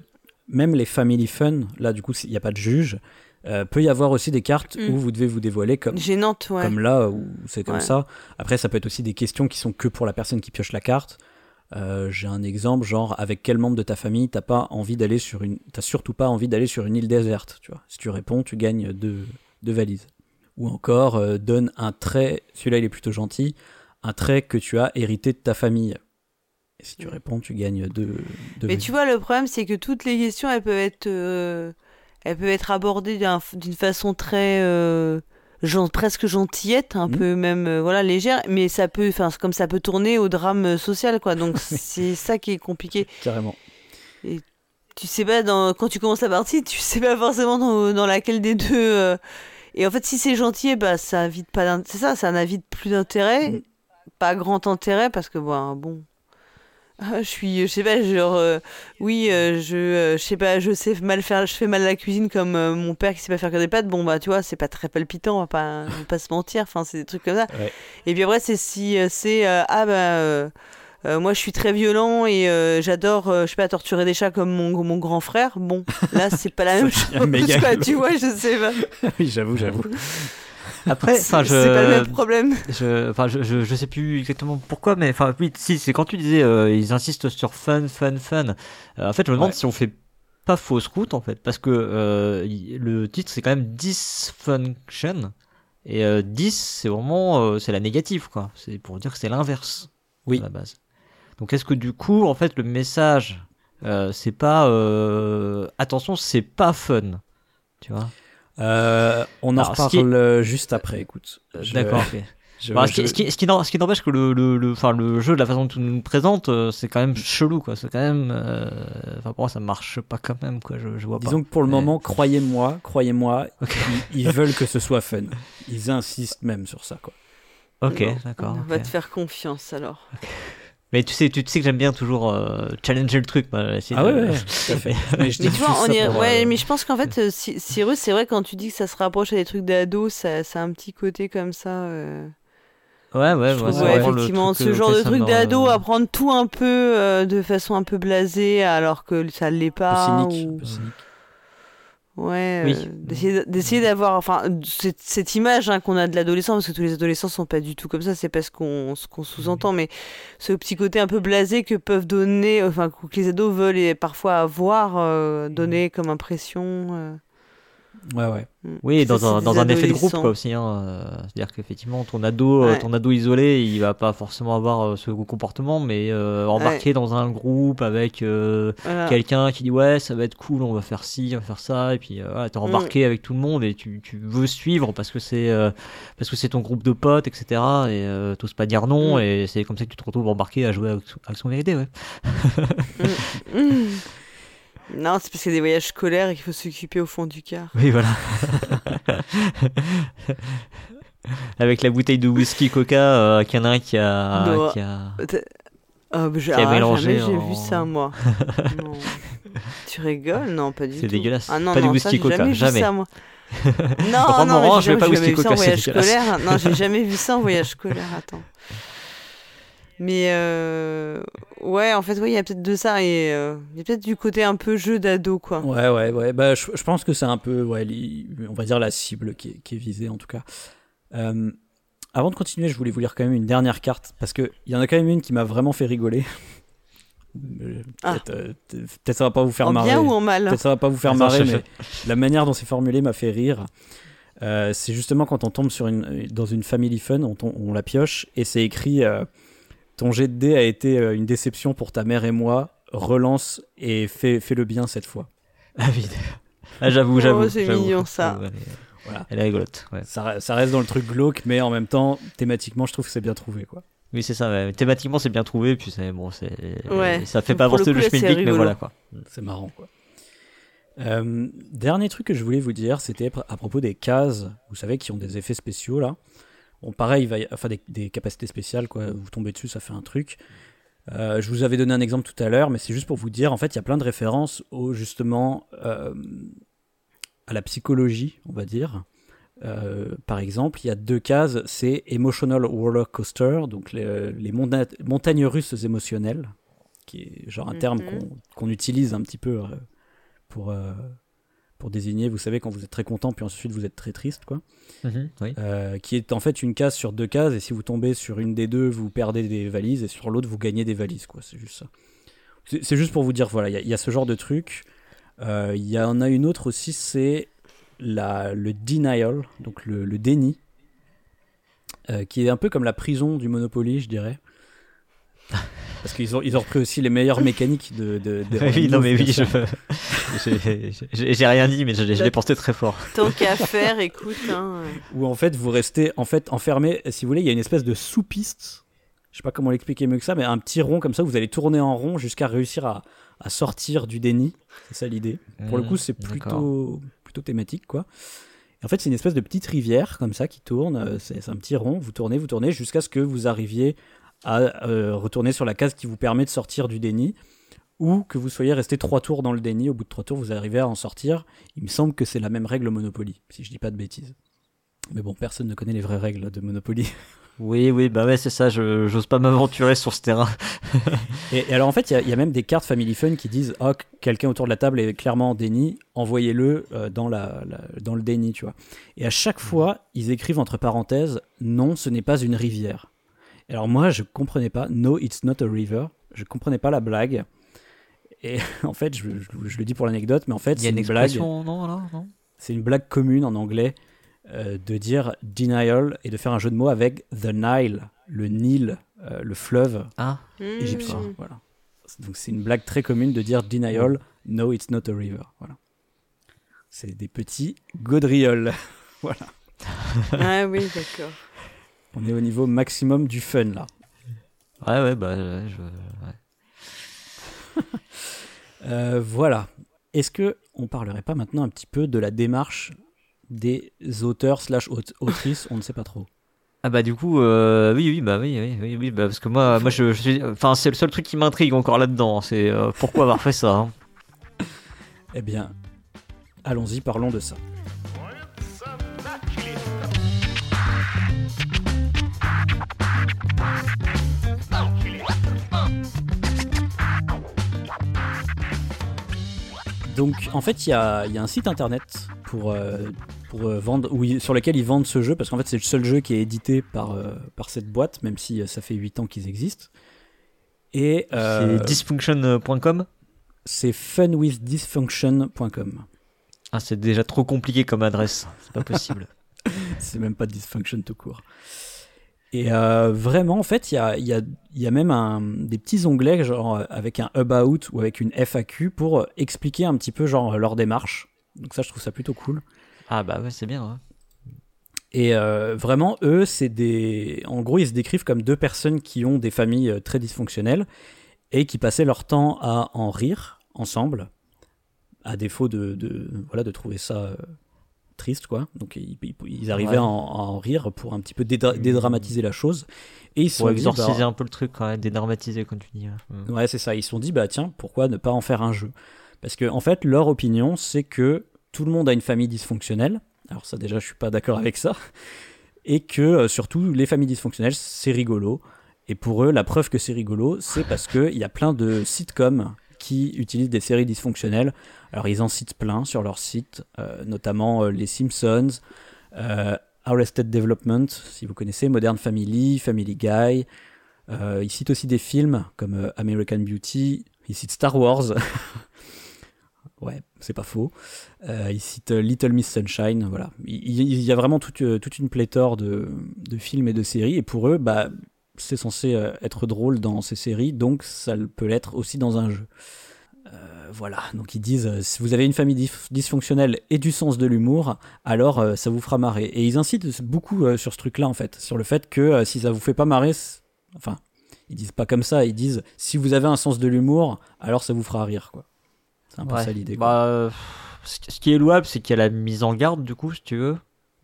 même les family fun, là du coup il n'y a pas de juge, euh, peut y avoir aussi des cartes Mm. où vous devez vous dévoiler comme, Gênante, ouais. comme là où c'est comme Ouais. ça. Après ça peut être aussi des questions qui sont que pour la personne qui pioche la carte. Euh, J'ai un exemple genre avec quel membre de ta famille t'as pas envie d'aller sur une, t'as surtout pas envie d'aller sur une île déserte, tu vois. Si tu réponds, tu gagnes deux, deux valises. Ou encore euh, donne un trait, celui-là il est plutôt gentil, un trait que tu as hérité de ta famille. Et si tu réponds, tu gagnes deux, deux Mais tu vois, le problème, c'est que toutes les questions, elles peuvent être, euh, elles peuvent être abordées d'un- d'une façon très, euh, presque gentillette, un Mhm. peu même, euh, voilà, légère. Mais ça peut, enfin, comme ça peut tourner au drame social, quoi. Donc c'est ça qui est compliqué. Carrément. Tu sais pas dans, quand tu commences la partie, tu sais pas forcément dans, dans laquelle des deux. Et en fait, si c'est gentil, bah ça invite pas. C'est ça, ça n'invite plus d'intérêt, Mhm. pas grand intérêt, parce que bon. Ah, je suis, je sais pas, genre, euh, oui, euh, je, euh, je sais pas, je sais mal faire, je fais mal la cuisine comme mon père qui sait pas faire que des pâtes. Bon, bah, tu vois, c'est pas très palpitant, on va pas, on va pas se mentir. Enfin, c'est des trucs comme ça. Ouais. Et puis après, c'est si, c'est, ah bah, moi, je suis très violent et j'adore, je sais pas, torturer des chats comme mon, mon grand frère. Bon, là, c'est pas la même chose, quoi, tu vois, je sais pas. oui, j'avoue, j'avoue. Après, enfin, C'est pas le même problème. Je, enfin, je, je, je sais plus exactement pourquoi, mais enfin, oui, si, c'est quand tu disais, euh, ils insistent sur fun, fun, fun. Euh, en fait, je me demande Ouais. si on fait pas fausse route, en fait, parce que euh, le titre, c'est quand même dysfunction. Et euh, 10, c'est vraiment, c'est la négative, quoi. C'est pour dire que c'est l'inverse. Oui. À la base. Donc, est-ce que du coup, en fait, le message, c'est pas, attention, c'est pas fun. Tu vois? Euh, on en Alors, reparle est- euh, juste après, écoute. Je- D'accord, ok. je- Bah, ce, qui, je- ce, qui, ce qui n'en- ce qui n'empêche que le, le, le, enfin, le jeu, de la façon dont tu nous le présentes, euh, c'est quand même chelou, quoi. C'est quand même. euh, Enfin, pour moi, ça marche pas quand même, quoi. Je, je vois pas. Disons que pour le Mais- moment, croyez-moi, croyez-moi, ils, ils veulent que ce soit fun. Ils insistent même sur ça, quoi. Ok, Non, d'accord. On va te faire confiance alors. Mais tu sais, tu, tu sais que j'aime bien toujours euh, challenger le truc. essayer Ah de- ouais, ouais, tout à fait. Mais je dis Mais tu vois, juste on ça y... pour, ouais, euh, mais je pense qu'en fait, euh, Cy- Cyrus, c'est vrai quand tu dis que ça se rapproche à des trucs d'ado, ça, ça a un petit côté comme ça. euh. Ouais, ouais, Je ouais, trouve, effectivement, truc, ce genre de truc d'ado, à prendre tout un peu euh, de façon un peu blasée, alors que ça l'est un peu pas. cynique, ou- un peu cynique. Ouais, Oui. euh, d'essayer d'essayer d'avoir, enfin, cette, cette image hein, qu'on a de l'adolescent, parce que tous les adolescents sont pas du tout comme ça, c'est pas ce qu'on sous-entend, mais ce petit côté un peu blasé que peuvent donner, enfin, que les ados veulent et parfois avoir, euh, donner comme impression. euh. Ouais, ouais. Oui, Ça, dans un, dans un effet de groupe, quoi, aussi. Hein. C'est-à-dire qu'effectivement, ton ado, euh, Ouais. ton ado isolé, il va pas forcément avoir euh, ce comportement, mais euh, embarqué dans un groupe avec euh, Voilà. quelqu'un qui dit ouais, ça va être cool, on va faire ci, on va faire ça, et puis euh, t'es Mm. embarqué avec tout le monde et tu, tu veux suivre parce que c'est euh, parce que c'est ton groupe de potes, etc. Et euh, t'oses pas dire non, Mm. et c'est comme ça que tu te retrouves embarqué à jouer avec, avec son vérité, ouais. Non, c'est parce qu'il y a des voyages scolaires et qu'il faut s'occuper au fond du car. Oui, voilà. Avec la bouteille de whisky Coca, euh, qu'il y en a un qui a, Non. qui a... Ah, bah, j'ai- Qui a ah, mélangé jamais j'ai vu ça, moi. Non. Tu rigoles? Non, pas du tout. C'est dégueulasse. Ah non, Pas du non, whisky ça, Coca, jamais. jamais. Vu ça, moi. non, non, pas jamais whisky Coca, c'est voyage dégueulasse. scolaire. Non, j'ai jamais vu ça en voyage scolaire. Attends. Mais euh, ouais, en fait, il y a peut-être de ça et euh, il y a peut-être du côté un peu jeu d'ado, quoi. Ouais, ouais, ouais. Bah, je, je pense que c'est un peu, ouais, li- on va dire la cible qui est, qui est visée en tout cas. Euh, avant de continuer, je voulais vous lire quand même une dernière carte parce que il y en a quand même une qui m'a vraiment fait rigoler. Ah. Peut-être euh, t- peut-être ça va pas vous faire En marrer. bien ou en mal Peut-être ça va pas vous faire marrer, je- mais la manière dont c'est formulé m'a fait rire. Euh, c'est justement quand on tombe sur une, dans une family fun, on, la pioche et c'est écrit euh, ton jet de dés a été euh, une déception pour ta mère et moi. Relance et fais, fais le bien cette fois. Ah oui. Ah, j'avoue, Oh, j'avoue. c'est mignon, ça. Elle est, Voilà. elle est rigolote, ouais. Ça, re- ça reste dans le truc glauque, mais en même temps, thématiquement, je trouve que c'est bien trouvé. quoi. Oui, c'est ça, ouais. Thématiquement, c'est bien trouvé, puis c'est, bon, c'est, Ouais. ça fait pas le avancer coup, le c'est schmilblick, mais voilà, quoi. C'est marrant. quoi. Euh, dernier truc que je voulais vous dire, c'était à propos des cases, vous savez, qui ont des effets spéciaux là. Bon, pareil, il va y- enfin des, des capacités spéciales, quoi. Vous tombez dessus, ça fait un truc. Euh, je vous avais donné un exemple tout à l'heure, mais c'est juste pour vous dire, en fait, il y a plein de références au, justement euh, à la psychologie, on va dire. Euh, par exemple, il y a deux cases, c'est Emotional Roller Coaster, donc les, les monta- montagnes russes émotionnelles, qui est genre un terme Mhm. qu'on utilise un petit peu pour, pour désigner, vous savez, quand vous êtes très content, puis ensuite vous êtes très triste, quoi. Mhm, oui. Euh, qui est en fait une case sur deux cases, et si vous tombez sur une des deux, vous perdez des valises, et sur l'autre, vous gagnez des valises, quoi. C'est juste ça. C'est juste pour vous dire, voilà, il y, a- il y a ce genre de truc. Euh, Il y en a une autre aussi, c'est le denial, donc le, le déni, euh, qui est un peu comme la prison du Monopoly, je dirais. Parce qu'ils ont, ils ont repris aussi les meilleures mécaniques de. de, de oui, non, mais oui, je... j'ai- j'ai j'ai rien dit, mais je, l'ai- je l'ai pensé très fort. Tant qu'à faire, écoute. Hein. où en fait vous restez en fait enfermé. Si vous voulez, il y a une espèce de sous-piste. Je sais pas comment l'expliquer mieux que ça, mais un petit rond comme ça, vous allez tourner en rond jusqu'à réussir à, à sortir du déni. C'est ça l'idée. Pour le coup, c'est d'accord. plutôt plutôt thématique quoi. Et en fait, c'est une espèce de petite rivière comme ça qui tourne. euh, C'est c'est un petit rond. Vous tournez, vous tournez jusqu'à ce que vous arriviez à euh, retourner sur la case qui vous permet de sortir du déni. Ou que vous soyez resté trois tours dans le déni, au bout de trois tours, vous arrivez à en sortir. Il me semble que c'est la même règle au Monopoly, si je dis pas de bêtises. Mais bon, personne ne connaît les vraies règles de Monopoly. Oui, oui, bah ouais, c'est ça, je j'ose pas m'aventurer sur ce terrain. Et, et alors en fait, il y a- il y, a même des cartes Family Fun qui disent Oh, quelqu'un autour de la table est clairement en déni, envoyez-le euh, dans, la, la- dans le déni, tu vois. Et à chaque fois, ils écrivent entre parenthèses Non, ce n'est pas une rivière. Alors moi, je comprenais pas No, it's not a river. Je comprenais pas la blague. Et en fait, je, je- je le dis pour l'anecdote, mais en fait, Il y c'est a une, une blague. non, C'est une blague commune en anglais euh, de dire denial et de faire un jeu de mots avec the Nile, le Nil, euh, le fleuve Ah, égyptien. Mmh. Voilà. Donc c'est une blague très commune de dire denial, no it's not a river. Voilà. C'est des petits gaudrioles. voilà. Ah oui, d'accord. On est au niveau maximum du fun là. ouais, ouais, bah, je... ouais. Euh, voilà. Est-ce que on parlerait pas maintenant un petit peu de la démarche des auteurs slash aut- autrices On ne sait pas trop. Ah bah du coup, euh, oui, oui, bah oui, oui, oui, oui, bah parce que moi, moi je, je suis, enfin c'est le seul truc qui m'intrigue encore là-dedans, c'est euh, pourquoi avoir fait ça. hein. Eh bien, allons-y, parlons de ça. Donc, en fait, il y a, il y a un site internet pour, euh, pour euh, vendre, où ils- sur lequel ils vendent ce jeu, parce qu'en fait, c'est le seul jeu qui est édité par, euh, par cette boîte, même si ça fait 8 ans qu'ils existent. Et C'est dysfunction.com. c'est funwithdysfunction.com. Ah, c'est déjà trop compliqué comme adresse, c'est pas possible. c'est même pas dysfunction tout court. Et euh, vraiment, en fait, il y a, y, a, y a même un, des petits onglets, genre euh, avec un about ou avec une FAQ pour euh, expliquer un petit peu genre leur démarche. Donc ça, je trouve ça plutôt cool. ah bah ouais, c'est bien. ouais. Et euh, vraiment, eux, c'est des. En gros, ils se décrivent comme deux personnes qui ont des familles très dysfonctionnelles et qui passaient leur temps à en rire ensemble, à défaut de, de, voilà, de trouver ça triste, quoi. Donc, ils, arrivaient Ouais. à, en, à en rire pour un petit peu dédra- dédramatiser la chose. Et ils se Pour sont dit, exorciser bah, un peu le truc quand même, dédramatiser comme tu dis. hein. Mm. Ouais, c'est ça. Ils se sont dit, bah tiens, pourquoi ne pas en faire un jeu? Parce que, en fait, leur opinion, c'est que tout le monde a une famille dysfonctionnelle. Alors, ça, déjà, je suis pas d'accord avec ça. Et que, euh, surtout, les familles dysfonctionnelles, c'est rigolo. Et pour eux, la preuve que c'est rigolo, c'est parce qu'il y a plein de sitcoms qui utilisent des séries dysfonctionnelles. Alors, ils en citent plein sur leur site, euh, notamment euh, Les Simpsons, euh, Arrested Development, si vous connaissez, Modern Family, Family Guy. Ils citent aussi des films comme American Beauty. Ils citent Star Wars. ouais, c'est pas faux. Ils citent Little Miss Sunshine. Voilà. Il, il- y a vraiment toute, toute une pléthore de, de films et de séries. Et pour eux, bah, c'est censé euh, être drôle dans ces séries, donc ça peut l'être aussi dans un jeu. Euh, voilà, donc ils disent euh, si vous avez une famille dys- dysfonctionnelle et du sens de l'humour, alors euh, ça vous fera marrer. Et ils incitent beaucoup sur ce truc-là en fait, sur le fait que si ça vous fait pas marrer, enfin, ils disent pas comme ça, ils disent si vous avez un sens de l'humour, alors ça vous fera rire quoi. C'est un peu Ouais. ça l'idée. Bah, ce qui est louable, c'est qu'il y a la mise en garde du coup, si tu veux.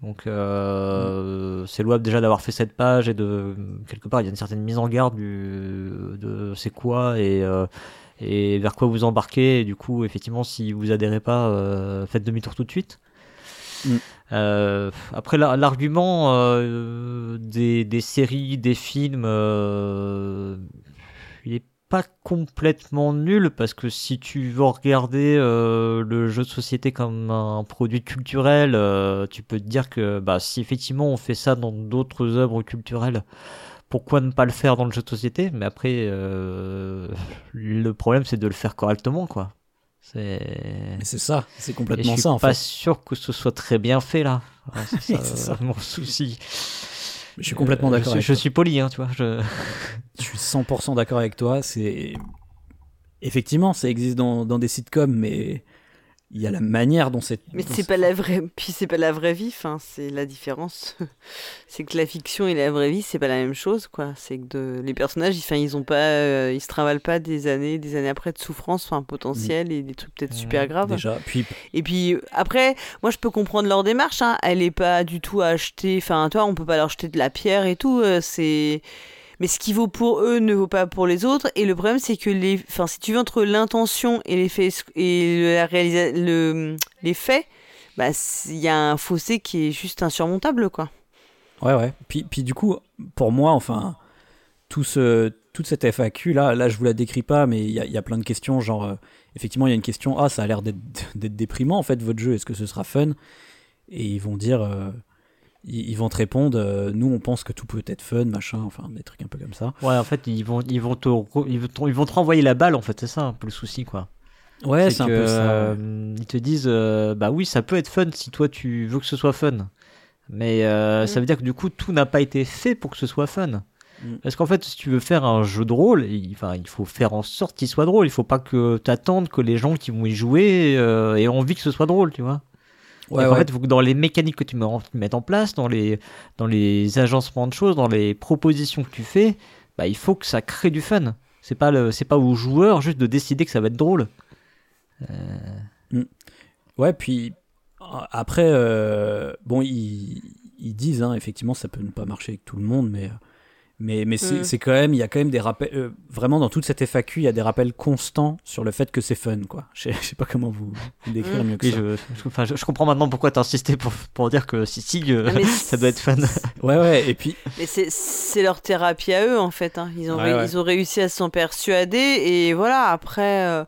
Donc euh, c'est louable déjà d'avoir fait cette page et de quelque part il y a une certaine mise en garde du, de c'est quoi et euh, et vers quoi vous embarquez. Et du coup, effectivement, si vous adhérez pas, euh, faites demi-tour tout de suite. Mm. Euh, après, la- l'argument euh, des, des séries, des films, euh, il est pas complètement nul parce que si tu veux regarder euh, le jeu de société comme un produit culturel, euh, tu peux te dire que bah, si effectivement on fait ça dans d'autres œuvres culturelles, pourquoi ne pas le faire dans le jeu de société? Mais après, euh, le problème c'est de le faire correctement, quoi. C'est Mais c'est ça, c'est et je complètement suis ça en pas fait. sûr que ce soit très bien fait là. Ouais, c'est ça, C'est ça. mon souci. Je suis complètement d'accord Je, avec je toi. suis poli, hein, tu vois. Je... Je suis 100% d'accord avec toi. C'est effectivement, ça existe dans, dans des sitcoms, mais il y a la manière dont c'est. Mais c'est pas la vraie, puis c'est pas la vraie vie, enfin, c'est la différence. c'est que la fiction et la vraie vie, c'est pas la même chose, quoi. C'est que de... les personnages, ils, enfin, ils ont pas, euh, ils se travaillent pas des années, des années après de souffrance, enfin, potentielle et des trucs peut-être super graves. déjà. Puis Et puis après, moi je peux comprendre leur démarche. Hein. Elle est pas du tout à acheter. Enfin, toi, on peut pas leur jeter de la pierre et tout. euh, c'est. Mais ce qui vaut pour eux ne vaut pas pour les autres. Et le problème, c'est que les. Enfin, si tu veux entre l'intention et les faits et la réalisa... le... les faits, bah il y a un fossé qui est juste insurmontable, quoi. Ouais, ouais. Puis, puis du coup, pour moi, enfin, tout ce, toute cette FAQ, là, là, je vous la décris pas, mais il y a, plein de questions, genre, euh, effectivement, il y a une question, ah, ça a l'air d'être d'être déprimant, en fait, votre jeu, est-ce que ce sera fun? Et ils vont dire, euh, ils, ils vont te répondre, euh, nous, on pense que tout peut être fun, machin, enfin, des trucs un peu comme ça. Ouais, en fait, ils vont, ils vont te, ils vont te, ils vont te renvoyer la balle, en fait, c'est ça un peu le souci, quoi. Ouais, c'est un peu ça. euh, ils te disent, euh, bah oui, ça peut être fun si toi tu veux que ce soit fun. Mais euh, ça Mm. veut dire que du coup, tout n'a pas été fait pour que ce soit fun. Mm. Parce qu'en fait, si tu veux faire un jeu de rôle, il, enfin, il faut faire en sorte qu'il soit drôle. Il faut pas que t'attendes que les gens qui vont y jouer euh, aient envie que ce soit drôle, tu vois. Ouais, en ouais. fait, il faut que dans les mécaniques que tu me- tu mettes en place, dans les, dans les agencements de choses, dans les propositions que tu fais, bah, il faut que ça crée du fun. C'est pas, le, c'est pas aux joueurs juste de décider que ça va être drôle. Ouais, puis euh, après, euh, bon, ils, ils disent, hein, effectivement, ça peut ne pas marcher avec tout le monde, mais, mais, mais c'est Mm. c'est quand même, il y a quand même des rappels, euh, vraiment dans toute cette FAQ, il y a des rappels constants sur le fait que c'est fun, quoi. Je sais, je sais pas comment vous, décrire Mm. mieux que Oui, ça. je, je, enfin, je, je comprends maintenant pourquoi t'as insisté pour, pour dire que si, si, euh, Ah, ça doit être fun. Ouais, ouais, et puis, Mais c'est- c'est leur thérapie à eux, en fait. hein. Ils, ont Ouais, ré- ouais. ils ont réussi à s'en persuader. Et voilà, après, euh,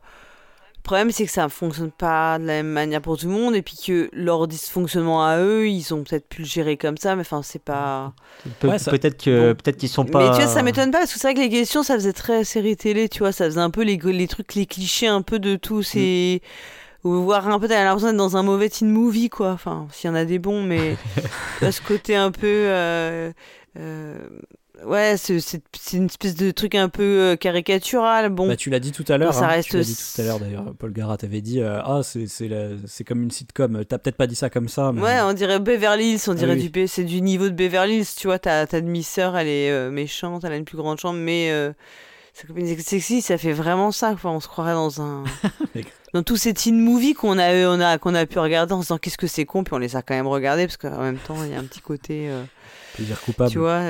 le problème, c'est que ça ne fonctionne pas de la même manière pour tout le monde. Et puis que leur dysfonctionnement à eux, ils ont peut-être pu le gérer comme ça. Mais enfin, c'est pas. Pe- Ouais, ça- Peut-être que, Bon. peut-être qu'ils sont pas. Mais tu vois, ça m'étonne pas. Parce que c'est vrai que les questions, ça faisait très série télé. Tu vois, ça faisait un peu les, les trucs, les clichés un peu de tout. C'est. Ou voir un peu, t'as l'impression d'être dans un mauvais teen movie, quoi. Enfin, s'il y en a des bons, mais. vois, ce côté un peu. euh, euh, Ouais, c'est une espèce de truc un peu euh, caricatural. Bon, bah, tu l'as dit tout à l'heure, ça hein, reste tu l'as dit tout à l'heure d'ailleurs, Paul Garat avait dit, euh, ah, c'est c'est comme une sitcom, t'as peut-être pas dit ça comme ça, mais... ouais, on dirait Beverly Hills, on dirait oui. du c'est du niveau de Beverly Hills, tu vois. Ta, ta demi-sœur, elle est euh, méchante, elle a une plus grande chambre, mais euh, sa copine sexy, ça fait vraiment ça. Enfin, on se croirait dans un. dans tous ces teen movies qu'on a, on a, qu'on a pu regarder en se disant qu'est-ce que c'est con, puis on les a quand même regardés, parce qu'en même temps, il y a un petit côté. plaisir coupable. tu vois.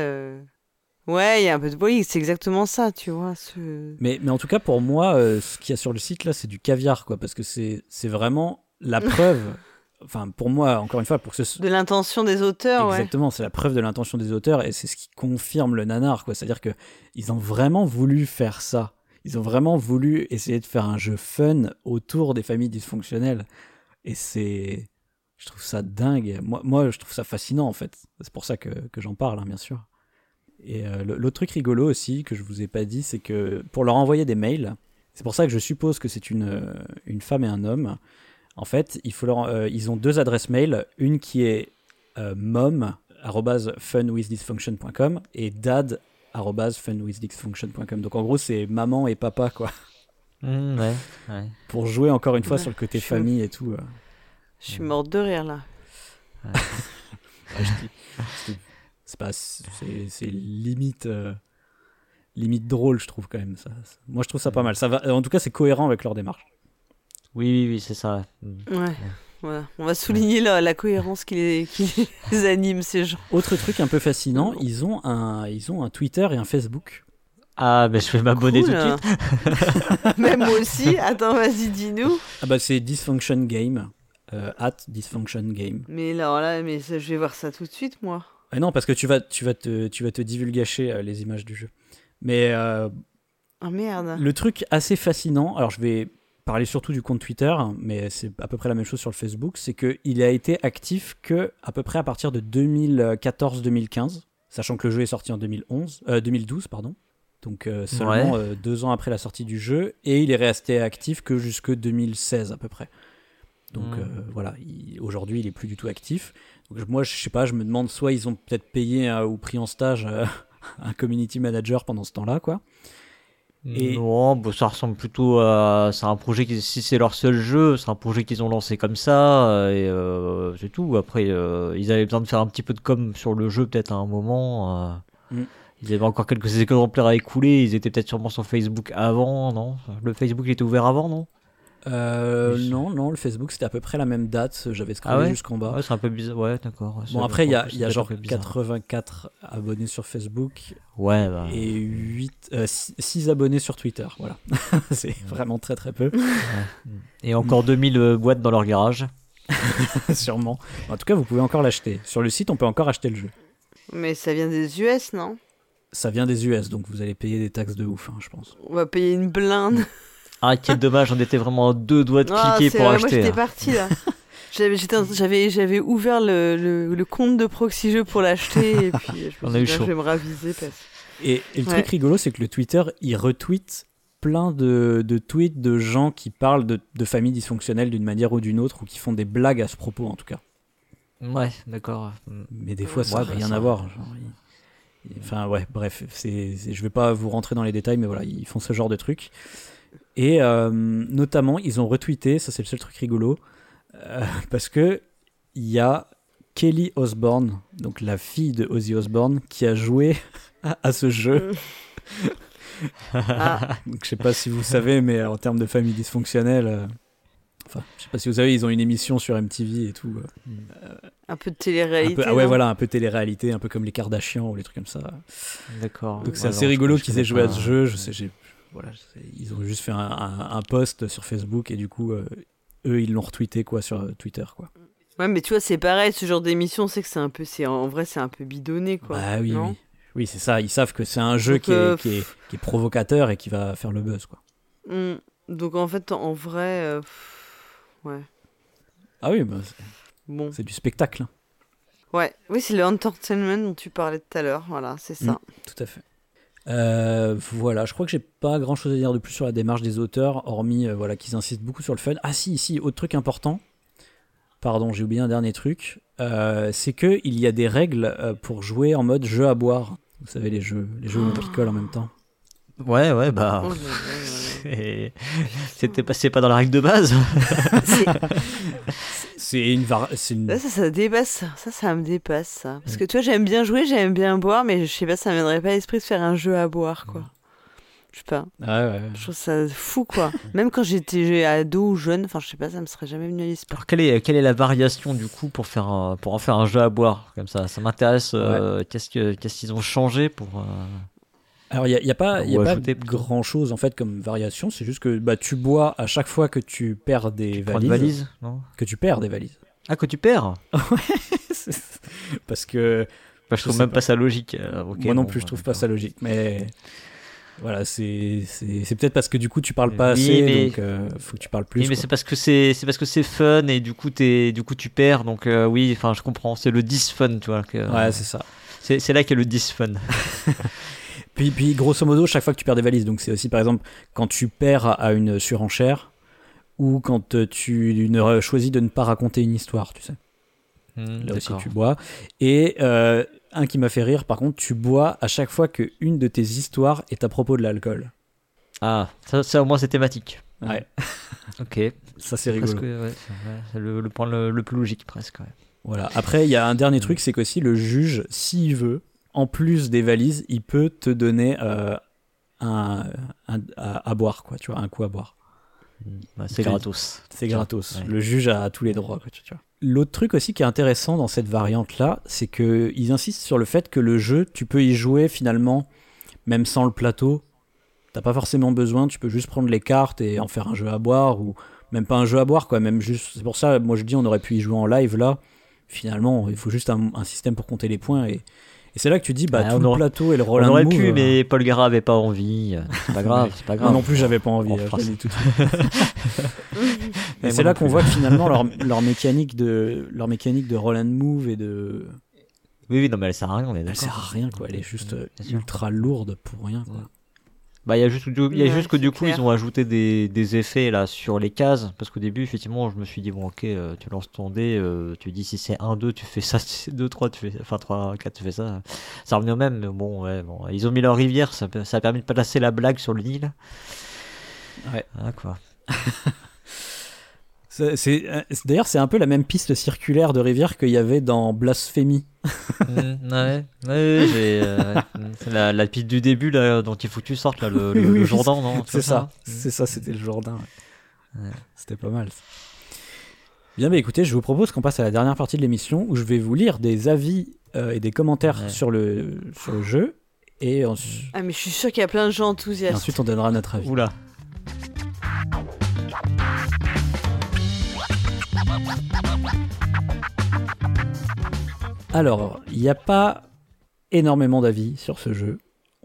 Ouais, il y a un peu de. Oui, c'est exactement ça, tu vois. ce- Mais, mais en tout cas, pour moi, euh, ce qu'il y a sur le site là, c'est du caviar, quoi, parce que c'est vraiment la preuve. Enfin, pour moi, encore une fois, pour que ce De l'intention des auteurs, ouais. exactement, c'est la preuve de l'intention des auteurs et c'est ce qui confirme le nanar, quoi. C'est-à-dire que ils ont vraiment voulu faire ça. Ils ont vraiment voulu essayer de faire un jeu fun autour des familles dysfonctionnelles. Et c'est, je trouve ça dingue. Moi, moi, je trouve ça fascinant en fait. C'est pour ça que, que j'en parle, hein, bien sûr. Et euh, le- l'autre truc rigolo aussi que je vous ai pas dit, c'est que pour leur envoyer des mails, c'est pour ça que je suppose que c'est une, euh, une femme et un homme. En fait, il faut leur, euh, ils ont deux adresses mail, une qui est euh, mom funwithdysfunction.com et dad arobase funwithdysfunction.com. Donc en gros, c'est maman et papa quoi. Mm, ouais, ouais. Pour jouer encore une fois Ouais, sur le côté je famille et tout. euh. Je suis morte de rire, là. Ouais, je dis- c'est pas, c'est c'est limite, euh, limite drôle, je trouve quand même. Ça, Moi, je trouve ça pas mal. Ça va, en tout cas, c'est cohérent avec leur démarche. Oui, oui, oui, c'est ça. Ouais. Voilà. On va souligner la, la cohérence qui les, qui les anime, ces gens. Autre truc un peu fascinant, ils ont un, ils ont un Twitter et un Facebook. Ah, ben je vais m'abonner Cool, tout de suite. Même moi aussi. Attends, vas-y, dis-nous. Ah bah c'est Dysfunction Game, euh, at Dysfunction Game. Mais alors là, mais ça, je vais voir ça tout de suite, moi. Ah non, parce que tu vas, tu vas te, tu vas te divulgacher euh, les images du jeu. Mais euh, Ah merde. le truc assez fascinant, alors je vais parler surtout du compte Twitter, mais c'est à peu près la même chose sur le Facebook, c'est qu'il a été actif que à peu près à partir de 2014-2015, sachant que le jeu est sorti en 2011, euh, 2012, pardon. Donc euh, seulement Ouais. euh, deux ans après la sortie du jeu, et il est resté actif que jusque 2016 à peu près. Donc Mm. euh, voilà, il- aujourd'hui il est plus du tout actif. Donc moi je sais pas, je me demande soit ils ont peut-être payé euh, ou pris en stage euh, un community manager pendant ce temps-là, quoi. Et- Non, bah, ça ressemble plutôt à. C'est un projet qui, si c'est leur seul jeu, c'est un projet qu'ils ont lancé comme ça, euh, et euh, c'est tout. Après, ils avaient besoin de faire un petit peu de com sur le jeu, peut-être à un moment. Mm. Ils avaient encore quelques exemplaires à écouler, ils étaient peut-être sûrement sur Facebook avant, non? Le Facebook il était ouvert avant, non? Euh, non, non, le Facebook c'était à peu près la même date. J'avais scrollé Ah ouais jusqu'en bas. Ouais, c'est un peu bizarre, ouais, d'accord. ouais, bon, après, il y a, y genre que c'est un peu bizarre. 84 abonnés sur Facebook Ouais, bah. et 8, 6 abonnés sur Twitter. Voilà. C'est vraiment très très peu, Et encore 2000 euh, boîtes dans leur garage. sûrement. En tout cas, vous pouvez encore l'acheter. Sur le site, on peut encore acheter le jeu. Mais ça vient des US, non? Ça vient des US, donc vous allez payer des taxes de ouf, hein, je pense. On va payer une blinde. Ah, quel dommage, on était vraiment à deux doigts de Ah, cliquer pour vrai, acheter. Moi, j'étais hein. parti là. J'avais, ouvert le, le, le compte de Proxy Jeux pour l'acheter et puis je me On suis a eu dit, ah, chaud. je vais me raviser. Parce... Et, et le Ouais. truc rigolo, c'est que le Twitter, il retweet plein de, de tweets de gens qui parlent de, de familles dysfonctionnelles d'une manière ou d'une autre, ou qui font des blagues à ce propos en tout cas. Ouais, d'accord. Mm. Mais des fois, ça n'a Ouais, bah, rien ça- à voir. genre, Enfin, ouais, bref, c'est- je vais pas vous rentrer dans les détails, mais voilà, ils font ce genre de trucs. Et euh, notamment, ils ont retweeté, ça c'est le seul truc rigolo, euh, parce que il y a Kelly Osbourne, donc la fille de Ozzy Osbourne, qui a joué à, ce jeu. Ah, Donc, je sais pas si vous savez, mais en termes de famille dysfonctionnelle, euh, enfin, je sais pas si vous savez, ils ont une émission sur MTV et tout. euh, un peu de télé-réalité. peu, ah ouais, voilà, un peu télé-réalité, un peu comme les Kardashians ou les trucs comme ça. D'accord. Donc c'est Ouais, assez rigolo qu'ils aient joué à ce jeu. Je sais, j'ai, voilà, ils ont juste fait un, un, un post sur Facebook et du coup, euh, eux, ils l'ont retweeté quoi sur euh, Twitter quoi. Ouais, mais tu vois, c'est pareil, ce genre d'émission, c'est que c'est un peu, c'est en vrai, c'est un peu bidonné, quoi. bah oui, non oui, oui, c'est ça. Ils savent que c'est un jeu Donc, qui, est, euh, qui, est, qui est provocateur et qui va faire le buzz quoi. Hmm. Donc en fait, en vrai, euh, ouais. Ah oui, bah, c'est, Bon. c'est du spectacle, hein, Ouais, oui, c'est le entertainment dont tu parlais tout à l'heure. Voilà, c'est ça. tout à fait. Euh, voilà, je crois que j'ai pas grand chose à dire de plus sur la démarche des auteurs, hormis euh, voilà qu'ils insistent beaucoup sur le fun. Ah si, si, autre truc important. Pardon, j'ai oublié un dernier truc. Euh, c'est que il y a des règles euh, pour jouer en mode jeu à boire. Vous savez les jeux, les jeux où on picole en même temps. Ouais, ouais, bah. Oh C'était pas, pas dans la règle de base. C'est une, var- ça, ça dépasse. Ça, ça, me dépasse, ça. Parce que tu vois, j'aime bien jouer, j'aime bien boire, mais je sais pas, ça me viendrait pas à l'esprit de faire un jeu à boire, quoi. Je sais pas. Ah ouais, ouais. Je trouve ça fou, quoi. Même quand j'étais ado ou jeune, enfin, je sais pas, ça me serait jamais venu à l'esprit. Alors, quelle est, quelle est la variation du coup pour, faire un- pour en faire un jeu à boire comme ça? Ça m'intéresse. euh, Qu'est-ce que- qu'est-ce qu'ils ont changé pour. euh, Alors il n'y a, y a pas, y a pas grand chose en fait comme variation. C'est juste que bah, tu bois à chaque fois que tu perds des valises, Non? Que tu perds des valises. Ah, que tu perds? Parce que Bah, Je trouve même pas. pas ça logique. euh, moi non bon, plus je bah, trouve pas ça logique. Mais voilà, c'est peut-être parce que du coup tu parles pas Oui, assez, mais- donc euh, faut que tu parles plus. Oui, mais c'est parce que c'est c'est parce que c'est fun et du coup t'es du coup tu perds donc euh, oui enfin je comprends c'est le 10 fun tu vois que, Ouais, c'est ça. c'est là qu'est le 10 fun Puis, puis grosso modo, chaque fois que tu perds des valises, donc c'est aussi par exemple quand tu perds à une surenchère ou quand euh, tu ne choisis de ne pas raconter une histoire, tu sais. Hmm, Là aussi tu bois. Et euh, un qui m'a fait rire, par contre, tu bois à chaque fois que une de tes histoires est à propos de l'alcool. ah ça, ça au moins c'est thématique Ouais, ok ça c'est Presque, rigolo. ouais, c'est ouais, c'est le, le point le, le plus logique presque ouais. Voilà. Après, il y a un dernier truc, c'est qu'aussi le juge, s'il veut, en plus des valises, il peut te donner euh, un, un- à, à boire, quoi. Tu vois, un coup à boire. Ouais, c'est C'est- gratos. C'est gratos. Ouais. Le juge a tous les droits. quoi, tu- tu vois. L'autre truc aussi qui est intéressant dans cette variante-là, c'est qu'ils insistent sur le fait que le jeu, tu peux y jouer finalement, même sans le plateau. T'as pas forcément besoin, tu peux juste prendre les cartes et en faire un jeu à boire, ou même pas un jeu à boire, quoi. Même juste, c'est pour ça, moi je dis, on aurait pu y jouer en live là. Finalement, il faut juste un, un système pour compter les points et, et c'est là que tu dis, bah Ah, tout on le plateau et le On roll and aurait pu, euh, mais Paul Gara avait pas envie. euh, C'est pas grave, c'est pas moi grave. non plus, j'avais pas envie. On euh, Et moi c'est là qu'on voit que finalement leur, leur mécanique de leur mécanique de roll and move et de Oui, oui, non, mais elle sert à rien, on est elle sert à rien quoi elle est juste euh, ultra lourde pour rien quoi. Bah, il y a juste, du- il y a Ouais, juste que du coup, clair. ils ont ajouté des, des effets là sur les cases. Parce qu'au début, effectivement, je me suis dit, bon, ok, euh, tu lances ton dé, euh, tu dis si c'est 1, 2, tu fais ça, si c'est 2, 3, tu fais, enfin 3, 4, tu fais ça. Ça revient au même, mais bon, ouais, bon. Ils ont mis leur rivière, ça, ça a permis de placer la blague sur le Nil. Ouais. Ah, quoi. C'est- c'est- euh, c'est- d'ailleurs c'est un peu la même piste circulaire de rivière qu'il y avait dans Blasphémie. Mm, ouais, ouais, j'ai. euh, la, la piste du début là, dont il faut que tu sortes là, le, le, Oui, oui, le oui, Jourdain, non C'est ça, hein c'est ça, c'était le Jourdain. ouais. Ouais. C'était pas mal. ça. Bien, bah écoutez, je vous propose qu'on passe à la dernière partie de l'émission où je vais vous lire des avis euh, et des commentaires Ouais. sur, le, sur le jeu et, ensu- Ah, mais je suis sûr qu'il y a plein de gens et enthousiastes. ensuite on donnera notre avis. Oula. Alors, il n'y a pas énormément d'avis sur ce jeu.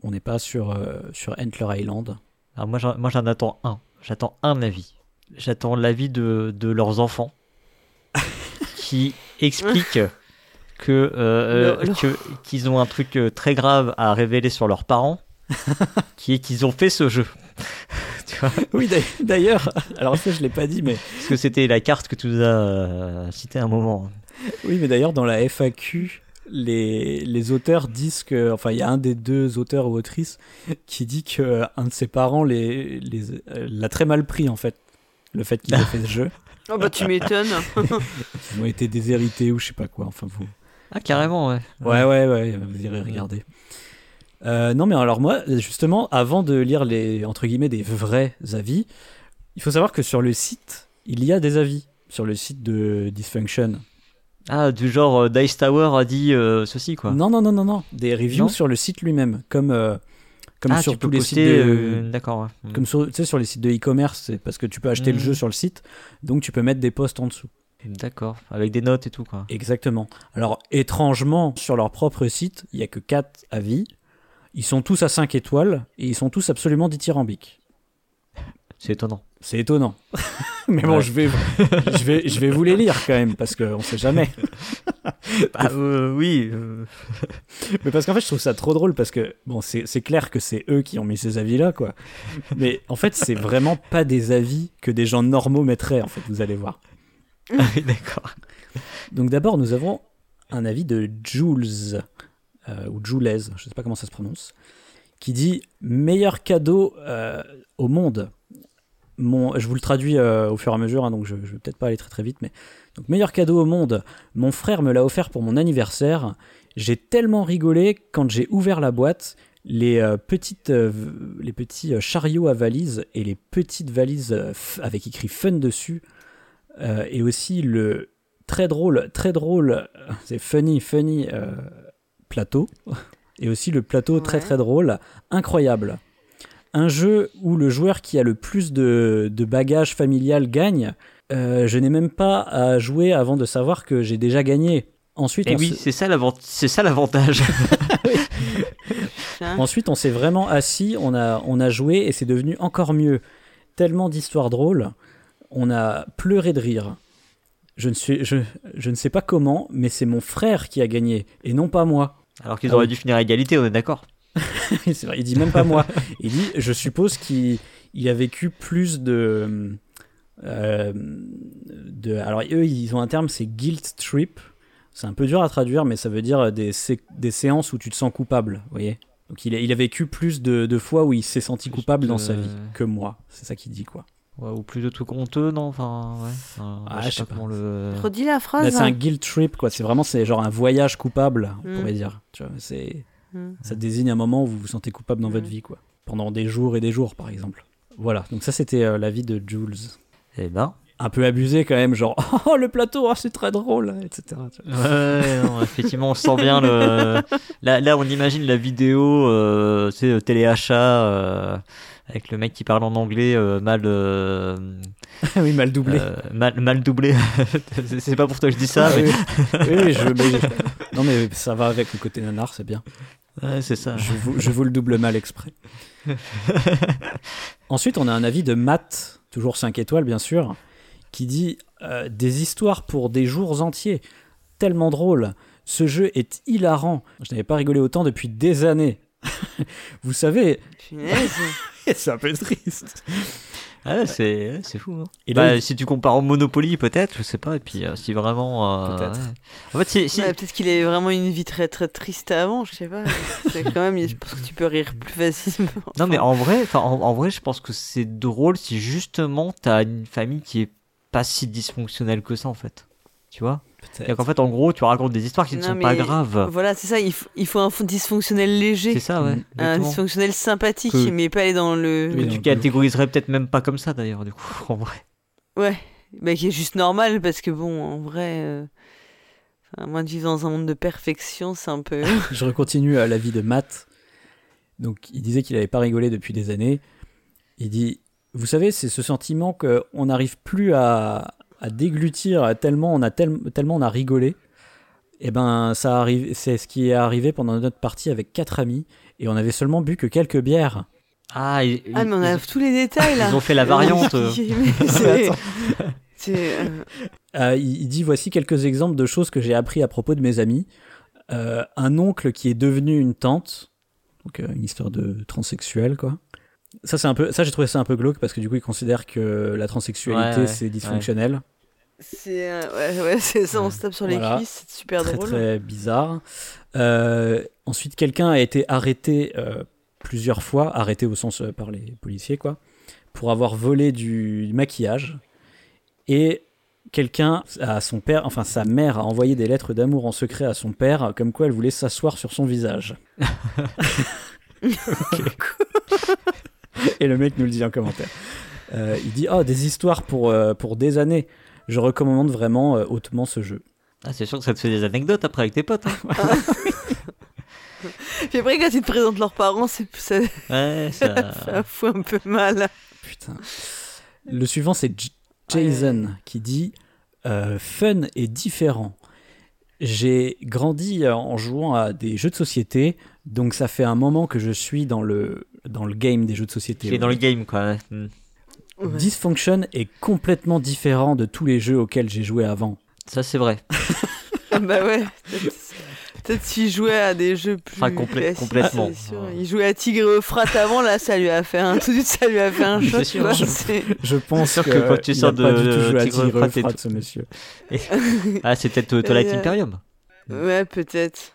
On n'est pas sur, euh, sur Antler Island. Alors moi j'en, moi j'en attends un. J'attends un avis. J'attends l'avis de, de leurs enfants qui expliquent que, euh, Le- le- que- qu'ils ont un truc euh, très grave à révéler sur leurs parents, qui est qu'ils ont fait ce jeu. Oui, d'ailleurs- alors ça je l'ai pas dit, mais Parce que c'était la carte que tu nous as euh, citée un moment. oui, mais d'ailleurs dans la FAQ, les, les auteurs disent que, enfin, il y a un des deux auteurs ou autrices qui dit que euh, un de ses parents les, les, euh, l'a très mal pris en fait, le fait qu'il ait fait ce jeu. Oh bah tu m'étonnes. Ils ont été déshérités ou je sais pas quoi. Enfin, vous, Ah carrément ouais. Ouais, ouais, ouais, vous irez regarder. Euh, non, mais alors moi, justement, avant de lire les, entre guillemets, des vrais avis, il faut savoir que sur le site, il y a des avis. Sur le site de Dysfunction. Ah du genre euh, Dice Tower a dit euh, ceci quoi. Non, non, non, non, non. Des reviews Non sur le site lui-même. Comme, comme ah sur tous les sites de... D'accord. ouais. Comme sur, tu sais, sur les sites de e-commerce, c'est parce que tu peux acheter le Mhm. jeu sur le site, donc tu peux mettre des posts en dessous. D'accord. Avec des notes et tout quoi. Exactement. Alors, étrangement, sur leur propre site, il n'y a que 4 avis. Ils sont tous à 5 étoiles et ils sont tous absolument dithyrambiques. C'est étonnant. C'est étonnant. Mais bon, Ouais. je, vais, je, vais, je vais vous les lire quand même, parce qu'on sait jamais. Ah euh, oui. euh, Mais parce qu'en fait, je trouve ça trop drôle, parce que, bon, c'est clair que c'est eux qui ont mis ces avis-là, quoi. Mais en fait, c'est vraiment pas des avis que des gens normaux mettraient, en fait, vous allez voir. ah D'accord. Donc d'abord, nous avons un avis de Jules, euh, ou Jules, je sais pas comment ça se prononce, qui dit meilleur cadeau euh, au monde. Mon, je vous le traduis euh, au fur et à mesure, hein, donc je, je vais peut-être pas aller très très vite, mais donc meilleur cadeau au monde. Mon frère me l'a offert pour mon anniversaire. J'ai tellement rigolé quand j'ai ouvert la boîte. Les euh, petites, les petits chariots à valises et les petites valises avec écrit fun dessus, et aussi le très drôle, très drôle, c'est funny, funny plateau, et aussi le plateau très Ouais. très drôle, incroyable. Un jeu où le joueur qui a le plus de, de bagages familial gagne. Euh, je n'ai même pas à jouer avant de savoir que j'ai déjà gagné. Ensuite, Et on oui, se- c'est ça l'avant- c'est ça l'avantage. Ensuite, on s'est vraiment assis, on a, on a joué et c'est devenu encore mieux. Tellement d'histoires drôles, on a pleuré de rire. Je ne, suis, je, je ne sais pas comment, mais c'est mon frère qui a gagné et non pas moi. Alors qu'ils Ah auraient oui. dû finir à égalité, on est d'accord. c'est vrai, il dit même pas moi. Il dit, je suppose qu'il il a vécu plus de, euh, de. Alors eux, ils ont un terme, c'est guilt trip. C'est un peu dur à traduire, mais ça veut dire des, sé- des séances où tu te sens coupable, vous voyez. Donc il a, il a vécu plus de, de fois où il s'est senti coupable dans sa vie que moi. C'est ça qu'il dit quoi. Ouais, ou plus de trucs honteux, non Enfin, ouais. Enfin, Ah, je sais sais pas comment le. Redis la phrase. C'est un guilt trip quoi. C'est vraiment c'est genre un voyage coupable, on Mm. pourrait dire. Tu vois, c'est Mm. ça désigne un moment où vous vous sentez coupable dans votre Mm. vie quoi. Pendant des jours et des jours par exemple. Voilà, donc ça c'était euh, l'avis de Jules. Eh ben. Un peu abusé quand même, genre oh le plateau, ah, c'est très drôle, etc. Ouais, non, effectivement, on sent bien le. Là, là on imagine la vidéo, euh, tu sais, téléachat, euh, avec le mec qui parle en anglais euh, mal. euh, oui, mal doublé. euh, mal, mal doublé. C'est- pas pour toi que je dis ça, Ah, mais. oui, oui, je, mais je- Non mais ça va avec le côté nanar, c'est bien. Ouais, c'est ça. Je vous, je vous le double mal exprès. Ensuite, on a un avis de Matt, toujours 5 étoiles bien sûr, qui dit euh, Des histoires pour des jours entiers, tellement drôle. Ce jeu est hilarant. Je n'avais pas rigolé autant depuis des années. Vous savez, Punaise. c'est un peu triste. Ouais, c'est ouais, c'est fou. Hein. Et là, Bah, il- si tu compares au Monopoly, peut-être, je sais pas. Et puis, euh, si vraiment. euh, Peut-être. ouais. En fait, si. si- Ouais, Peut-être qu'il avait vraiment une vie très très triste avant, je sais pas. C'est quand même, je pense que tu peux rire plus facilement. Non, mais en vrai, enfin, en, en vrai, je pense que c'est drôle si justement t'as une famille qui est pas si dysfonctionnelle que ça, en fait. Tu vois? C'est-à-dire qu'en fait, en gros, tu racontes des histoires qui ne sont pas mais graves. Voilà, c'est ça, il, faut- il faut un dysfonctionnel léger. C'est ça, ouais. Un dysfonctionnel sympathique, Que- mais pas aller dans le. Oui, Tu catégoriserais peut-être même pas comme ça, d'ailleurs, du coup, en vrai. Ouais, bah, qui est juste normal parce que bon, en vrai, euh, enfin, à moins de vivre dans un monde de perfection, c'est un peu. Je recontinue à l'avis de Matt. Donc, il disait qu'il n'avait pas rigolé depuis des années. Il dit Vous savez, c'est ce sentiment qu'on n'arrive plus à, à déglutir tellement on a, tel- tellement on a rigolé. Et ben, ça arrive, c'est ce qui est arrivé pendant notre partie avec quatre amis. Et on avait seulement bu que quelques bières. Ah, ils, Ah, mais on a ils- tous les détails là. ils ont fait la variante. Euh, Euh, il, dit Voici quelques exemples de choses que j'ai appris à propos de mes amis. Euh, un oncle qui est devenu une tante. Donc, euh, une histoire de transsexuel, quoi. Ça, c'est un peu, ça, j'ai trouvé ça un peu glauque parce que du coup, il considère que la transsexualité, Ouais, ouais, c'est dysfonctionnel. C'est euh, ouais, ouais, c'est ça, on se tape sur les Voilà. cuisses, c'est super très, drôle. très bizarre. Euh, ensuite, quelqu'un a été arrêté euh, plusieurs fois, arrêté au sens euh, par les policiers, quoi, pour avoir volé du maquillage. Et quelqu'un à son père, enfin sa mère a envoyé des lettres d'amour en secret à son père, comme quoi elle voulait s'asseoir sur son visage. Et le mec nous le dit en commentaire. Euh, il dit Oh, des histoires pour, euh, pour des années. Je recommande vraiment euh, hautement ce jeu. Ah, c'est sûr que ça te fait des anecdotes après avec tes potes. hein. Puis après, quand ils te présentent leurs parents, c'est, ça, Ouais, ça. ça fout un peu mal. Putain. Le suivant, c'est J- Jason qui dit euh, Fun et différent. J'ai grandi en jouant à des jeux de société, donc ça fait un moment que je suis dans le, dans le game des jeux de société. Qui est dans le game, quoi. Ouais. Dysfunction est complètement différent de tous les jeux auxquels j'ai joué avant. Ça, c'est vrai. Ah bah ouais. Peut-être, s'il jouait à des jeux plus. Enfin, complè- complètement. c'est sûr. Ouais. Il jouait à Tigre et Euphrate avant, là, ça lui a fait un. Tout de suite, ça lui a fait un choc. sûr. quoi. Je- Je pense sûr que, que quand tu sors de- Tigre Tigre Euphrate et Euphrate, ce monsieur. Ah, c'est peut-être Twilight Euh, Imperium. Ouais, peut-être.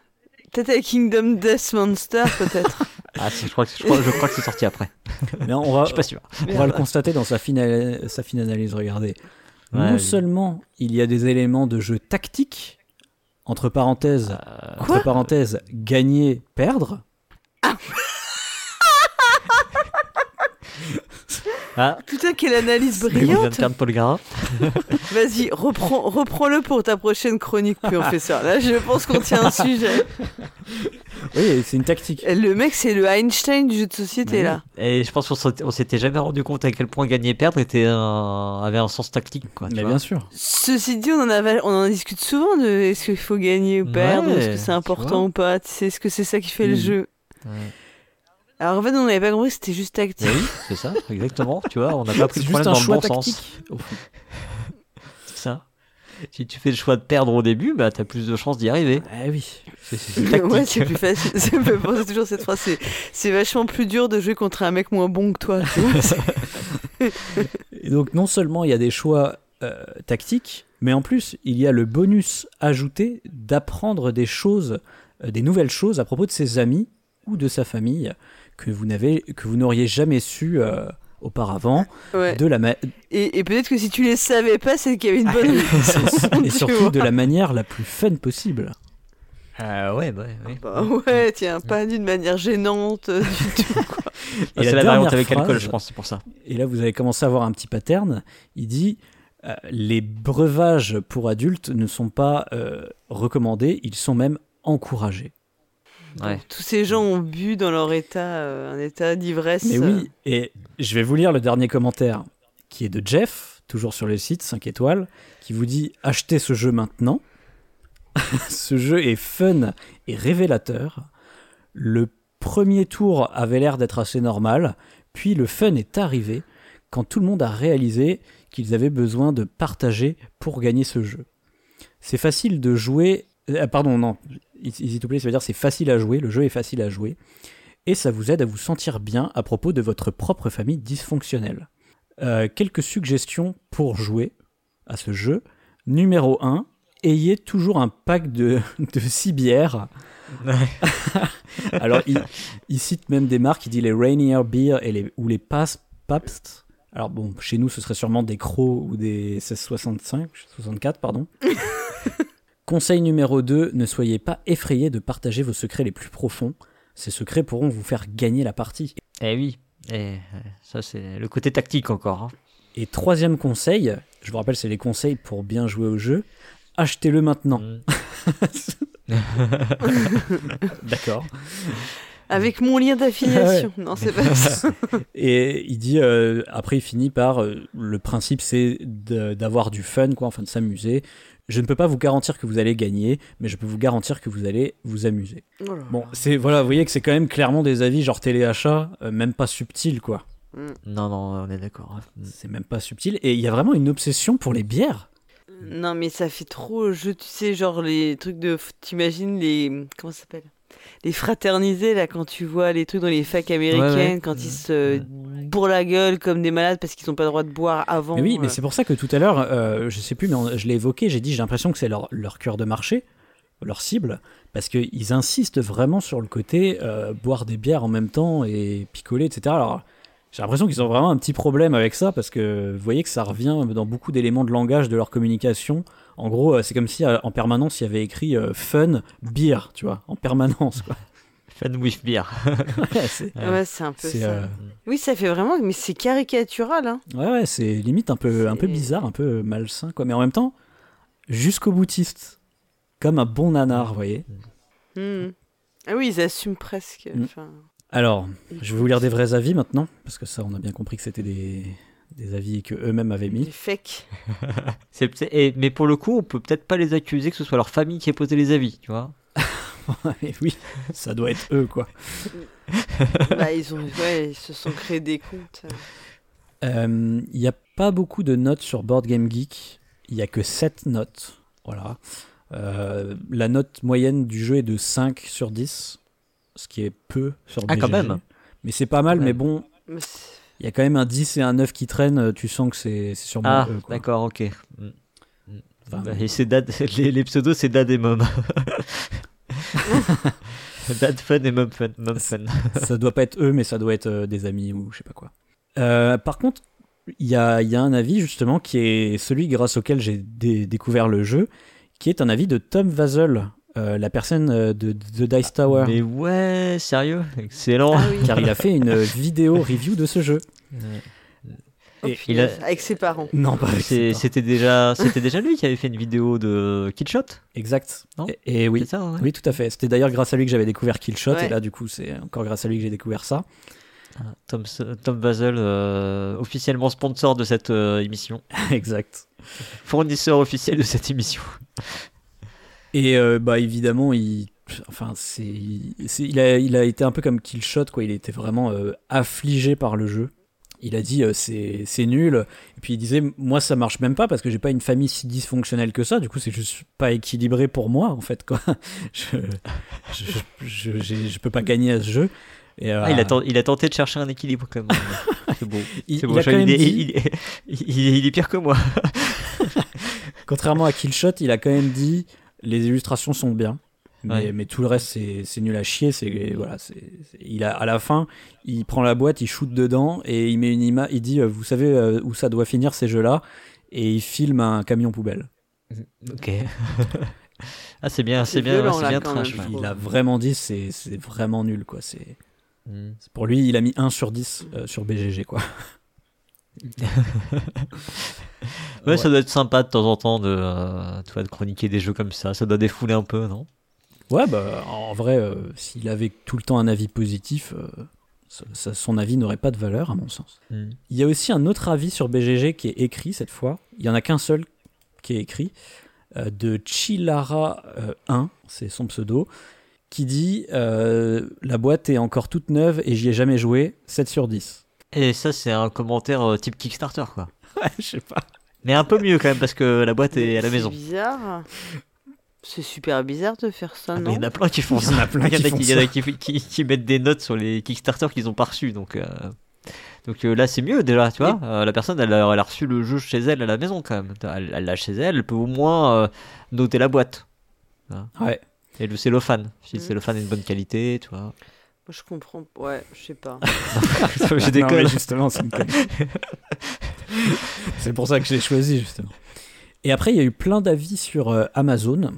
Peut-être avec Kingdom Death Monster, peut-être. Ah, je crois que, je crois, je crois que c'est sorti après. Mais on va, Je suis pas sûr. on va le constater dans sa fine, sa fine analyse. Regardez. Ouais, non oui. seulement il y a des éléments de jeu tactique, entre parenthèses, Euh, entre parenthèses, gagner, perdre. Ah, Putain, quelle analyse de brillante. perdre Paul Gara. Vas-y, reprends, reprends-le pour ta prochaine chronique, ça. Là, je pense qu'on tient un sujet. Oui, c'est une tactique. Le mec, c'est le Einstein du jeu de société, là. Et je pense qu'on s'était jamais rendu compte à quel point gagner et perdre était un- avait un sens tactique. Quoi, tu Mais vois. bien sûr. Ceci dit, on en, avait, on en discute souvent de est-ce qu'il faut gagner ou perdre, Ouais, est-ce que c'est important ou pas, tu sais, est-ce que c'est ça qui fait le Mm. jeu? Ouais. Alors en fait, on n'avait pas compris que c'était juste tactique. Oui, c'est ça, exactement. Tu vois, on n'a pas pris le problème dans le bon tactique. sens. C'est ça. Si tu fais le choix de perdre au début, bah t'as plus de chances d'y arriver. Ah oui. C'est ouais, c'est plus facile. C'est me penser toujours cette phrase. C'est, vachement plus dur de jouer contre un mec moins bon que toi. Et donc non seulement il y a des choix euh, tactiques, mais en plus il y a le bonus ajouté d'apprendre des choses, euh, des nouvelles choses à propos de ses amis ou de sa famille que vous n'avez, que vous n'auriez jamais su euh, auparavant. ouais. De la ma- Et, et peut-être que si tu les savais pas, c'est qu'il y avait une bonne raison. et surtout de la manière la plus fun possible. Euh, ouais, bah, ouais. Bah ouais, tiens, pas d'une manière gênante euh, du tout. quoi. Et Ah, c'est la la variante dernière avec alcool, phrase- je pense, c'est pour ça. Et là, vous avez commencé à voir un petit pattern. Il dit euh, les breuvages pour adultes ne sont pas euh, recommandés, ils sont même encouragés. Ouais. Donc, tous ces gens ont bu dans leur état, euh, un état d'ivresse. Mais euh, oui, et je vais vous lire le dernier commentaire qui est de Jeff, toujours sur le site 5 étoiles, qui vous dit achetez ce jeu maintenant. ce jeu est fun et révélateur. Le premier tour avait l'air d'être assez normal, puis le fun est arrivé quand tout le monde a réalisé qu'ils avaient besoin de partager pour gagner ce jeu. C'est facile de jouer. Euh, pardon, non, easy to play, ça veut dire c'est facile à jouer, le jeu est facile à jouer et ça vous aide à vous sentir bien à propos de votre propre famille dysfonctionnelle. Euh, quelques suggestions pour jouer à ce jeu. Numéro 1, ayez toujours un pack de, de 6 bières. Alors, il, il cite même des marques, il dit les Rainier Beer et les, ou les Pass, Pabst. Alors bon, chez nous, ce serait sûrement des Crocs ou des 1665, 64, pardon. Conseil numéro 2, ne soyez pas effrayés de partager vos secrets les plus profonds. Ces secrets pourront vous faire gagner la partie. Eh oui, et, euh, ça c'est le côté tactique encore. hein. Et troisième conseil, je vous rappelle, c'est les conseils pour bien jouer au jeu. Achetez-le maintenant. Mm. D'accord. Avec mon lien d'affiliation. Non, c'est pas ça. Et il dit, euh, après, il finit par euh, le principe, c'est d'avoir du fun, quoi, enfin de s'amuser. Je ne peux pas vous garantir que vous allez gagner, mais je peux vous garantir que vous allez vous amuser. Oh Bon, c'est voilà, vous voyez que c'est quand même clairement des avis genre téléachat, euh, même pas subtil, quoi. Non, non, on est d'accord. hein. Mm. C'est même pas subtil. Et il y a vraiment une obsession pour les bières. Non, mais ça fait trop jeu, tu sais, genre les trucs de. T'imagines les. Comment ça s'appelle? Les fraternisés, là, quand tu vois les trucs dans les facs américaines, ouais. quand ils se bourrent la gueule comme des malades parce qu'ils n'ont pas le droit de boire avant. Mais oui, mais euh. c'est pour ça que tout à l'heure, euh, je sais plus, mais on- je l'ai évoqué, j'ai dit, j'ai l'impression que c'est leur, leur cœur de marché, leur cible, parce qu'ils insistent vraiment sur le côté euh, boire des bières en même temps et picoler, etc. Alors, j'ai l'impression qu'ils ont vraiment un petit problème avec ça, parce que vous voyez que ça revient dans beaucoup d'éléments de langage de leur communication. En gros, euh, c'est comme si euh, en permanence il y avait écrit euh, fun, beer, tu vois, en permanence, quoi. Fun with beer. ouais, c'est, Ah Ouais, c'est un peu c'est, ça. euh, Oui, ça fait vraiment. Mais c'est caricatural, hein. ouais, ouais, c'est limite un peu, un peu bizarre, un peu malsain, quoi. Mais en même temps, jusqu'au boutiste, comme un bon nanar, vous voyez. Hmm. Ah oui, ils assument presque. Mm. Enfin, Alors, je vais vous lire des vrais avis maintenant, parce que ça, on a bien compris que c'était des, des avis que eux-mêmes avaient mis. et- mais pour le coup, on peut peut-être pas les accuser que ce soit leur famille qui ait posé les avis, tu vois. Et oui, ça doit être eux, quoi. bah, ils, ont... ouais, ils se sont créés des comptes. Euh, Il n'y a pas beaucoup de notes sur Board Game Geek. Il n'y a que 7 notes. Voilà. Euh, la note moyenne du jeu est de 5 sur 10, ce qui est peu sur Ah, quand BGG. même. Mais c'est pas mal, mais bon, il y a quand même un 10 et un 9 qui traînent. Tu sens que c'est c'est sûrement Ah, eux, d'accord, ok. Mm. Mm. Enfin, Bah, et c'est dad, les, les pseudos, c'est Dad et Mom. dad Fun et Mom Fun. Mom fun. ça doit pas être eux, mais ça doit être euh, des amis ou je sais pas quoi. Euh, par contre, il y a, il y a un avis justement qui est celui grâce auquel j'ai dé- découvert le jeu, qui est un avis de Tom Vazel, euh, la personne euh, de, de Dice Tower, Mais ouais, sérieux Excellent. Ah oui. car il a fait une vidéo review de ce jeu. Ouais. Oh, Et- il a- punaise, Avec ses parents. Non, pas avec C'est- ses parents. C'était déjà, c'était déjà lui qui avait fait une vidéo de Killshot exact. Non et, et oui, C'est ça, ouais. oui, tout à fait. C'était d'ailleurs grâce à lui que j'avais découvert Killshot, Ouais. et là du coup c'est encore grâce à lui que j'ai découvert ça. Ah, Tom, Tom Basel, euh, officiellement sponsor de cette euh, émission. exact. Fournisseur officiel de cette émission. Et euh, bah évidemment, il, enfin c'est, il a, il a été un peu comme Killshot quoi. Il était vraiment euh, affligé par le jeu. Il a dit euh, c'est, c'est nul. Et puis il disait moi ça marche même pas parce que j'ai pas une famille si dysfonctionnelle que ça. Du coup c'est juste pas équilibré pour moi en fait quoi. je, je, je, je peux pas gagner à ce jeu. Et, euh, Ah, il, a ten- il a tenté de chercher un équilibre quand même. C'est beau. il- il a quand même dit- est- il est pire que moi. Contrairement à Killshot, il a quand même dit les illustrations sont bien. Mais, Ouais. mais tout le reste, c'est c'est nul à chier. C'est voilà, c'est c'est- il a à la fin, il prend la boîte, il shoot dedans et il met une image. Il dit, euh, vous savez euh, où ça doit finir ces jeux-là, et il filme un camion poubelle. ok. Ah, c'est bien, C'est c'est bien, violent, c'est là, bien trash. même. Il a vraiment dit c'est c'est vraiment nul quoi. C'est Mm. c'est- pour lui il a mis 1 sur 10 euh, sur BGG quoi. Ouais, ça doit être sympa de temps en temps de, euh, tu vois, de chroniquer des jeux comme ça. Ça doit défouler un peu, non? Ouais, bah, en vrai, euh, s'il avait tout le temps un avis positif, euh, ça- ça- son avis n'aurait pas de valeur, à mon sens. Mm. Il y a aussi un autre avis sur BGG qui est écrit cette fois. Il y en a qu'un seul qui est écrit, euh, de Chilara euh, 1, c'est son pseudo, qui dit La boîte est encore toute neuve et j'y ai jamais joué, 7 sur 10. Et ça, c'est un commentaire euh, type Kickstarter, quoi. Ouais, je sais pas. Mais un peu mieux quand même parce que la boîte est à la maison. C'est bizarre. C'est super bizarre de faire ça, Ah, non il y en a plein qui font Il y ça. en a plein Il y en qui a font qui, il y en a ça. qui- qui- qui mettent des notes sur les Kickstarter qu'ils ont pas reçus. Donc, euh, donc euh, là, c'est mieux déjà, tu vois. Euh, la personne, elle a, elle a reçu le jeu chez elle à la maison quand même. Elle l'a chez elle, elle peut au moins euh, noter la boîte. Ouais. Et le cellophane. Si le Mhm. cellophane est de bonne qualité, tu vois. Je comprends. Ouais, je sais pas. Je Non, déconne. mais justement, c'est une connerie. C'est pour ça que je l'ai choisi, justement. Et après, il y a eu plein d'avis sur euh, Amazon,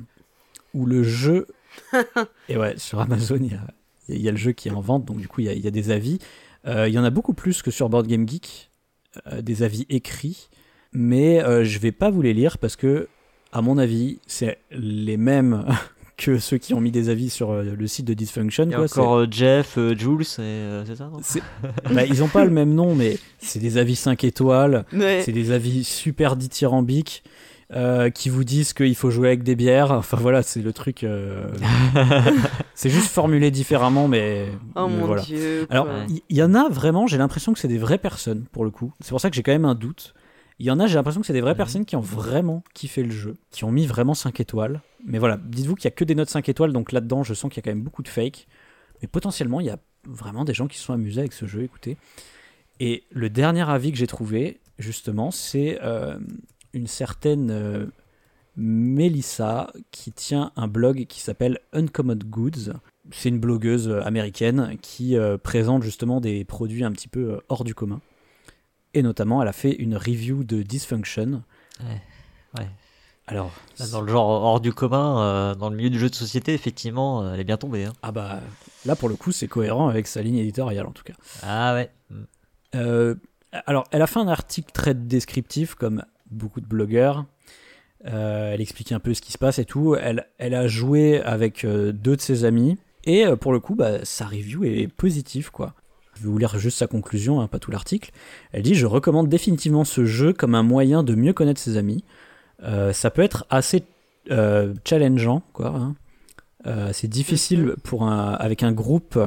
où le jeu... Et ouais, sur Amazon, il y a, il y a le jeu qui est en vente, donc du coup, il y a, il y a des avis. Euh, il y en a beaucoup plus que sur Board Game Geek, euh, des avis écrits, mais euh, je vais pas vous les lire parce que, à mon avis, c'est les mêmes que ceux qui ont mis des avis sur euh, le site de Dysfunction. Il y a quoi. C'est- encore euh, Jeff, euh, Jules, et, euh, c'est ça non c'est- bah, ils ont pas le même nom, mais c'est des avis 5 étoiles. Ouais. C'est des avis super dithyrambiques euh, qui vous disent qu'il faut jouer avec des bières. Enfin voilà, c'est le truc. euh, c'est juste formulé différemment, mais, Oh mais mon voilà. dieu. Alors. Ouais. il y, y en a vraiment, j'ai l'impression que c'est des vraies personnes pour le coup. C'est pour ça que j'ai quand même un doute. Il y en a, j'ai l'impression que c'est des vraies Mhm. personnes qui ont vraiment kiffé le jeu, qui ont mis vraiment 5 étoiles. Mais voilà, dites-vous qu'il y a que des notes 5 étoiles, donc là-dedans, je sens qu'il y a quand même beaucoup de fake. Mais potentiellement, il y a vraiment des gens qui se sont amusés avec ce jeu, écoutez. Et le dernier avis que j'ai trouvé, justement, c'est euh, une certaine euh, Melissa qui tient un blog qui s'appelle Uncommon Goods. C'est une blogueuse euh, américaine qui euh, présente justement des produits un petit peu hors du commun. Et notamment, elle a fait une review de Dysfunction. Ouais, ouais. Alors, Là, Dans le genre hors du commun, euh, dans le milieu du jeu de société, effectivement, euh, elle est bien tombée. hein. ah bah là pour le coup, c'est cohérent avec sa ligne éditoriale en tout cas. Ah ouais. Euh, alors, elle a fait un article très descriptif, comme beaucoup de blogueurs. Elle explique un peu ce qui se passe et tout. Elle, elle a joué avec deux de ses amis. Et pour le coup, bah, sa review est positive, quoi. Je vais vous lire juste sa conclusion, hein, pas tout l'article. Elle dit Je recommande définitivement ce jeu comme un moyen de mieux connaître ses amis. Euh, ça peut être assez euh, challengeant, quoi. hein. Euh, c'est difficile pour un, avec un groupe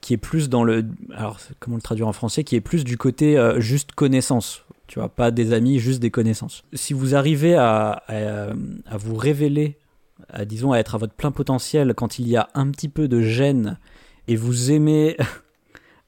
qui est plus dans le. Alors, comment le traduire en français Qui est plus du côté juste connaissance. Tu vois, pas des amis, juste des connaissances. Si vous arrivez à, à, à vous révéler, à, disons, à être à votre plein potentiel quand il y a un petit peu de gêne et vous aimez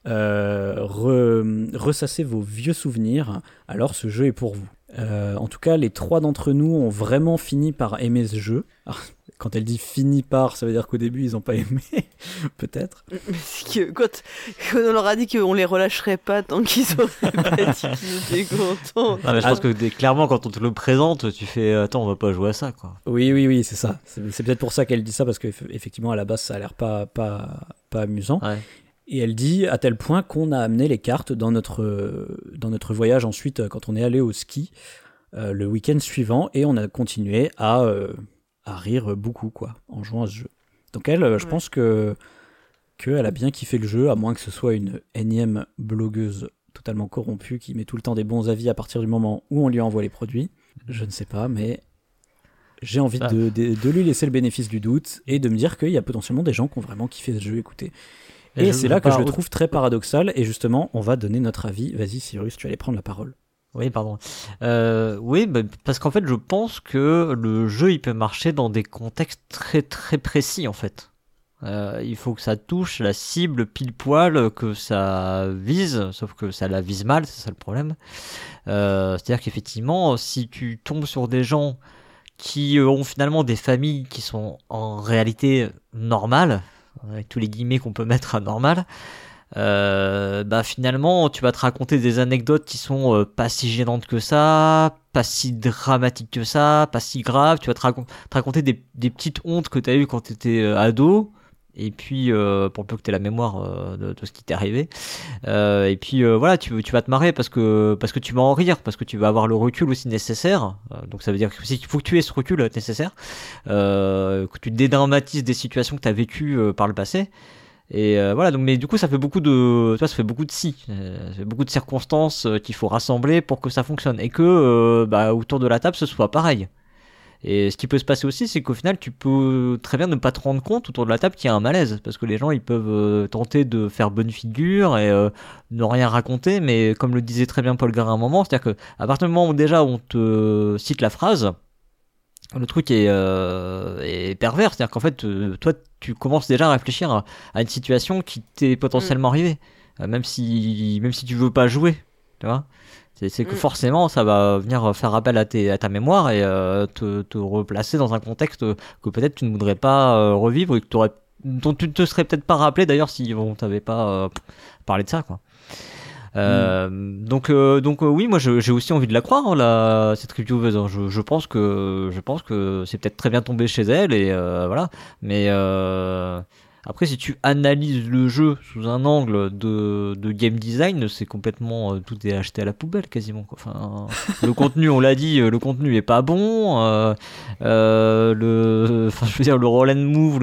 re- ressasser vos vieux souvenirs, alors ce jeu est pour vous. Euh, en tout cas, les trois d'entre nous ont vraiment fini par aimer ce jeu. Alors, quand elle dit fini par, ça veut dire qu'au début ils n'ont pas aimé, peut-être. Mais c'est que quand, quand on leur a dit qu'on les relâcherait pas tant qu'ils auraient pas dit qu'ils étaient contents. Non, mais je Ah. pense que dès- clairement, quand on te le présente, tu fais Attends, on va pas jouer à ça, quoi. Oui, oui, oui, c'est ça. C'est c'est peut-être pour ça qu'elle dit ça, parce qu'effectivement, à la base, ça a l'air pas, pas, pas amusant. Ouais. Et elle dit à tel point qu'on a amené les cartes dans notre, euh, dans notre voyage ensuite, euh, quand on est allé au ski euh, le week-end suivant, et on a continué à, euh, à rire beaucoup, quoi, en jouant à ce jeu. Donc elle, je pense que qu'elle a bien kiffé le jeu, à moins que ce soit une énième blogueuse totalement corrompue qui met tout le temps des bons avis à partir du moment où on lui envoie les produits. Je ne sais pas, mais j'ai envie Ah. de, de- de lui laisser le bénéfice du doute et de me dire qu'il y a potentiellement des gens qui ont vraiment kiffé ce jeu, écoutez. Et c'est là que je le trouve très paradoxal, et justement, on va donner notre avis. Vas-y, Cyrus, tu allais prendre la parole. Oui, pardon. Euh, oui, bah, parce qu'en fait, je pense que le jeu, il peut marcher dans des contextes très très précis, en fait. Euh, il faut que ça touche la cible pile poil que ça vise, sauf que ça la vise mal, c'est ça le problème. Euh, C'est-à-dire qu'effectivement, si tu tombes sur des gens qui ont finalement des familles qui sont en réalité normales, avec tous les guillemets qu'on peut mettre à normal, euh, bah finalement tu vas te raconter des anecdotes qui sont euh, pas si gênantes que ça, pas si dramatiques que ça, pas si graves. Tu vas te, racon- te raconter des, des petites hontes que tu as eues quand tu étais ado. Et puis, euh, pour peu que tu aies la mémoire euh, de, de ce qui t'est arrivé. Euh, et puis, euh, voilà, tu, vas te marrer parce que, parce que tu vas en rire, parce que tu vas avoir le recul aussi nécessaire. Euh, donc, ça veut dire qu'il faut que tu aies ce recul nécessaire, que tu dédramatises des situations que tu as vécues par le passé. Et euh, voilà, donc, mais du coup, ça fait beaucoup de, tu vois, ça fait beaucoup de si, beaucoup de circonstances qu'il faut rassembler pour que ça fonctionne et que bah, autour de la table ce soit pareil. Et ce qui peut se passer aussi, c'est qu'au final, tu peux très bien ne pas te rendre compte autour de la table qu'il y a un malaise, parce que les gens, ils peuvent euh, tenter de faire bonne figure et euh, ne rien raconter, mais comme le disait très bien Paul Garin à un moment, c'est-à-dire que à partir du moment où déjà on te cite la phrase, le truc est, euh, est pervers, c'est-à-dire qu'en fait, toi, tu commences déjà à réfléchir à, à une situation qui t'est potentiellement arrivée, Euh, même si même si tu veux pas jouer, tu vois. C'est que Mm. forcément, ça va venir faire appel à, tes, à ta mémoire et euh, te, te replacer dans un contexte que peut-être tu ne voudrais pas euh, revivre et que t'aurais- dont tu ne te serais peut-être pas rappelé d'ailleurs si on t'avait pas euh, parlé de ça, quoi. Donc, donc oui, moi j'ai aussi envie de la croire, hein, la, cette revieweuse. hein. Je, je pense que je pense que c'est peut-être très bien tombé chez elle et voilà. Mais après, si tu analyses le jeu sous un angle de, game design, c'est complètement euh, tout est acheté à la poubelle quasiment. Enfin, le contenu, on l'a dit, euh, le contenu est pas bon. euh, le, enfin, je veux dire, le roll and move,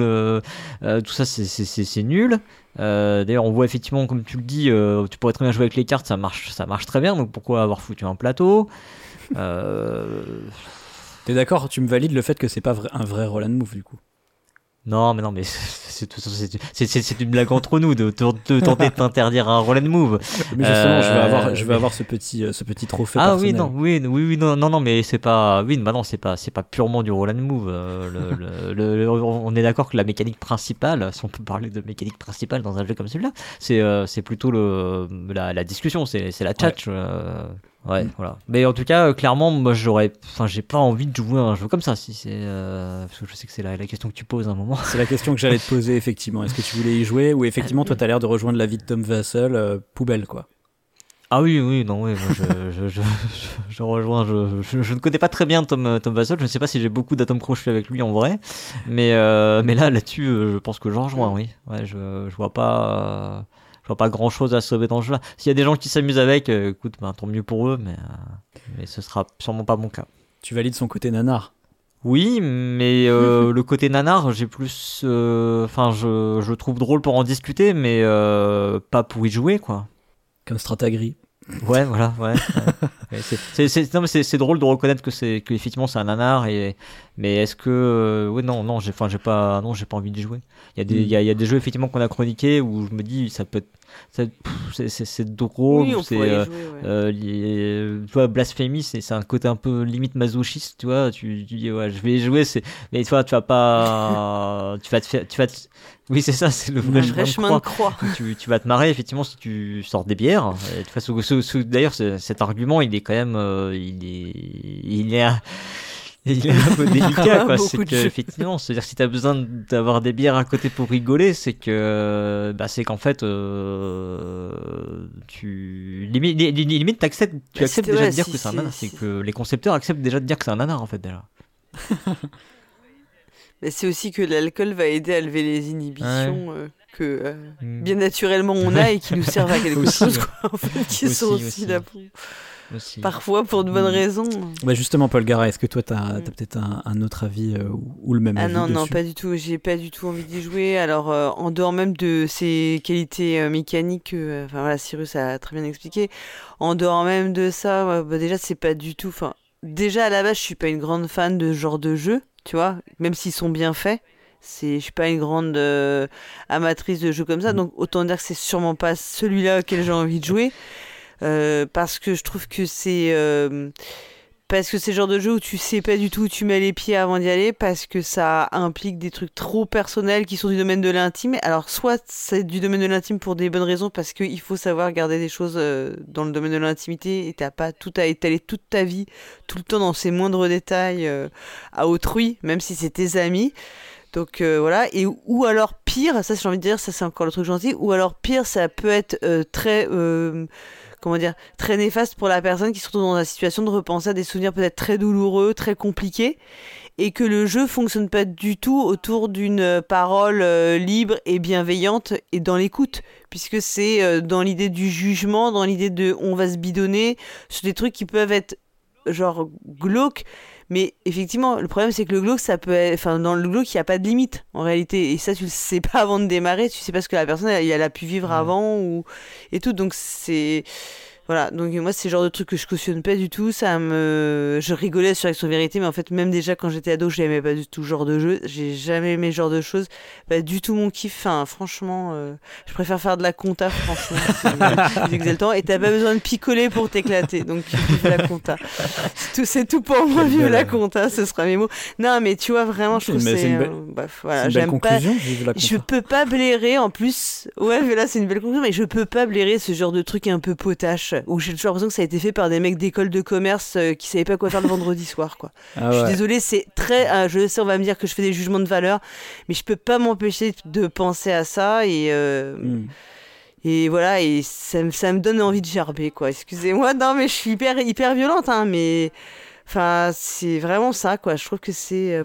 tout ça, c'est- nul. D'ailleurs, on voit effectivement, comme tu le dis, tu pourrais très bien jouer avec les cartes, ça marche, ça marche très bien. Donc pourquoi avoir foutu un plateau Euh, T'es d'accord Tu me valides le fait que c'est pas un vrai roll and move du coup? Non, mais non, mais c'est une blague entre nous de, de- de tenter de t'interdire un roll and move. Mais justement, je veux avoir, je veux avoir ce petit, euh, ce petit trophée. Ah oui, non, oui, oui, oui, non, non, non, mais c'est pas, oui, bah non, c'est pas, c'est pas purement du roll and move. euh, le- le- le- le- on est d'accord que la mécanique principale, si on peut parler de mécanique principale dans un jeu comme celui-là, c'est, euh, c'est plutôt le, la, la discussion, c'est, c'est la chat. euh, ouais, Mm. voilà. Mais en tout cas, euh, clairement, moi, j'aurais, enfin, j'ai pas envie de jouer à un jeu comme ça, si c'est, euh, parce que je sais que c'est la, la question que tu poses à un moment. C'est la question que j'allais te poser effectivement. Est-ce que tu voulais y jouer ou effectivement toi t'as l'air de rejoindre la vie de Tom Vassell, euh, poubelle quoi. Ah oui, oui, non, oui, moi, je, je, je, je, je rejoins. Je, ne connais pas très bien Tom, Tom Vassell. Je ne sais pas si j'ai beaucoup d'atomes crochus avec lui en vrai, mais euh, mais là, là-dessus, euh, je pense que je rejoins. Oui, ouais, je, je vois pas, euh, je vois pas grand-chose à sauver dans ce jeu-là. S'il y a des gens qui s'amusent avec, euh, écoute, ben, tant mieux pour eux, mais euh, mais ce sera sûrement pas mon cas. Tu valides son côté nanar. Oui, mais euh, le côté nanar, j'ai plus, euh, enfin, je, je trouve drôle pour en discuter, mais pas pour y jouer, quoi. Comme Stratagri. Ouais, voilà, ouais. c'est- non, mais c'est c'est drôle de reconnaître que c'est que effectivement c'est un nanar et mais est-ce que ouais non non j'ai enfin j'ai pas non j'ai pas envie d'y jouer. Il y a des Mm. il y, a, il y a des jeux effectivement qu'on a chroniqués où je me dis ça peut c'est drôle oui, c'est euh, ouais. euh, les- tu vois, Blasphemy, c'est un côté un peu limite masochiste, tu vois. Tu, tu dis, ouais, je vais jouer, c'est, mais tu vois, tu vas pas, tu vas te faire, tu vas te- oui, c'est ça, c'est le vrai chemin de chemin croix. de croix. tu, tu vas te marrer effectivement si tu sors des bières. D'ailleurs, ce- cet argument, il est quand même, euh, il est, il est, il est un peu délicat, quoi. C'est que effectivement, c'est-à-dire si t'as besoin d'avoir des bières à côté pour rigoler, c'est que, bah, c'est qu'en fait, euh, tu limite, li- li- limite, t'acceptes, tu Bah, acceptes déjà ouais, de dire si, que c'est un nanar. C'est que les concepteurs acceptent déjà de dire que c'est un nanar en fait déjà. Mais c'est aussi que l'alcool va aider à lever les inhibitions euh, que euh, Mm. bien naturellement on a et qui nous servent à quelque Aussi, chose, ouais. quoi, en fait, qui Aussi, sont aussi, aussi. là pour- Aussi. parfois pour de bonnes Mm. raisons. Bah justement Paul Gara, est-ce que toi Mm. as, peut-être un, un autre avis euh, ou, ou le même Ah avis non, non, dessus pas du tout. J'ai pas du tout envie d'y jouer. Alors, euh, en dehors même de ses qualités euh, mécaniques, enfin voilà, Cyrus a très bien expliqué. En dehors même de ça, bah, déjà, c'est pas du tout. Enfin, déjà à la base, je suis pas une grande fan de ce genre de jeu, tu vois, même s'ils sont bien faits. C'est, je suis pas une grande amatrice de jeux comme ça, Mm. donc autant dire que c'est sûrement pas celui-là auquel j'ai envie de jouer. Euh, parce que je trouve que c'est. euh, parce que c'est le genre de jeu où tu sais pas du tout où tu mets les pieds avant d'y aller, parce que ça implique des trucs trop personnels qui sont du domaine de l'intime. Alors, soit c'est du domaine de l'intime pour des bonnes raisons, parce qu'il faut savoir garder des choses euh, dans le domaine de l'intimité, et t'as pas tout à étaler toute ta vie, tout le temps dans ces moindres détails à autrui, même si c'est tes amis. Donc voilà, et ou alors pire, ça j'ai envie de dire, ça c'est encore le truc gentil, ou alors pire, ça peut être très, comment dire, très néfaste pour la personne qui se retrouve dans la situation de repenser à des souvenirs peut-être très douloureux, très compliqués, et que le jeu fonctionne pas du tout autour d'une euh, parole euh, libre et bienveillante et dans l'écoute, puisque c'est euh, dans l'idée du jugement, dans l'idée de on va se bidonner sur des trucs qui peuvent être genre glauques. Mais effectivement, le problème c'est que le glauque, ça peut être... enfin dans le glauque, il n'y a pas de limite en réalité, et ça tu le sais pas avant de démarrer, tu sais pas ce que la personne elle, elle a pu vivre avant ou et tout, donc c'est voilà, donc moi c'est le genre de truc que je cautionne pas du tout, ça me je rigolais sur Action Vérité mais en fait même déjà quand j'étais ado, j'aimais pas du tout ce genre de jeu, j'ai jamais aimé ce genre de choses, pas du tout mon kiff, enfin franchement euh, je préfère faire de la compta franchement, c'est plus exaltant et t'as pas besoin de picoler pour t'éclater. Donc la compta. C'est tout, pour moi, vive la compta, ce sera mes mots. Non, mais tu vois vraiment je trouve que c'est belle- voilà, j'aime pas je peux pas blairer en plus. Ouais, mais là c'est une belle conclusion, mais je peux pas blairer ce genre de truc un peu potache où j'ai toujours l'impression que ça a été fait par des mecs d'école de commerce euh, qui savaient pas quoi faire le vendredi soir, quoi. Ah Je suis ouais. désolée, c'est très. euh, je sais, on va me dire que je fais des jugements de valeur, mais je peux pas m'empêcher de penser à ça et. euh, Hmm. et voilà, et ça, me- ça me donne envie de gerber, quoi. Excusez-moi, non, mais je suis hyper, hyper violente, hein, mais. Enfin, c'est vraiment ça, quoi. Je trouve que c'est. euh,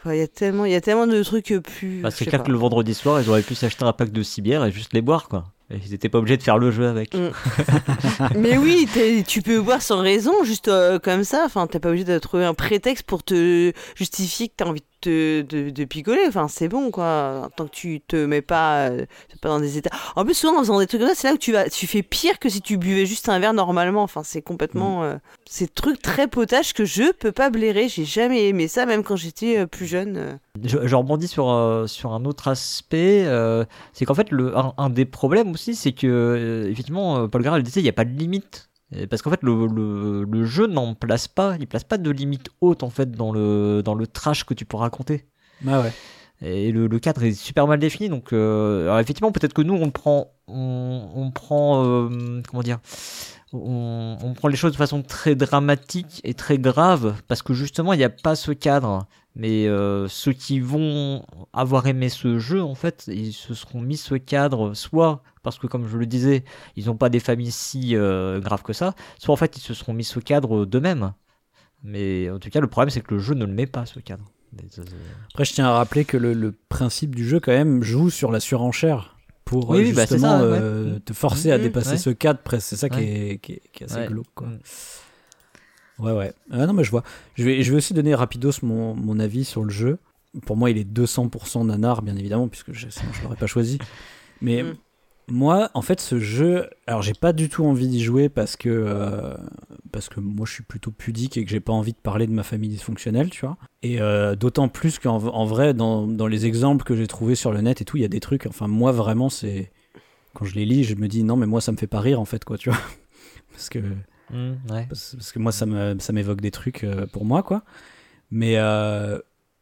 enfin, Il y, a tellement- il y a tellement de trucs plus. Bah, c'est clair pas. que le vendredi soir, ils auraient pu s'acheter un pack de 6 bières et juste les boire, quoi. Ils étaient pas obligés de faire le jeu avec. Mm. Mais oui, tu peux boire sans raison, juste euh, comme ça. Enfin, t'es pas obligé de trouver un prétexte pour te justifier que t'as envie de, de, de picoler. Enfin, c'est bon, quoi. Tant que tu te mets pas, euh, pas dans des états. En plus, souvent, en faisant des trucs comme ça, c'est là que tu vas, tu fais pire que si tu buvais juste un verre normalement. Enfin, c'est complètement, euh, c'est des trucs très potaches que je peux pas blairer. J'ai jamais aimé ça, même quand j'étais euh, plus jeune. euh. Je, je rebondis sur, euh, sur un autre aspect, euh, c'est qu'en fait, le, un, un des problèmes aussi, c'est que, euh, effectivement, Paul Gara le disait, il n'y a pas de limite. Et Parce qu'en fait, le, le, le jeu n'en place pas, il place pas de limite haute, en fait, dans le, dans le trash que tu peux raconter. Ah ouais. Et le, le cadre est super mal défini, donc euh, alors effectivement peut-être que nous on prend, on, on prend, euh, comment dire, on, on prend les choses de façon très dramatique et très grave parce que justement il n'y a pas ce cadre. Mais euh, ceux qui vont avoir aimé ce jeu, en fait, ils se seront mis ce cadre, soit parce que, comme je le disais, ils n'ont pas des familles si euh, graves que ça, soit en fait ils se seront mis ce cadre d'eux-mêmes. Mais en tout cas, le problème c'est que le jeu ne le met pas ce cadre. Après, je tiens à rappeler que le, le principe du jeu, quand même, joue sur la surenchère pour Oui, euh, bah, justement ça, ouais. euh, te forcer à Mhm, dépasser ouais. ce cadre. presque. C'est ça qui, est, qui, est, qui est assez glauque. Quoi. Ouais, ouais. Ah non, mais je vois. Je vais, je vais aussi donner rapidos mon, mon avis sur le jeu. Pour moi, il est 200% nanar, bien évidemment, puisque je, sinon je l'aurais pas choisi. Mais Mm. moi, en fait, ce jeu, alors j'ai pas du tout envie d'y jouer parce que euh, parce que moi, je suis plutôt pudique et que j'ai pas envie de parler de ma famille dysfonctionnelle, tu vois. Et euh, d'autant plus qu'en en vrai, dans, dans les exemples que j'ai trouvés sur le net et tout, il y a des trucs. Enfin, moi, vraiment, c'est quand je les lis, je me dis non, mais moi, ça me fait pas rire en fait, quoi, tu vois. Parce que Mm, ouais. parce, parce que moi ça me ça m'évoque des trucs euh, pour moi quoi mais euh,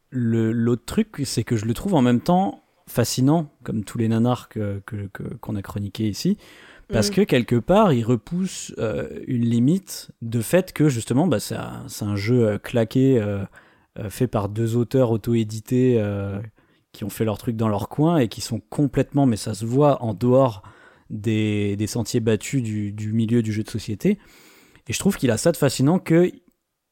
le l'autre truc c'est que je le trouve en même temps fascinant comme tous les nanars que que- que- qu'on a chroniqué ici parce Mm. que quelque part il repousse euh, une limite de fait que justement bah, c'est un, c'est un jeu claqué euh, fait par deux auteurs auto-édités euh, qui ont fait leur truc dans leur coin et qui sont complètement mais ça se voit en dehors des, des sentiers battus du, du milieu du jeu de société et je trouve qu'il a ça de fascinant que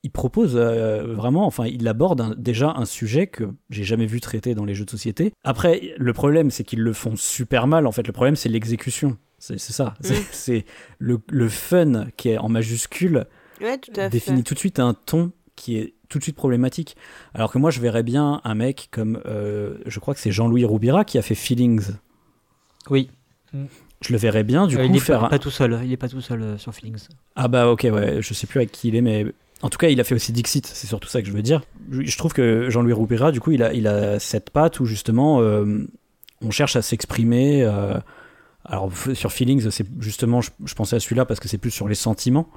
il propose euh, vraiment, enfin, il aborde un- déjà un sujet que j'ai jamais vu traité dans les jeux de société. Après, le problème, c'est qu'ils le font super mal. En fait, le problème, c'est l'exécution. C'est ça. C'est- C'est le, le fun qui est en majuscule Ouais, tout à définit fait. tout de suite un ton qui est tout de suite problématique. Alors que moi, je verrais bien un mec comme, euh, je crois que c'est Jean-Louis Roubira qui a fait Feelings. Oui. Je le verrais bien, du Euh, coup, il est faire pas, un- pas tout seul. Il est pas tout seul euh, sur Feelings. Ah bah ok, ouais, je sais plus avec qui il est, mais en tout cas, il a fait aussi Dixit, c'est surtout ça que je veux dire. Je, trouve que Jean-Louis Roupera, du coup, il a, il a cette patte où justement, euh, on cherche à s'exprimer. alors sur Feelings, c'est justement, je, je pensais à celui-là parce que c'est plus sur les sentiments.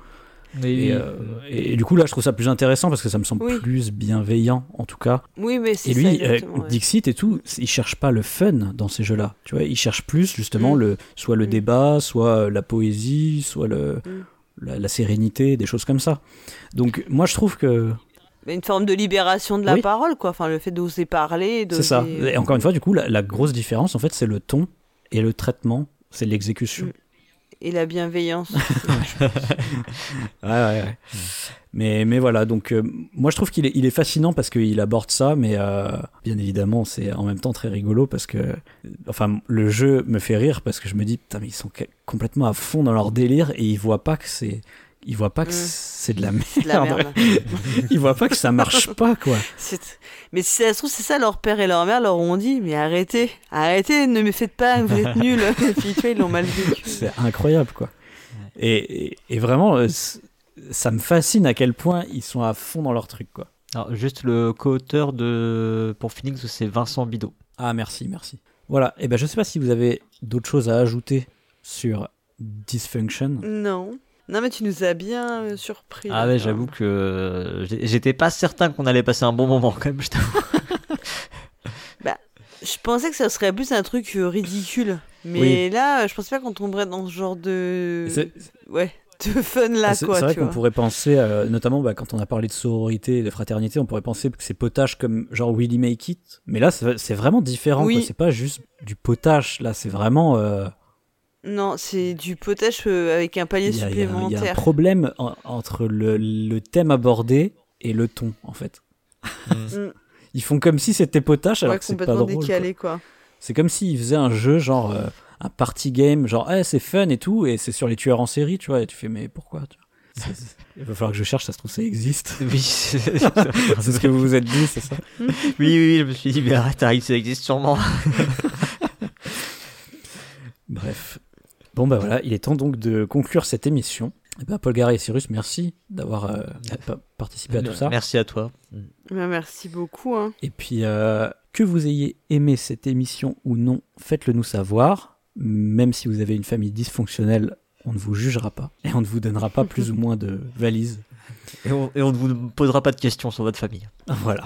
Et, euh, et, et du coup, là, je trouve ça plus intéressant parce que ça me semble Oui. plus bienveillant, en tout cas. Oui, mais c'est Et ça, lui, euh. Dixit et tout, il cherche pas le fun dans ces jeux-là. Tu vois, il cherche plus justement Mm. le, soit le Mm. débat, soit la poésie, soit le, Mm. la, la sérénité, des choses comme ça. Donc moi, je trouve que Une forme de libération de la Oui. parole, quoi. Enfin, le fait d'oser parler. C'est ça. Et encore une fois, du coup, la, la grosse différence, en fait, c'est le ton et le traitement, c'est l'exécution. Et la bienveillance. Ouais, ouais, ouais. Mais, mais voilà, donc euh, moi je trouve qu'il est, il est fascinant parce qu'il aborde ça, mais euh, bien évidemment c'est en même temps très rigolo parce que, enfin, le jeu me fait rire parce que je me dis, putain, mais ils sont complètement à fond dans leur délire et ils voient pas que c'est. Ils voient pas que Mm. c'est de la merde. de la merde. Ils voient pas que ça marche pas, quoi. C'est- Mais si ça se trouve, c'est ça, leur père et leur mère leur ont dit Mais arrêtez, arrêtez, ne me faites pas, vous êtes nuls. Et puis, tu vois, ils l'ont mal vécu. C'est incroyable, quoi. Et, et, et vraiment, euh, ça me fascine à quel point ils sont à fond dans leur truc, quoi. Alors, juste le co-auteur de pour Phoenix, c'est Vincent Bidot. Ah, merci, merci. Voilà, et ben je sais pas si vous avez d'autres choses à ajouter sur Dysfunction. Non. Non, mais tu nous as bien euh, surpris. Ah ouais, j'avoue que j'étais pas certain qu'on allait passer un bon moment quand même. je t'avoue. Je pensais que ça serait plus un truc euh, ridicule. Mais Oui. là, euh, je pensais pas qu'on tomberait dans ce genre de. Ouais, de fun là, c'est- quoi. c'est vrai qu'on pourrait penser, euh, notamment bah, quand on a parlé de sororité et de fraternité, on pourrait penser que c'est potage comme genre Willy Make It. Mais là, c'est vraiment différent. Oui. C'est pas juste du potage. Là, c'est vraiment. euh, Non, c'est du potage euh, avec un palier y, a- il y a- il y a un supplémentaire. problème en- entre le, le thème abordé et le ton, en fait. Mm. Ils font comme si c'était potage alors Ouais, que c'est pas drôle. quoi. décalé, quoi. C'est comme s'ils faisaient un jeu genre euh, un party game, genre eh, c'est fun et tout, et c'est sur les tueurs en série, tu vois, et tu fais mais pourquoi tu vois? Il va falloir que je cherche, ça se trouve ça existe. oui, c'est ce que vous vous êtes dit, c'est ça oui, oui, oui, je me suis dit, mais arrête, ça existe sûrement. Bref. Bon bah voilà, il est temps donc de conclure cette émission. Et ben, Paul Garay et Cyrus, merci d'avoir euh, pa- participé à tout ça. Merci à toi. Ben, merci beaucoup. Hein. Et puis, euh, que vous ayez aimé cette émission ou non, faites-le nous savoir. Même si vous avez une famille dysfonctionnelle, on ne vous jugera pas. Et on ne vous donnera pas plus ou moins de valises. Et on, et on ne vous posera pas de questions sur votre famille. Voilà.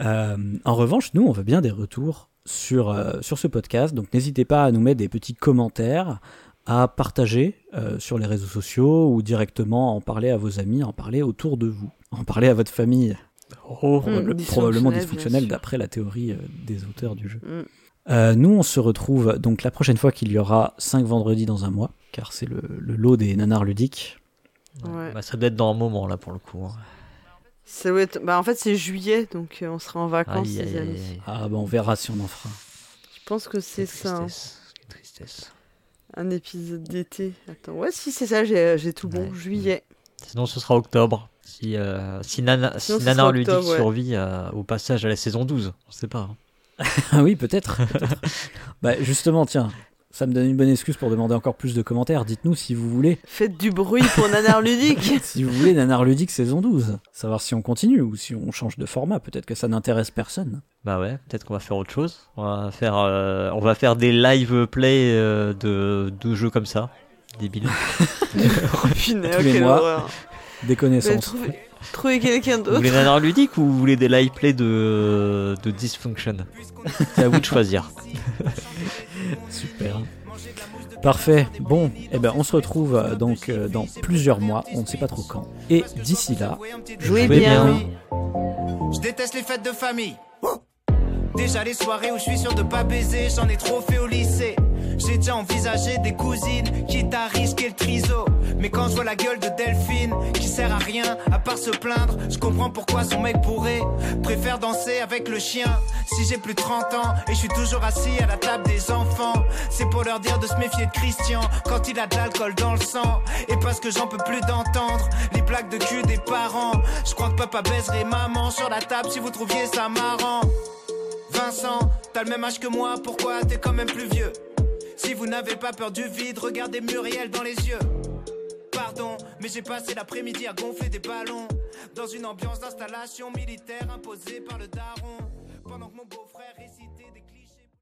Euh, en revanche, nous, on veut bien des retours sur, euh, sur ce podcast. Donc, n'hésitez pas à nous mettre des petits commentaires, à partager euh, sur les réseaux sociaux ou directement à en parler à vos amis, à en parler autour de vous, à en parler à votre famille. Oh, Probable- dysfonctionnelle, probablement sûr. d'après la théorie euh, des auteurs du jeu. Mm. Euh, nous, on se retrouve donc la prochaine fois qu'il y aura 5 vendredis dans un mois, car c'est le, le lot des nanars ludiques. Ouais. Bah, ça doit être dans un moment là pour le coup. hein. Ça doit être- bah, en fait, c'est juillet, donc euh, on sera en vacances, Aïe, les aïe, amis. aïe. Ah, bah on verra si on en fera. Je pense que c'est Quelle ça. hein. tristesse, quelle tristesse. Un épisode d'été. Attends, ouais, si c'est ça, j'ai j'ai tout bon. Ouais. Juillet. Sinon, ce sera octobre. Si, euh, si, Nana, si Sinon, ce Nanar sera Ludique octobre, ouais. survit à- au passage à la saison 12, on sait pas. hein. Ah oui, peut-être. peut-être. bah, justement, tiens, ça me donne une bonne excuse pour demander encore plus de commentaires. Dites-nous si vous voulez. Faites du bruit pour Nanar Ludique. Si vous voulez Nanar Ludique saison 12. Savoir si on continue ou si on change de format. Peut-être que ça n'intéresse personne. Bah ouais, peut-être qu'on va faire autre chose. On va faire, euh, on va faire des live play euh, de, de jeux comme ça. Débile. oh, Tous les mois. Des connaissances. Trouvez, trouvez quelqu'un vous d'autre. voulez Nanar Ludique ou vous voulez des live play de, de Dysfunction C'est à vous de choisir. Super. Parfait. Bon, eh ben, on se retrouve euh, donc euh, dans plusieurs mois. On ne sait pas trop quand. Et d'ici là, Jouez jouez bien. bien. Je déteste les fêtes de famille. Déjà les soirées où je suis sûr de pas baiser, j'en ai trop fait au lycée. J'ai déjà envisagé des cousines, quitte à risquer le triso. Mais quand je vois la gueule de Delphine, qui sert à rien à part se plaindre, je comprends pourquoi son mec bourré préfère danser avec le chien. Si j'ai plus de 30 ans et je suis toujours assis à la table des enfants, c'est pour leur dire de se méfier de Christian quand il a de l'alcool dans le sang. Et parce que j'en peux plus d'entendre les plaques de cul des parents. Je crois que papa baiserait maman sur la table si vous trouviez ça marrant. Vincent, t'as le même âge que moi, pourquoi t'es quand même plus vieux? Si vous n'avez pas peur du vide, regardez Muriel dans les yeux. Pardon, mais j'ai passé l'après-midi à gonfler des ballons dans une ambiance d'installation militaire imposée par le daron. Pendant que mon beau-frère récitait.